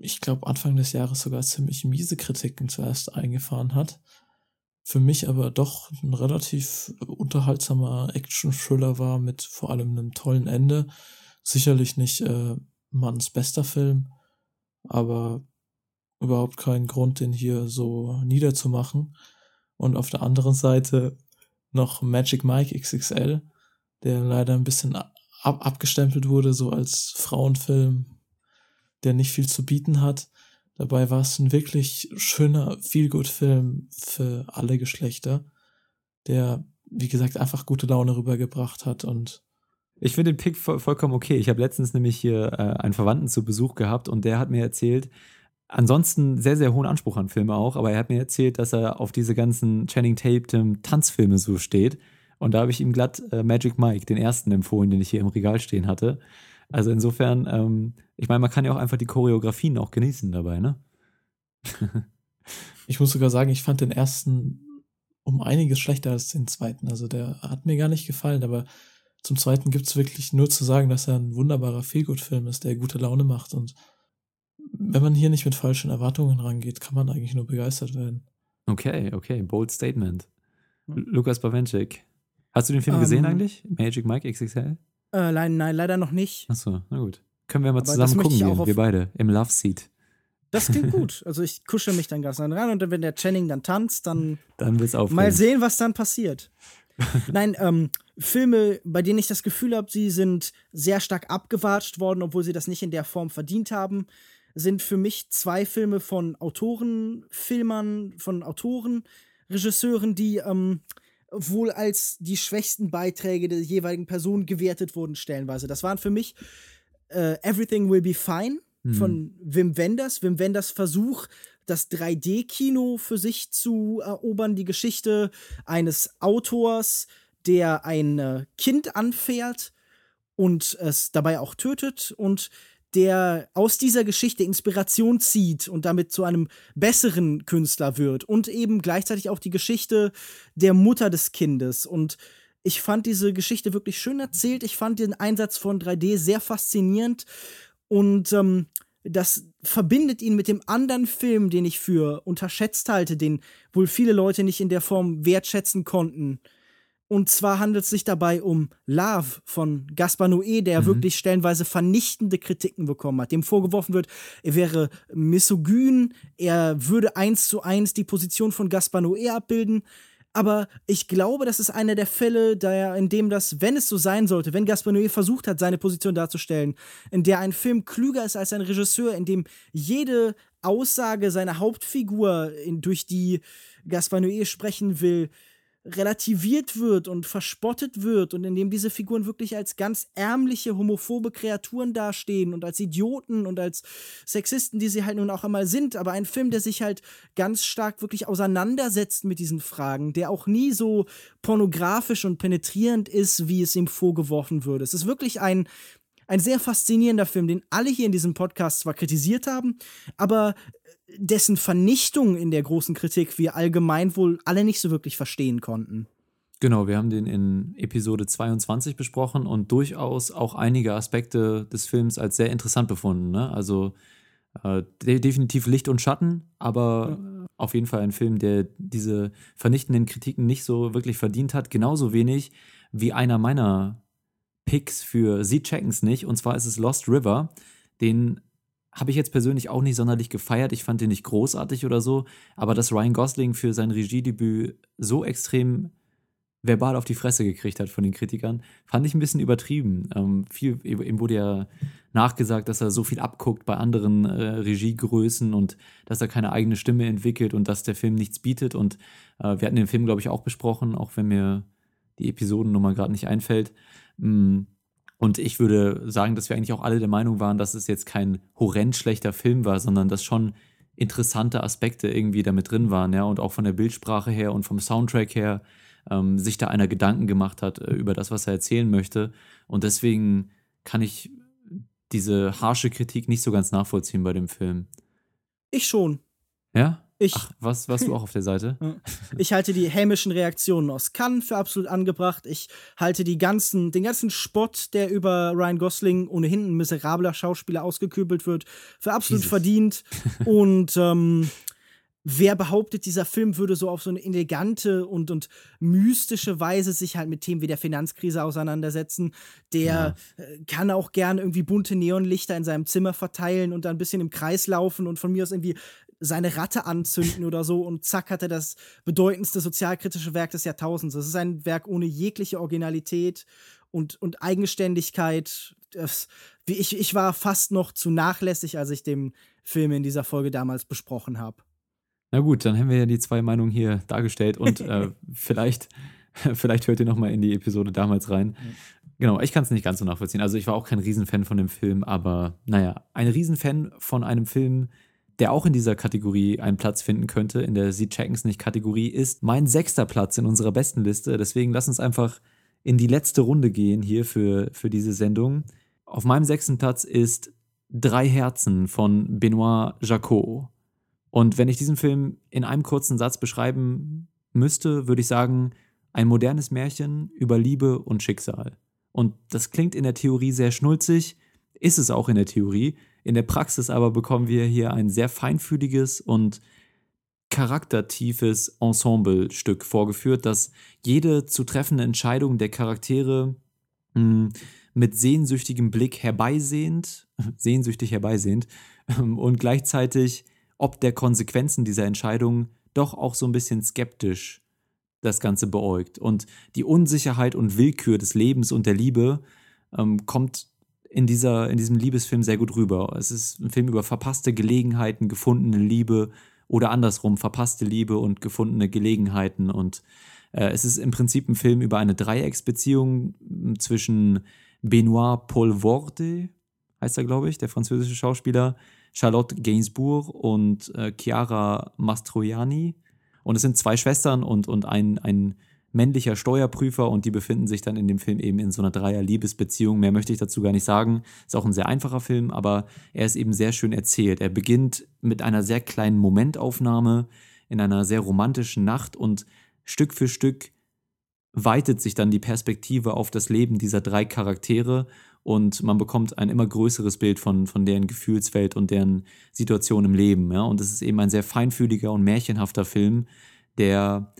Speaker 3: ich glaube, Anfang des Jahres sogar ziemlich miese Kritiken zuerst eingefahren hat. Für mich aber doch ein relativ unterhaltsamer Action-Thriller war mit vor allem einem tollen Ende. Sicherlich nicht äh, Manns bester Film, aber überhaupt keinen Grund, den hier so niederzumachen. Und auf der anderen Seite noch Magic Mike XXL, der leider ein bisschen ab abgestempelt wurde, so als Frauenfilm, der nicht viel zu bieten hat. Dabei war es ein wirklich schöner Feel-Good-Film für alle Geschlechter, der, wie gesagt, einfach gute Laune rübergebracht hat und
Speaker 1: ich finde den Pick voll, vollkommen okay. Ich habe letztens nämlich hier äh, einen Verwandten zu Besuch gehabt und der hat mir erzählt, ansonsten sehr, sehr hohen Anspruch an Filme auch, aber er hat mir erzählt, dass er auf diese ganzen Channing Tatum Tanzfilme so steht. Und da habe ich ihm glatt äh, Magic Mike, den ersten, empfohlen, den ich hier im Regal stehen hatte. Also insofern, ähm, ich meine, man kann ja auch einfach die Choreografien auch genießen dabei, ne?
Speaker 3: ich muss sogar sagen, ich fand den ersten um einiges schlechter als den zweiten. Also der hat mir gar nicht gefallen, aber zum zweiten gibt es wirklich nur zu sagen, dass er ein wunderbarer Feelgood-Film ist, der gute Laune macht. Und wenn man hier nicht mit falschen Erwartungen rangeht, kann man eigentlich nur begeistert werden.
Speaker 1: Okay, okay, bold statement. Lukas Bawenschik. Hast du den Film um, gesehen ähm. eigentlich? Magic Mike XXL?
Speaker 2: Äh, nein, nein, leider noch nicht.
Speaker 1: Achso, na gut. Können wir mal Aber zusammen gucken gehen, wir beide, im Love Seat.
Speaker 2: Das klingt <laughs> gut. Also ich kuschel mich dann ganz ran und wenn der Channing dann tanzt, dann,
Speaker 1: dann wird's aufregend.
Speaker 2: mal sehen, was dann passiert. <laughs> Nein, ähm, Filme, bei denen ich das Gefühl habe, sie sind sehr stark abgewatscht worden, obwohl sie das nicht in der Form verdient haben, sind für mich zwei Filme von Autoren, Filmern, von Autoren, Regisseuren, die ähm, wohl als die schwächsten Beiträge der jeweiligen Person gewertet wurden, stellenweise. Das waren für mich äh, Everything Will Be Fine mhm. von Wim Wenders. Wim Wenders Versuch, das 3D-Kino für sich zu erobern, die Geschichte eines Autors, der ein äh, Kind anfährt und es dabei auch tötet und der aus dieser Geschichte Inspiration zieht und damit zu einem besseren Künstler wird und eben gleichzeitig auch die Geschichte der Mutter des Kindes und ich fand diese Geschichte wirklich schön erzählt. Ich fand den Einsatz von 3D sehr faszinierend und ähm, das verbindet ihn mit dem anderen Film, den ich für unterschätzt halte, den wohl viele Leute nicht in der Form wertschätzen konnten. Und zwar handelt es sich dabei um Love von Gaspar Noé, der mhm. wirklich stellenweise vernichtende Kritiken bekommen hat. Dem vorgeworfen wird, er wäre misogyn, er würde eins zu eins die Position von Gaspar Noé abbilden. Aber ich glaube, das ist einer der Fälle, der, in dem das, wenn es so sein sollte, wenn Gaspar Noé versucht hat, seine Position darzustellen, in der ein Film klüger ist als ein Regisseur, in dem jede Aussage seiner Hauptfigur, in, durch die Gaspar Noé sprechen will, relativiert wird und verspottet wird und in dem diese Figuren wirklich als ganz ärmliche, homophobe Kreaturen dastehen und als Idioten und als Sexisten, die sie halt nun auch einmal sind, aber ein Film, der sich halt ganz stark wirklich auseinandersetzt mit diesen Fragen, der auch nie so pornografisch und penetrierend ist, wie es ihm vorgeworfen würde. Es ist wirklich ein ein sehr faszinierender Film, den alle hier in diesem Podcast zwar kritisiert haben, aber dessen Vernichtung in der großen Kritik wir allgemein wohl alle nicht so wirklich verstehen konnten.
Speaker 1: Genau, wir haben den in Episode 22 besprochen und durchaus auch einige Aspekte des Films als sehr interessant befunden. Ne? Also äh, de definitiv Licht und Schatten, aber ja. auf jeden Fall ein Film, der diese vernichtenden Kritiken nicht so wirklich verdient hat. Genauso wenig wie einer meiner Picks für Sie checken's nicht. Und zwar ist es Lost River. Den habe ich jetzt persönlich auch nicht sonderlich gefeiert. Ich fand den nicht großartig oder so. Aber dass Ryan Gosling für sein Regiedebüt so extrem verbal auf die Fresse gekriegt hat von den Kritikern, fand ich ein bisschen übertrieben. Ähm, viel, ihm wurde ja nachgesagt, dass er so viel abguckt bei anderen äh, Regiegrößen und dass er keine eigene Stimme entwickelt und dass der Film nichts bietet. Und äh, wir hatten den Film, glaube ich, auch besprochen, auch wenn mir die Episodennummer gerade nicht einfällt. Mm, und ich würde sagen, dass wir eigentlich auch alle der Meinung waren, dass es jetzt kein horrend schlechter Film war, sondern dass schon interessante Aspekte irgendwie damit drin waren, ja, und auch von der Bildsprache her und vom Soundtrack her ähm, sich da einer Gedanken gemacht hat äh, über das, was er erzählen möchte. Und deswegen kann ich diese harsche Kritik nicht so ganz nachvollziehen bei dem Film.
Speaker 2: Ich schon.
Speaker 1: Ja? Ich, Ach, was warst du auch auf der Seite? <laughs>
Speaker 2: Ich halte die hämischen Reaktionen aus Cannes für absolut angebracht. Ich halte die ganzen, den ganzen Spott, der über Ryan Gosling ohnehin ein miserabler Schauspieler ausgekübelt wird, für absolut Jesus. verdient. <laughs> Und ähm, wer behauptet, dieser Film würde so auf so eine elegante und, und mystische Weise sich halt mit Themen wie der Finanzkrise auseinandersetzen, der ja. Äh, kann auch gern irgendwie bunte Neonlichter in seinem Zimmer verteilen und dann ein bisschen im Kreis laufen und von mir aus irgendwie seine Ratte anzünden oder so und zack hat er das bedeutendste sozialkritische Werk des Jahrtausends. Das ist ein Werk ohne jegliche Originalität und, und Eigenständigkeit. Das, ich, ich war fast noch zu nachlässig, als ich den Film in dieser Folge damals besprochen habe.
Speaker 1: Na gut, dann haben wir ja die zwei Meinungen hier dargestellt und äh, <laughs> vielleicht, <laughs> vielleicht hört ihr nochmal in die Episode damals rein. Genau, ich kann es nicht ganz so nachvollziehen. Also ich war auch kein Riesenfan von dem Film, aber naja, ein Riesenfan von einem Film, der auch in dieser Kategorie einen Platz finden könnte, in der Sie checken es nicht Kategorie, ist mein sechster Platz in unserer besten Liste. Deswegen lass uns einfach in die letzte Runde gehen hier für, für diese Sendung. Auf meinem sechsten Platz ist Drei Herzen von Benoit Jacot. Und wenn ich diesen Film in einem kurzen Satz beschreiben müsste, würde ich sagen, ein modernes Märchen über Liebe und Schicksal. Und das klingt in der Theorie sehr schnulzig, ist es auch in der Theorie. In der Praxis aber bekommen wir hier ein sehr feinfühliges und charaktertiefes Ensemblestück vorgeführt, das jede zu treffende Entscheidung der Charaktere hm, mit sehnsüchtigem Blick herbeisehend, <laughs> sehnsüchtig herbeisehend ähm, und gleichzeitig ob der Konsequenzen dieser Entscheidung doch auch so ein bisschen skeptisch das Ganze beäugt. Und die Unsicherheit und Willkür des Lebens und der Liebe ähm, kommt in, dieser, in diesem Liebesfilm sehr gut rüber. Es ist ein Film über verpasste Gelegenheiten, gefundene Liebe oder andersrum, verpasste Liebe und gefundene Gelegenheiten. Und äh, es ist im Prinzip ein Film über eine Dreiecksbeziehung zwischen Benoit Paul Vorte, heißt er, glaube ich, der französische Schauspieler, Charlotte Gainsbourg und äh, Chiara Mastroianni. Und es sind zwei Schwestern und, und ein, ein männlicher Steuerprüfer und die befinden sich dann in dem Film eben in so einer Dreier-Liebesbeziehung. Mehr möchte ich dazu gar nicht sagen. Ist auch ein sehr einfacher Film, aber er ist eben sehr schön erzählt. Er beginnt mit einer sehr kleinen Momentaufnahme in einer sehr romantischen Nacht und Stück für Stück weitet sich dann die Perspektive auf das Leben dieser drei Charaktere und man bekommt ein immer größeres Bild von, von deren Gefühlswelt und deren Situation im Leben. Ja? Und es ist eben ein sehr feinfühliger und märchenhafter Film, der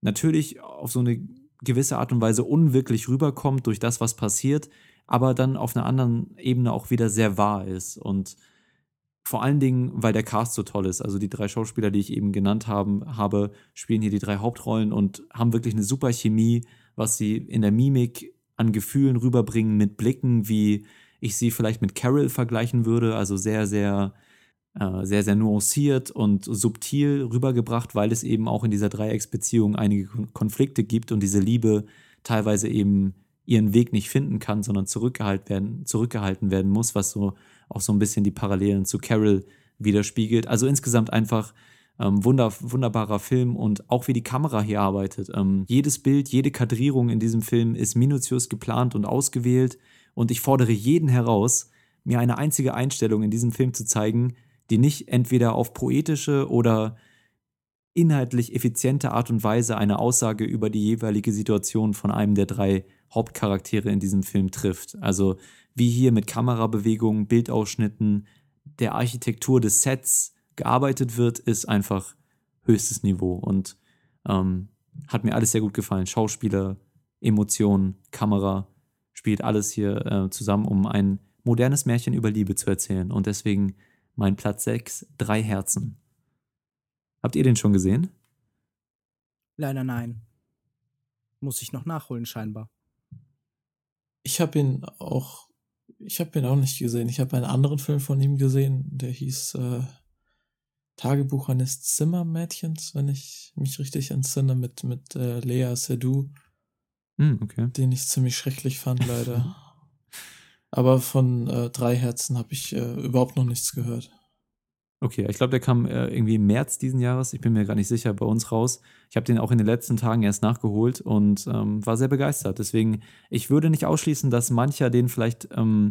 Speaker 1: natürlich auf so eine gewisse Art und Weise unwirklich rüberkommt durch das, was passiert, aber dann auf einer anderen Ebene auch wieder sehr wahr ist. Und vor allen Dingen, weil der Cast so toll ist. Also die drei Schauspieler, die ich eben genannt haben, habe, spielen hier die drei Hauptrollen und haben wirklich eine super Chemie, was sie in der Mimik an Gefühlen rüberbringen mit Blicken, wie ich sie vielleicht mit Carol vergleichen würde. Also sehr, sehr, äh, sehr, sehr nuanciert und subtil rübergebracht, weil es eben auch in dieser Dreiecksbeziehung einige Konflikte gibt und diese Liebe teilweise eben ihren Weg nicht finden kann, sondern zurückgehalten werden, zurückgehalten werden muss, was so auch so ein bisschen die Parallelen zu Carol widerspiegelt. Also insgesamt einfach ähm, wunder, wunderbarer Film und auch wie die Kamera hier arbeitet. Ähm, jedes Bild, jede Kadrierung in diesem Film ist minutiös geplant und ausgewählt und ich fordere jeden heraus, mir eine einzige Einstellung in diesem Film zu zeigen, die nicht entweder auf poetische oder inhaltlich effiziente Art und Weise eine Aussage über die jeweilige Situation von einem der drei Hauptcharaktere in diesem Film trifft. Also wie hier mit Kamerabewegungen, Bildausschnitten, der Architektur des Sets, gearbeitet wird, ist einfach höchstes Niveau und ähm, hat mir alles sehr gut gefallen. Schauspieler, Emotionen, Kamera, spielt alles hier äh, zusammen, um ein modernes Märchen über Liebe zu erzählen. Und deswegen mein Platz 6, Drei Herzen. Habt ihr den schon gesehen?
Speaker 2: Leider nein. Muss ich noch nachholen, scheinbar.
Speaker 3: Ich habe ihn auch, ich habe ihn auch nicht gesehen. Ich habe einen anderen Film von ihm gesehen, der hieß äh, Tagebuch eines Zimmermädchens, wenn ich mich richtig entsinne, mit, mit äh, Lea Seydoux.
Speaker 1: Mm, okay.
Speaker 3: Den ich ziemlich schrecklich fand, leider. <laughs> Aber von äh, Drei Herzen habe ich äh, überhaupt noch nichts gehört.
Speaker 1: Okay, ich glaube, der kam äh, irgendwie im März diesen Jahres. Ich bin mir gar nicht sicher, bei uns raus. Ich habe den auch in den letzten Tagen erst nachgeholt und ähm, war sehr begeistert. Deswegen, ich würde nicht ausschließen, dass mancher den vielleicht ähm,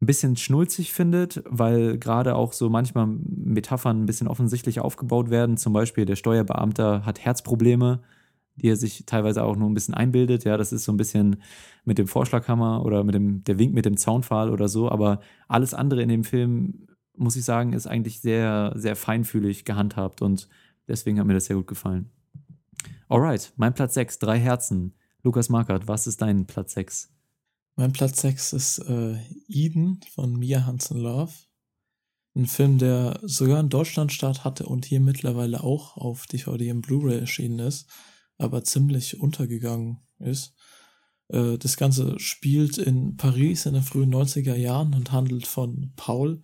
Speaker 1: ein bisschen schnulzig findet, weil gerade auch so manchmal Metaphern ein bisschen offensichtlich aufgebaut werden. Zum Beispiel der Steuerbeamter hat Herzprobleme, die er sich teilweise auch nur ein bisschen einbildet. Ja, das ist so ein bisschen mit dem Vorschlaghammer oder mit dem, der Wink mit dem Zaunpfahl oder so. Aber alles andere in dem Film muss ich sagen, ist eigentlich sehr, sehr feinfühlig gehandhabt und deswegen hat mir das sehr gut gefallen. Alright, mein Platz 6, drei Herzen. Lukas Markert, was ist dein Platz 6?
Speaker 3: Mein Platz 6 ist äh, Eden von Mia Hansen Love. Ein Film, der sogar in Deutschland Start hatte und hier mittlerweile auch auf DVD und Blu-ray erschienen ist, aber ziemlich untergegangen ist. Äh, das Ganze spielt in Paris in den frühen 90er Jahren und handelt von Paul,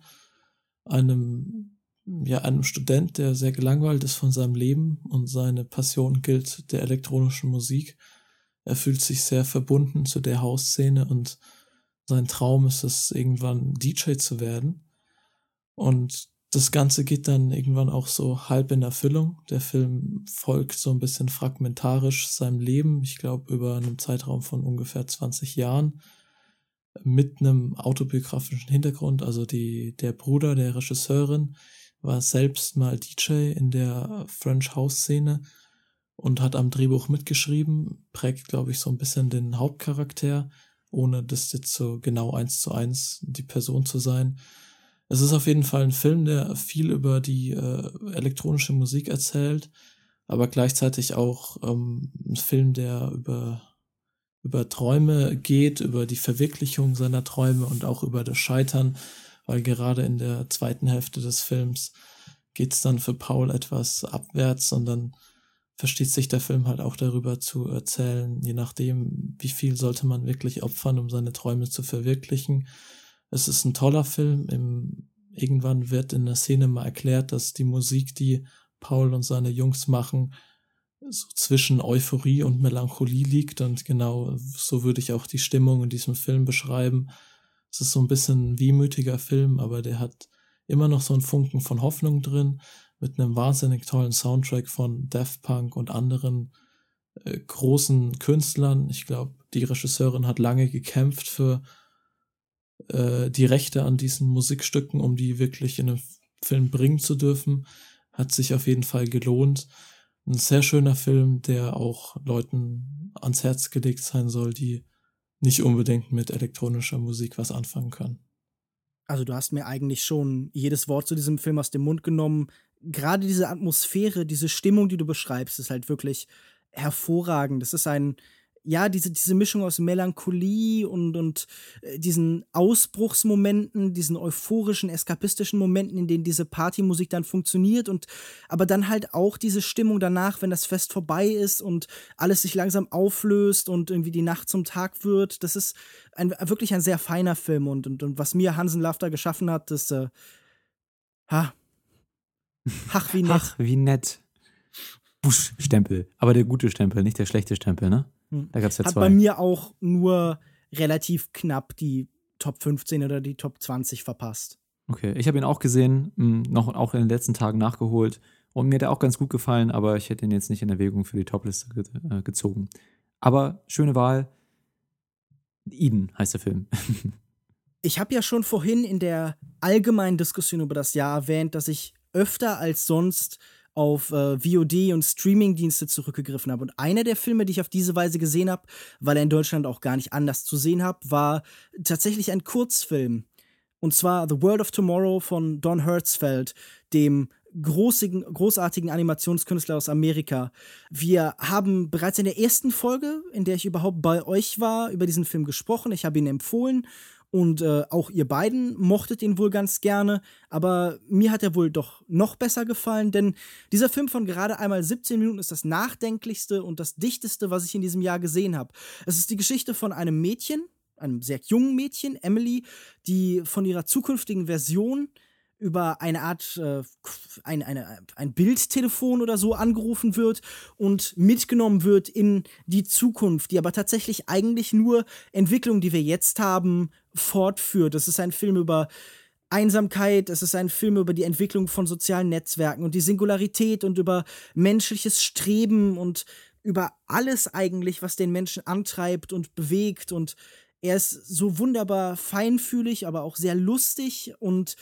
Speaker 3: einem, ja, einem Student, der sehr gelangweilt ist von seinem Leben und seine Passion gilt der elektronischen Musik. Er fühlt sich sehr verbunden zu der Hausszene und sein Traum ist es, irgendwann DJ zu werden. Und das Ganze geht dann irgendwann auch so halb in Erfüllung. Der Film folgt so ein bisschen fragmentarisch seinem Leben, ich glaube über einen Zeitraum von ungefähr 20 Jahren, mit einem autobiografischen Hintergrund. Also die, der Bruder der Regisseurin war selbst mal DJ in der French House Szene und hat am Drehbuch mitgeschrieben, prägt, glaube ich, so ein bisschen den Hauptcharakter, ohne das jetzt so genau eins zu eins die Person zu sein. Es ist auf jeden Fall ein Film, der viel über die äh, elektronische Musik erzählt, aber gleichzeitig auch ähm, ein Film, der über, über Träume geht, über die Verwirklichung seiner Träume und auch über das Scheitern, weil gerade in der zweiten Hälfte des Films geht es dann für Paul etwas abwärts und dann versteht sich der Film halt auch darüber zu erzählen, je nachdem, wie viel sollte man wirklich opfern, um seine Träume zu verwirklichen es ist ein toller Film. Im, irgendwann wird in der Szene mal erklärt, dass die Musik, die Paul und seine Jungs machen, so zwischen Euphorie und Melancholie liegt. Und genau so würde ich auch die Stimmung in diesem Film beschreiben. Es ist so ein bisschen ein wehmütiger Film, aber der hat immer noch so einen Funken von Hoffnung drin, mit einem wahnsinnig tollen Soundtrack von Daft Punk und anderen äh, großen Künstlern. Ich glaube, die Regisseurin hat lange gekämpft für äh, die Rechte an diesen Musikstücken, um die wirklich in den Film bringen zu dürfen. Hat sich auf jeden Fall gelohnt. Ein sehr schöner Film, der auch Leuten ans Herz gelegt sein soll, die nicht unbedingt mit elektronischer Musik was anfangen können.
Speaker 2: Also du hast mir eigentlich schon jedes Wort zu diesem Film aus dem Mund genommen. Gerade diese Atmosphäre, diese Stimmung, die du beschreibst, ist halt wirklich hervorragend. Das ist ein ja, diese, diese Mischung aus Melancholie und, und äh, diesen Ausbruchsmomenten, diesen euphorischen, eskapistischen Momenten, in denen diese Partymusik dann funktioniert und aber dann halt auch diese Stimmung danach, wenn das Fest vorbei ist und alles sich langsam auflöst und irgendwie die Nacht zum Tag wird. Das ist ein, wirklich ein sehr feiner Film und, und, und was mir Hansen Lafter geschaffen hat, das, äh, ha,
Speaker 1: ach, <laughs> wie nett. Ach, wie nett. Busch-Stempel. Aber der gute Stempel, nicht der schlechte Stempel, ne?
Speaker 2: Hm. Da gab's ja Hat zwei. bei mir auch nur relativ knapp die Top 15 oder die Top 20 verpasst.
Speaker 1: Okay, ich habe ihn auch gesehen, hm, noch auch in den letzten Tagen nachgeholt und mir hat er auch ganz gut gefallen, aber ich hätte ihn jetzt nicht in Erwägung für die Topliste ge äh, gezogen. Aber schöne Wahl. Eden heißt der Film. <laughs>
Speaker 2: ich habe ja schon vorhin in der allgemeinen Diskussion über das Jahr erwähnt, dass ich öfter als sonst auf äh, VOD und Streamingdienste zurückgegriffen habe. Und einer der Filme, die ich auf diese Weise gesehen habe, weil er in Deutschland auch gar nicht anders zu sehen habe, war tatsächlich ein Kurzfilm. Und zwar The World of Tomorrow von Don Hertzfeld, dem großigen, großartigen Animationskünstler aus Amerika. Wir haben bereits in der ersten Folge, in der ich überhaupt bei euch war, über diesen Film gesprochen. Ich habe ihn empfohlen und äh, auch ihr beiden mochtet ihn wohl ganz gerne, aber mir hat er wohl doch noch besser gefallen, denn dieser Film von gerade einmal 17 Minuten ist das nachdenklichste und das dichteste, was ich in diesem Jahr gesehen habe. Es ist die Geschichte von einem Mädchen, einem sehr jungen Mädchen, Emily, die von ihrer zukünftigen Version über eine Art äh, ein, eine, ein Bildtelefon oder so angerufen wird und mitgenommen wird in die Zukunft, die aber tatsächlich eigentlich nur Entwicklung, die wir jetzt haben, fortführt. Es ist ein Film über Einsamkeit, es ist ein Film über die Entwicklung von sozialen Netzwerken und die Singularität und über menschliches Streben und über alles eigentlich, was den Menschen antreibt und bewegt und er ist so wunderbar feinfühlig, aber auch sehr lustig und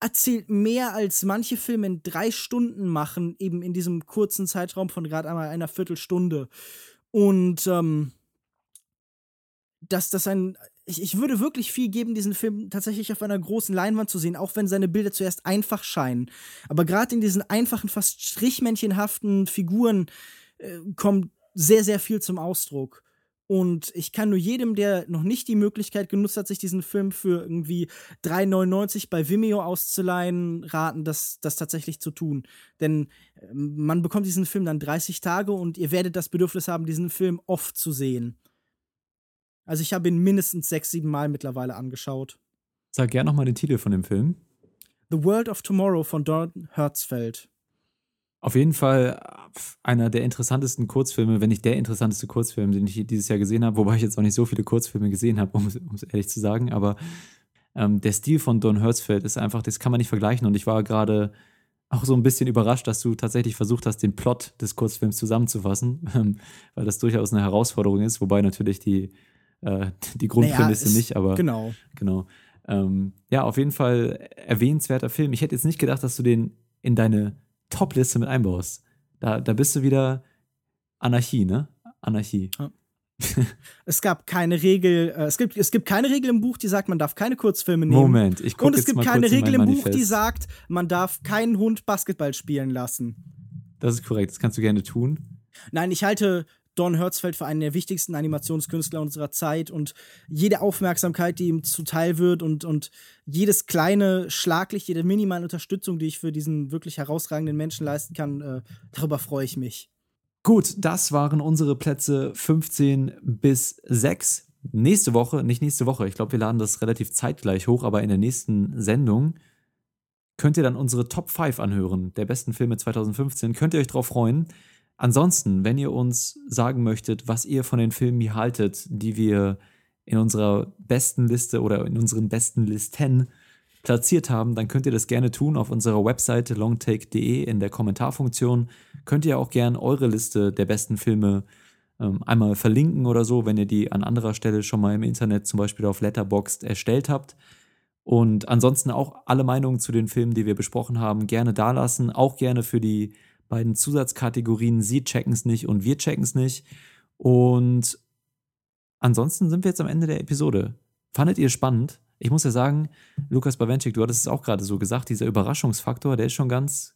Speaker 2: erzählt mehr als manche Filme in drei Stunden machen, eben in diesem kurzen Zeitraum von gerade einmal einer Viertelstunde. Und ähm, dass das ein. Ich, ich würde wirklich viel geben, diesen Film tatsächlich auf einer großen Leinwand zu sehen, auch wenn seine Bilder zuerst einfach scheinen. Aber gerade in diesen einfachen, fast strichmännchenhaften Figuren äh, kommt sehr, sehr viel zum Ausdruck. Und ich kann nur jedem, der noch nicht die Möglichkeit genutzt hat, sich diesen Film für irgendwie 3,99 bei Vimeo auszuleihen, raten, das, das tatsächlich zu tun. Denn ähm, man bekommt diesen Film dann 30 Tage und ihr werdet das Bedürfnis haben, diesen Film oft zu sehen. Also ich habe ihn mindestens sechs, sieben Mal mittlerweile angeschaut.
Speaker 1: Sag gerne nochmal den Titel von dem Film.
Speaker 2: The World of Tomorrow von Don Hertzfeld.
Speaker 1: Auf jeden Fall einer der interessantesten Kurzfilme, wenn nicht der interessanteste Kurzfilm, den ich dieses Jahr gesehen habe, wobei ich jetzt auch nicht so viele Kurzfilme gesehen habe, <laughs> um es ehrlich zu sagen, aber ähm, der Stil von Don Hertzfeld ist einfach, das kann man nicht vergleichen und ich war gerade auch so ein bisschen überrascht, dass du tatsächlich versucht hast, den Plot des Kurzfilms zusammenzufassen, ähm, <laughs> weil das durchaus eine Herausforderung ist, wobei natürlich die äh, die Grundprämisse naja, nicht, aber
Speaker 2: genau.
Speaker 1: Genau. Ähm, ja, auf jeden Fall erwähnenswerter Film. Ich hätte jetzt nicht gedacht, dass du den in deine Top-Liste mit einbaust. Da, da bist du wieder Anarchie, ne? Anarchie. Ja.
Speaker 2: es gab keine Regel, äh, es, gibt, es gibt keine Regel im Buch, die sagt, man darf keine Kurzfilme nehmen.
Speaker 1: Moment, ich gucke
Speaker 2: Und es
Speaker 1: gibt
Speaker 2: keine Regel im Buch, die sagt, man darf keinen Hund Basketball spielen lassen.
Speaker 1: Das ist korrekt, das kannst du gerne tun.
Speaker 2: Nein, ich halte Don Hertzfeld für einen der wichtigsten Animationskünstler unserer Zeit und jede Aufmerksamkeit, die ihm zuteil wird und, und jedes kleine Schlaglicht, jede minimale Unterstützung, die ich für diesen wirklich herausragenden Menschen leisten kann, äh, darüber freue ich mich.
Speaker 1: Gut, das waren unsere Plätze 15 bis 6. Nächste Woche, nicht nächste Woche, ich glaube, wir laden das relativ zeitgleich hoch, aber in der nächsten Sendung könnt ihr dann unsere Top 5 anhören, der besten Filme 2015. Könnt ihr euch drauf freuen. Ansonsten, wenn ihr uns sagen möchtet, was ihr von den Filmen hier haltet, die wir in unserer besten Liste oder in unseren besten Listen platziert haben, dann könnt ihr das gerne tun auf unserer Webseite longtake.de in der Kommentarfunktion. Könnt ihr auch gerne eure Liste der besten Filme ähm, einmal verlinken oder so, wenn ihr die an anderer Stelle schon mal im Internet, zum Beispiel auf Letterboxd, erstellt habt. Und ansonsten auch alle Meinungen zu den Filmen, die wir besprochen haben, gerne dalassen. Auch gerne für die beiden Zusatzkategorien, sie checken es nicht und wir checken es nicht. Und ansonsten sind wir jetzt am Ende der Episode. Fandet ihr spannend? Ich muss ja sagen, Lukas Bawenschik, du hattest es auch gerade so gesagt, dieser Überraschungsfaktor, der ist schon ganz,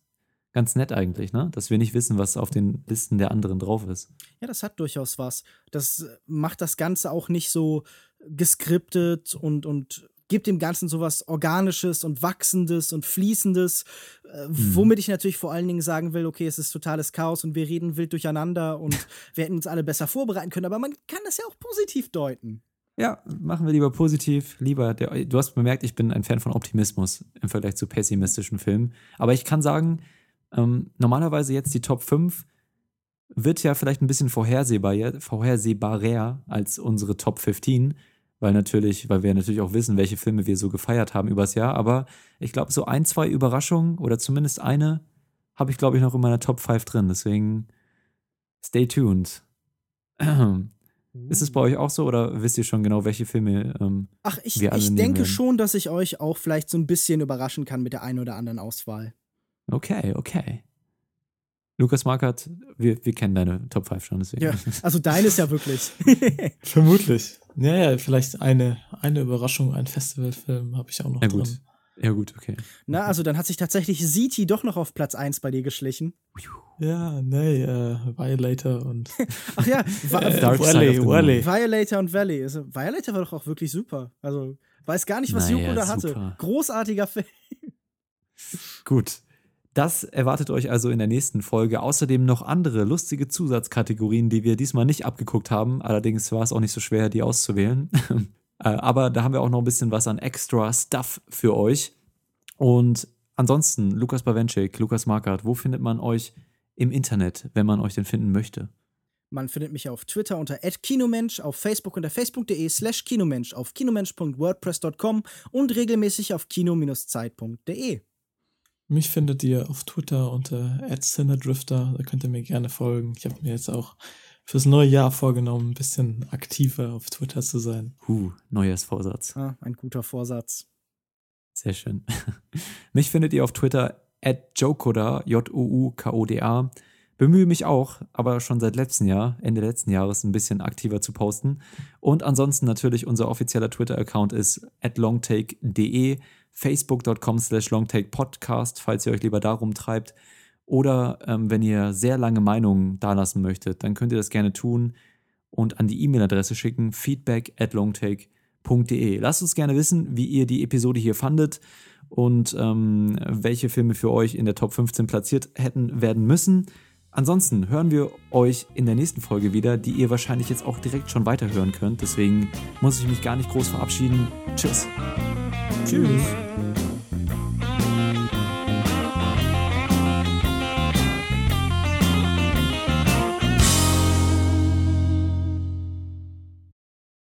Speaker 1: ganz nett eigentlich, ne? Dass wir nicht wissen, was auf den Listen der anderen drauf ist.
Speaker 2: Ja, das hat durchaus was. Das macht das Ganze auch nicht so geskriptet und, und gibt dem Ganzen sowas Organisches und Wachsendes und Fließendes, äh, mhm. womit ich natürlich vor allen Dingen sagen will, okay, es ist totales Chaos und wir reden wild durcheinander und <laughs> wir hätten uns alle besser vorbereiten können, aber man kann das ja auch positiv deuten.
Speaker 1: Ja, machen wir lieber positiv. Lieber, der, du hast bemerkt, ich bin ein Fan von Optimismus im Vergleich zu pessimistischen Filmen. Aber ich kann sagen, ähm, normalerweise jetzt die Top 5 wird ja vielleicht ein bisschen vorhersehbar, vorhersehbarer als unsere Top 15 weil natürlich, weil wir natürlich auch wissen, welche Filme wir so gefeiert haben übers Jahr. Aber ich glaube, so ein, zwei Überraschungen oder zumindest eine habe ich, glaube ich, noch in meiner Top 5 drin. Deswegen stay tuned. Ist es bei euch auch so oder wisst ihr schon genau, welche Filme ähm,
Speaker 2: Ach, ich,
Speaker 1: wir alle
Speaker 2: ich denke schon, dass ich euch auch vielleicht so ein bisschen überraschen kann mit der einen oder anderen Auswahl.
Speaker 1: Okay, okay. Lukas Markert, wir, wir kennen deine Top 5 schon, deswegen.
Speaker 2: Ja, <laughs> also deine ist ja wirklich. <laughs>
Speaker 3: Vermutlich. Ja, ja, vielleicht eine, eine Überraschung, ein Festivalfilm habe ich auch noch
Speaker 1: ja,
Speaker 3: drin.
Speaker 1: Gut. Ja, gut, okay.
Speaker 2: Na, also dann hat sich tatsächlich Ziti doch noch auf Platz 1 bei dir geschlichen.
Speaker 3: Ja, nee, äh, Violator und. <laughs>
Speaker 2: Ach ja,
Speaker 3: äh, Dark Valley, Valley.
Speaker 2: Violator und Valley. Also, Violator war doch auch wirklich super. Also, weiß gar nicht, was naja, Joko da hatte. Großartiger Film.
Speaker 1: Gut. Das erwartet euch also in der nächsten Folge. Außerdem noch andere lustige Zusatzkategorien, die wir diesmal nicht abgeguckt haben. Allerdings war es auch nicht so schwer, die auszuwählen. <laughs> Äh, aber da haben wir auch noch ein bisschen was an extra Stuff für euch. Und ansonsten, Lukas Bawenschik, Lukas Markert, wo findet man euch im Internet, wenn man euch denn finden möchte?
Speaker 2: Man findet mich auf Twitter unter @kinomensch, auf Facebook unter facebook.de slash kinomensch, auf kinomensch.wordpress.com und regelmäßig auf kino-zeit.de.
Speaker 3: Mich findet ihr auf Twitter unter @cinedrifter. Da könnt ihr mir gerne folgen. Ich habe mir jetzt auch fürs neue Jahr vorgenommen, ein bisschen aktiver auf Twitter zu sein.
Speaker 1: Huh, Neujahrsvorsatz.
Speaker 2: Ah, ein guter Vorsatz.
Speaker 1: Sehr schön. <laughs> Mich findet ihr auf Twitter at jokoda, J-O-U-K-O-D-A. bemühe mich auch, aber schon seit letztem Jahr, Ende letzten Jahres, ein bisschen aktiver zu posten. Und ansonsten natürlich unser offizieller Twitter-Account ist at longtake.de, facebook.com slash longtakepodcast, falls ihr euch lieber darum treibt. Oder ähm, wenn ihr sehr lange Meinungen dalassen möchtet, dann könnt ihr das gerne tun und an die E-Mail-Adresse schicken, feedback at longtake.de. Lasst uns gerne wissen, wie ihr die Episode hier fandet und ähm, welche Filme für euch in der Top 15 platziert hätten werden müssen. Ansonsten hören wir euch in der nächsten Folge wieder, die ihr wahrscheinlich jetzt auch direkt schon weiterhören könnt. Deswegen muss ich mich gar nicht groß verabschieden. Tschüss.
Speaker 2: Tschüss.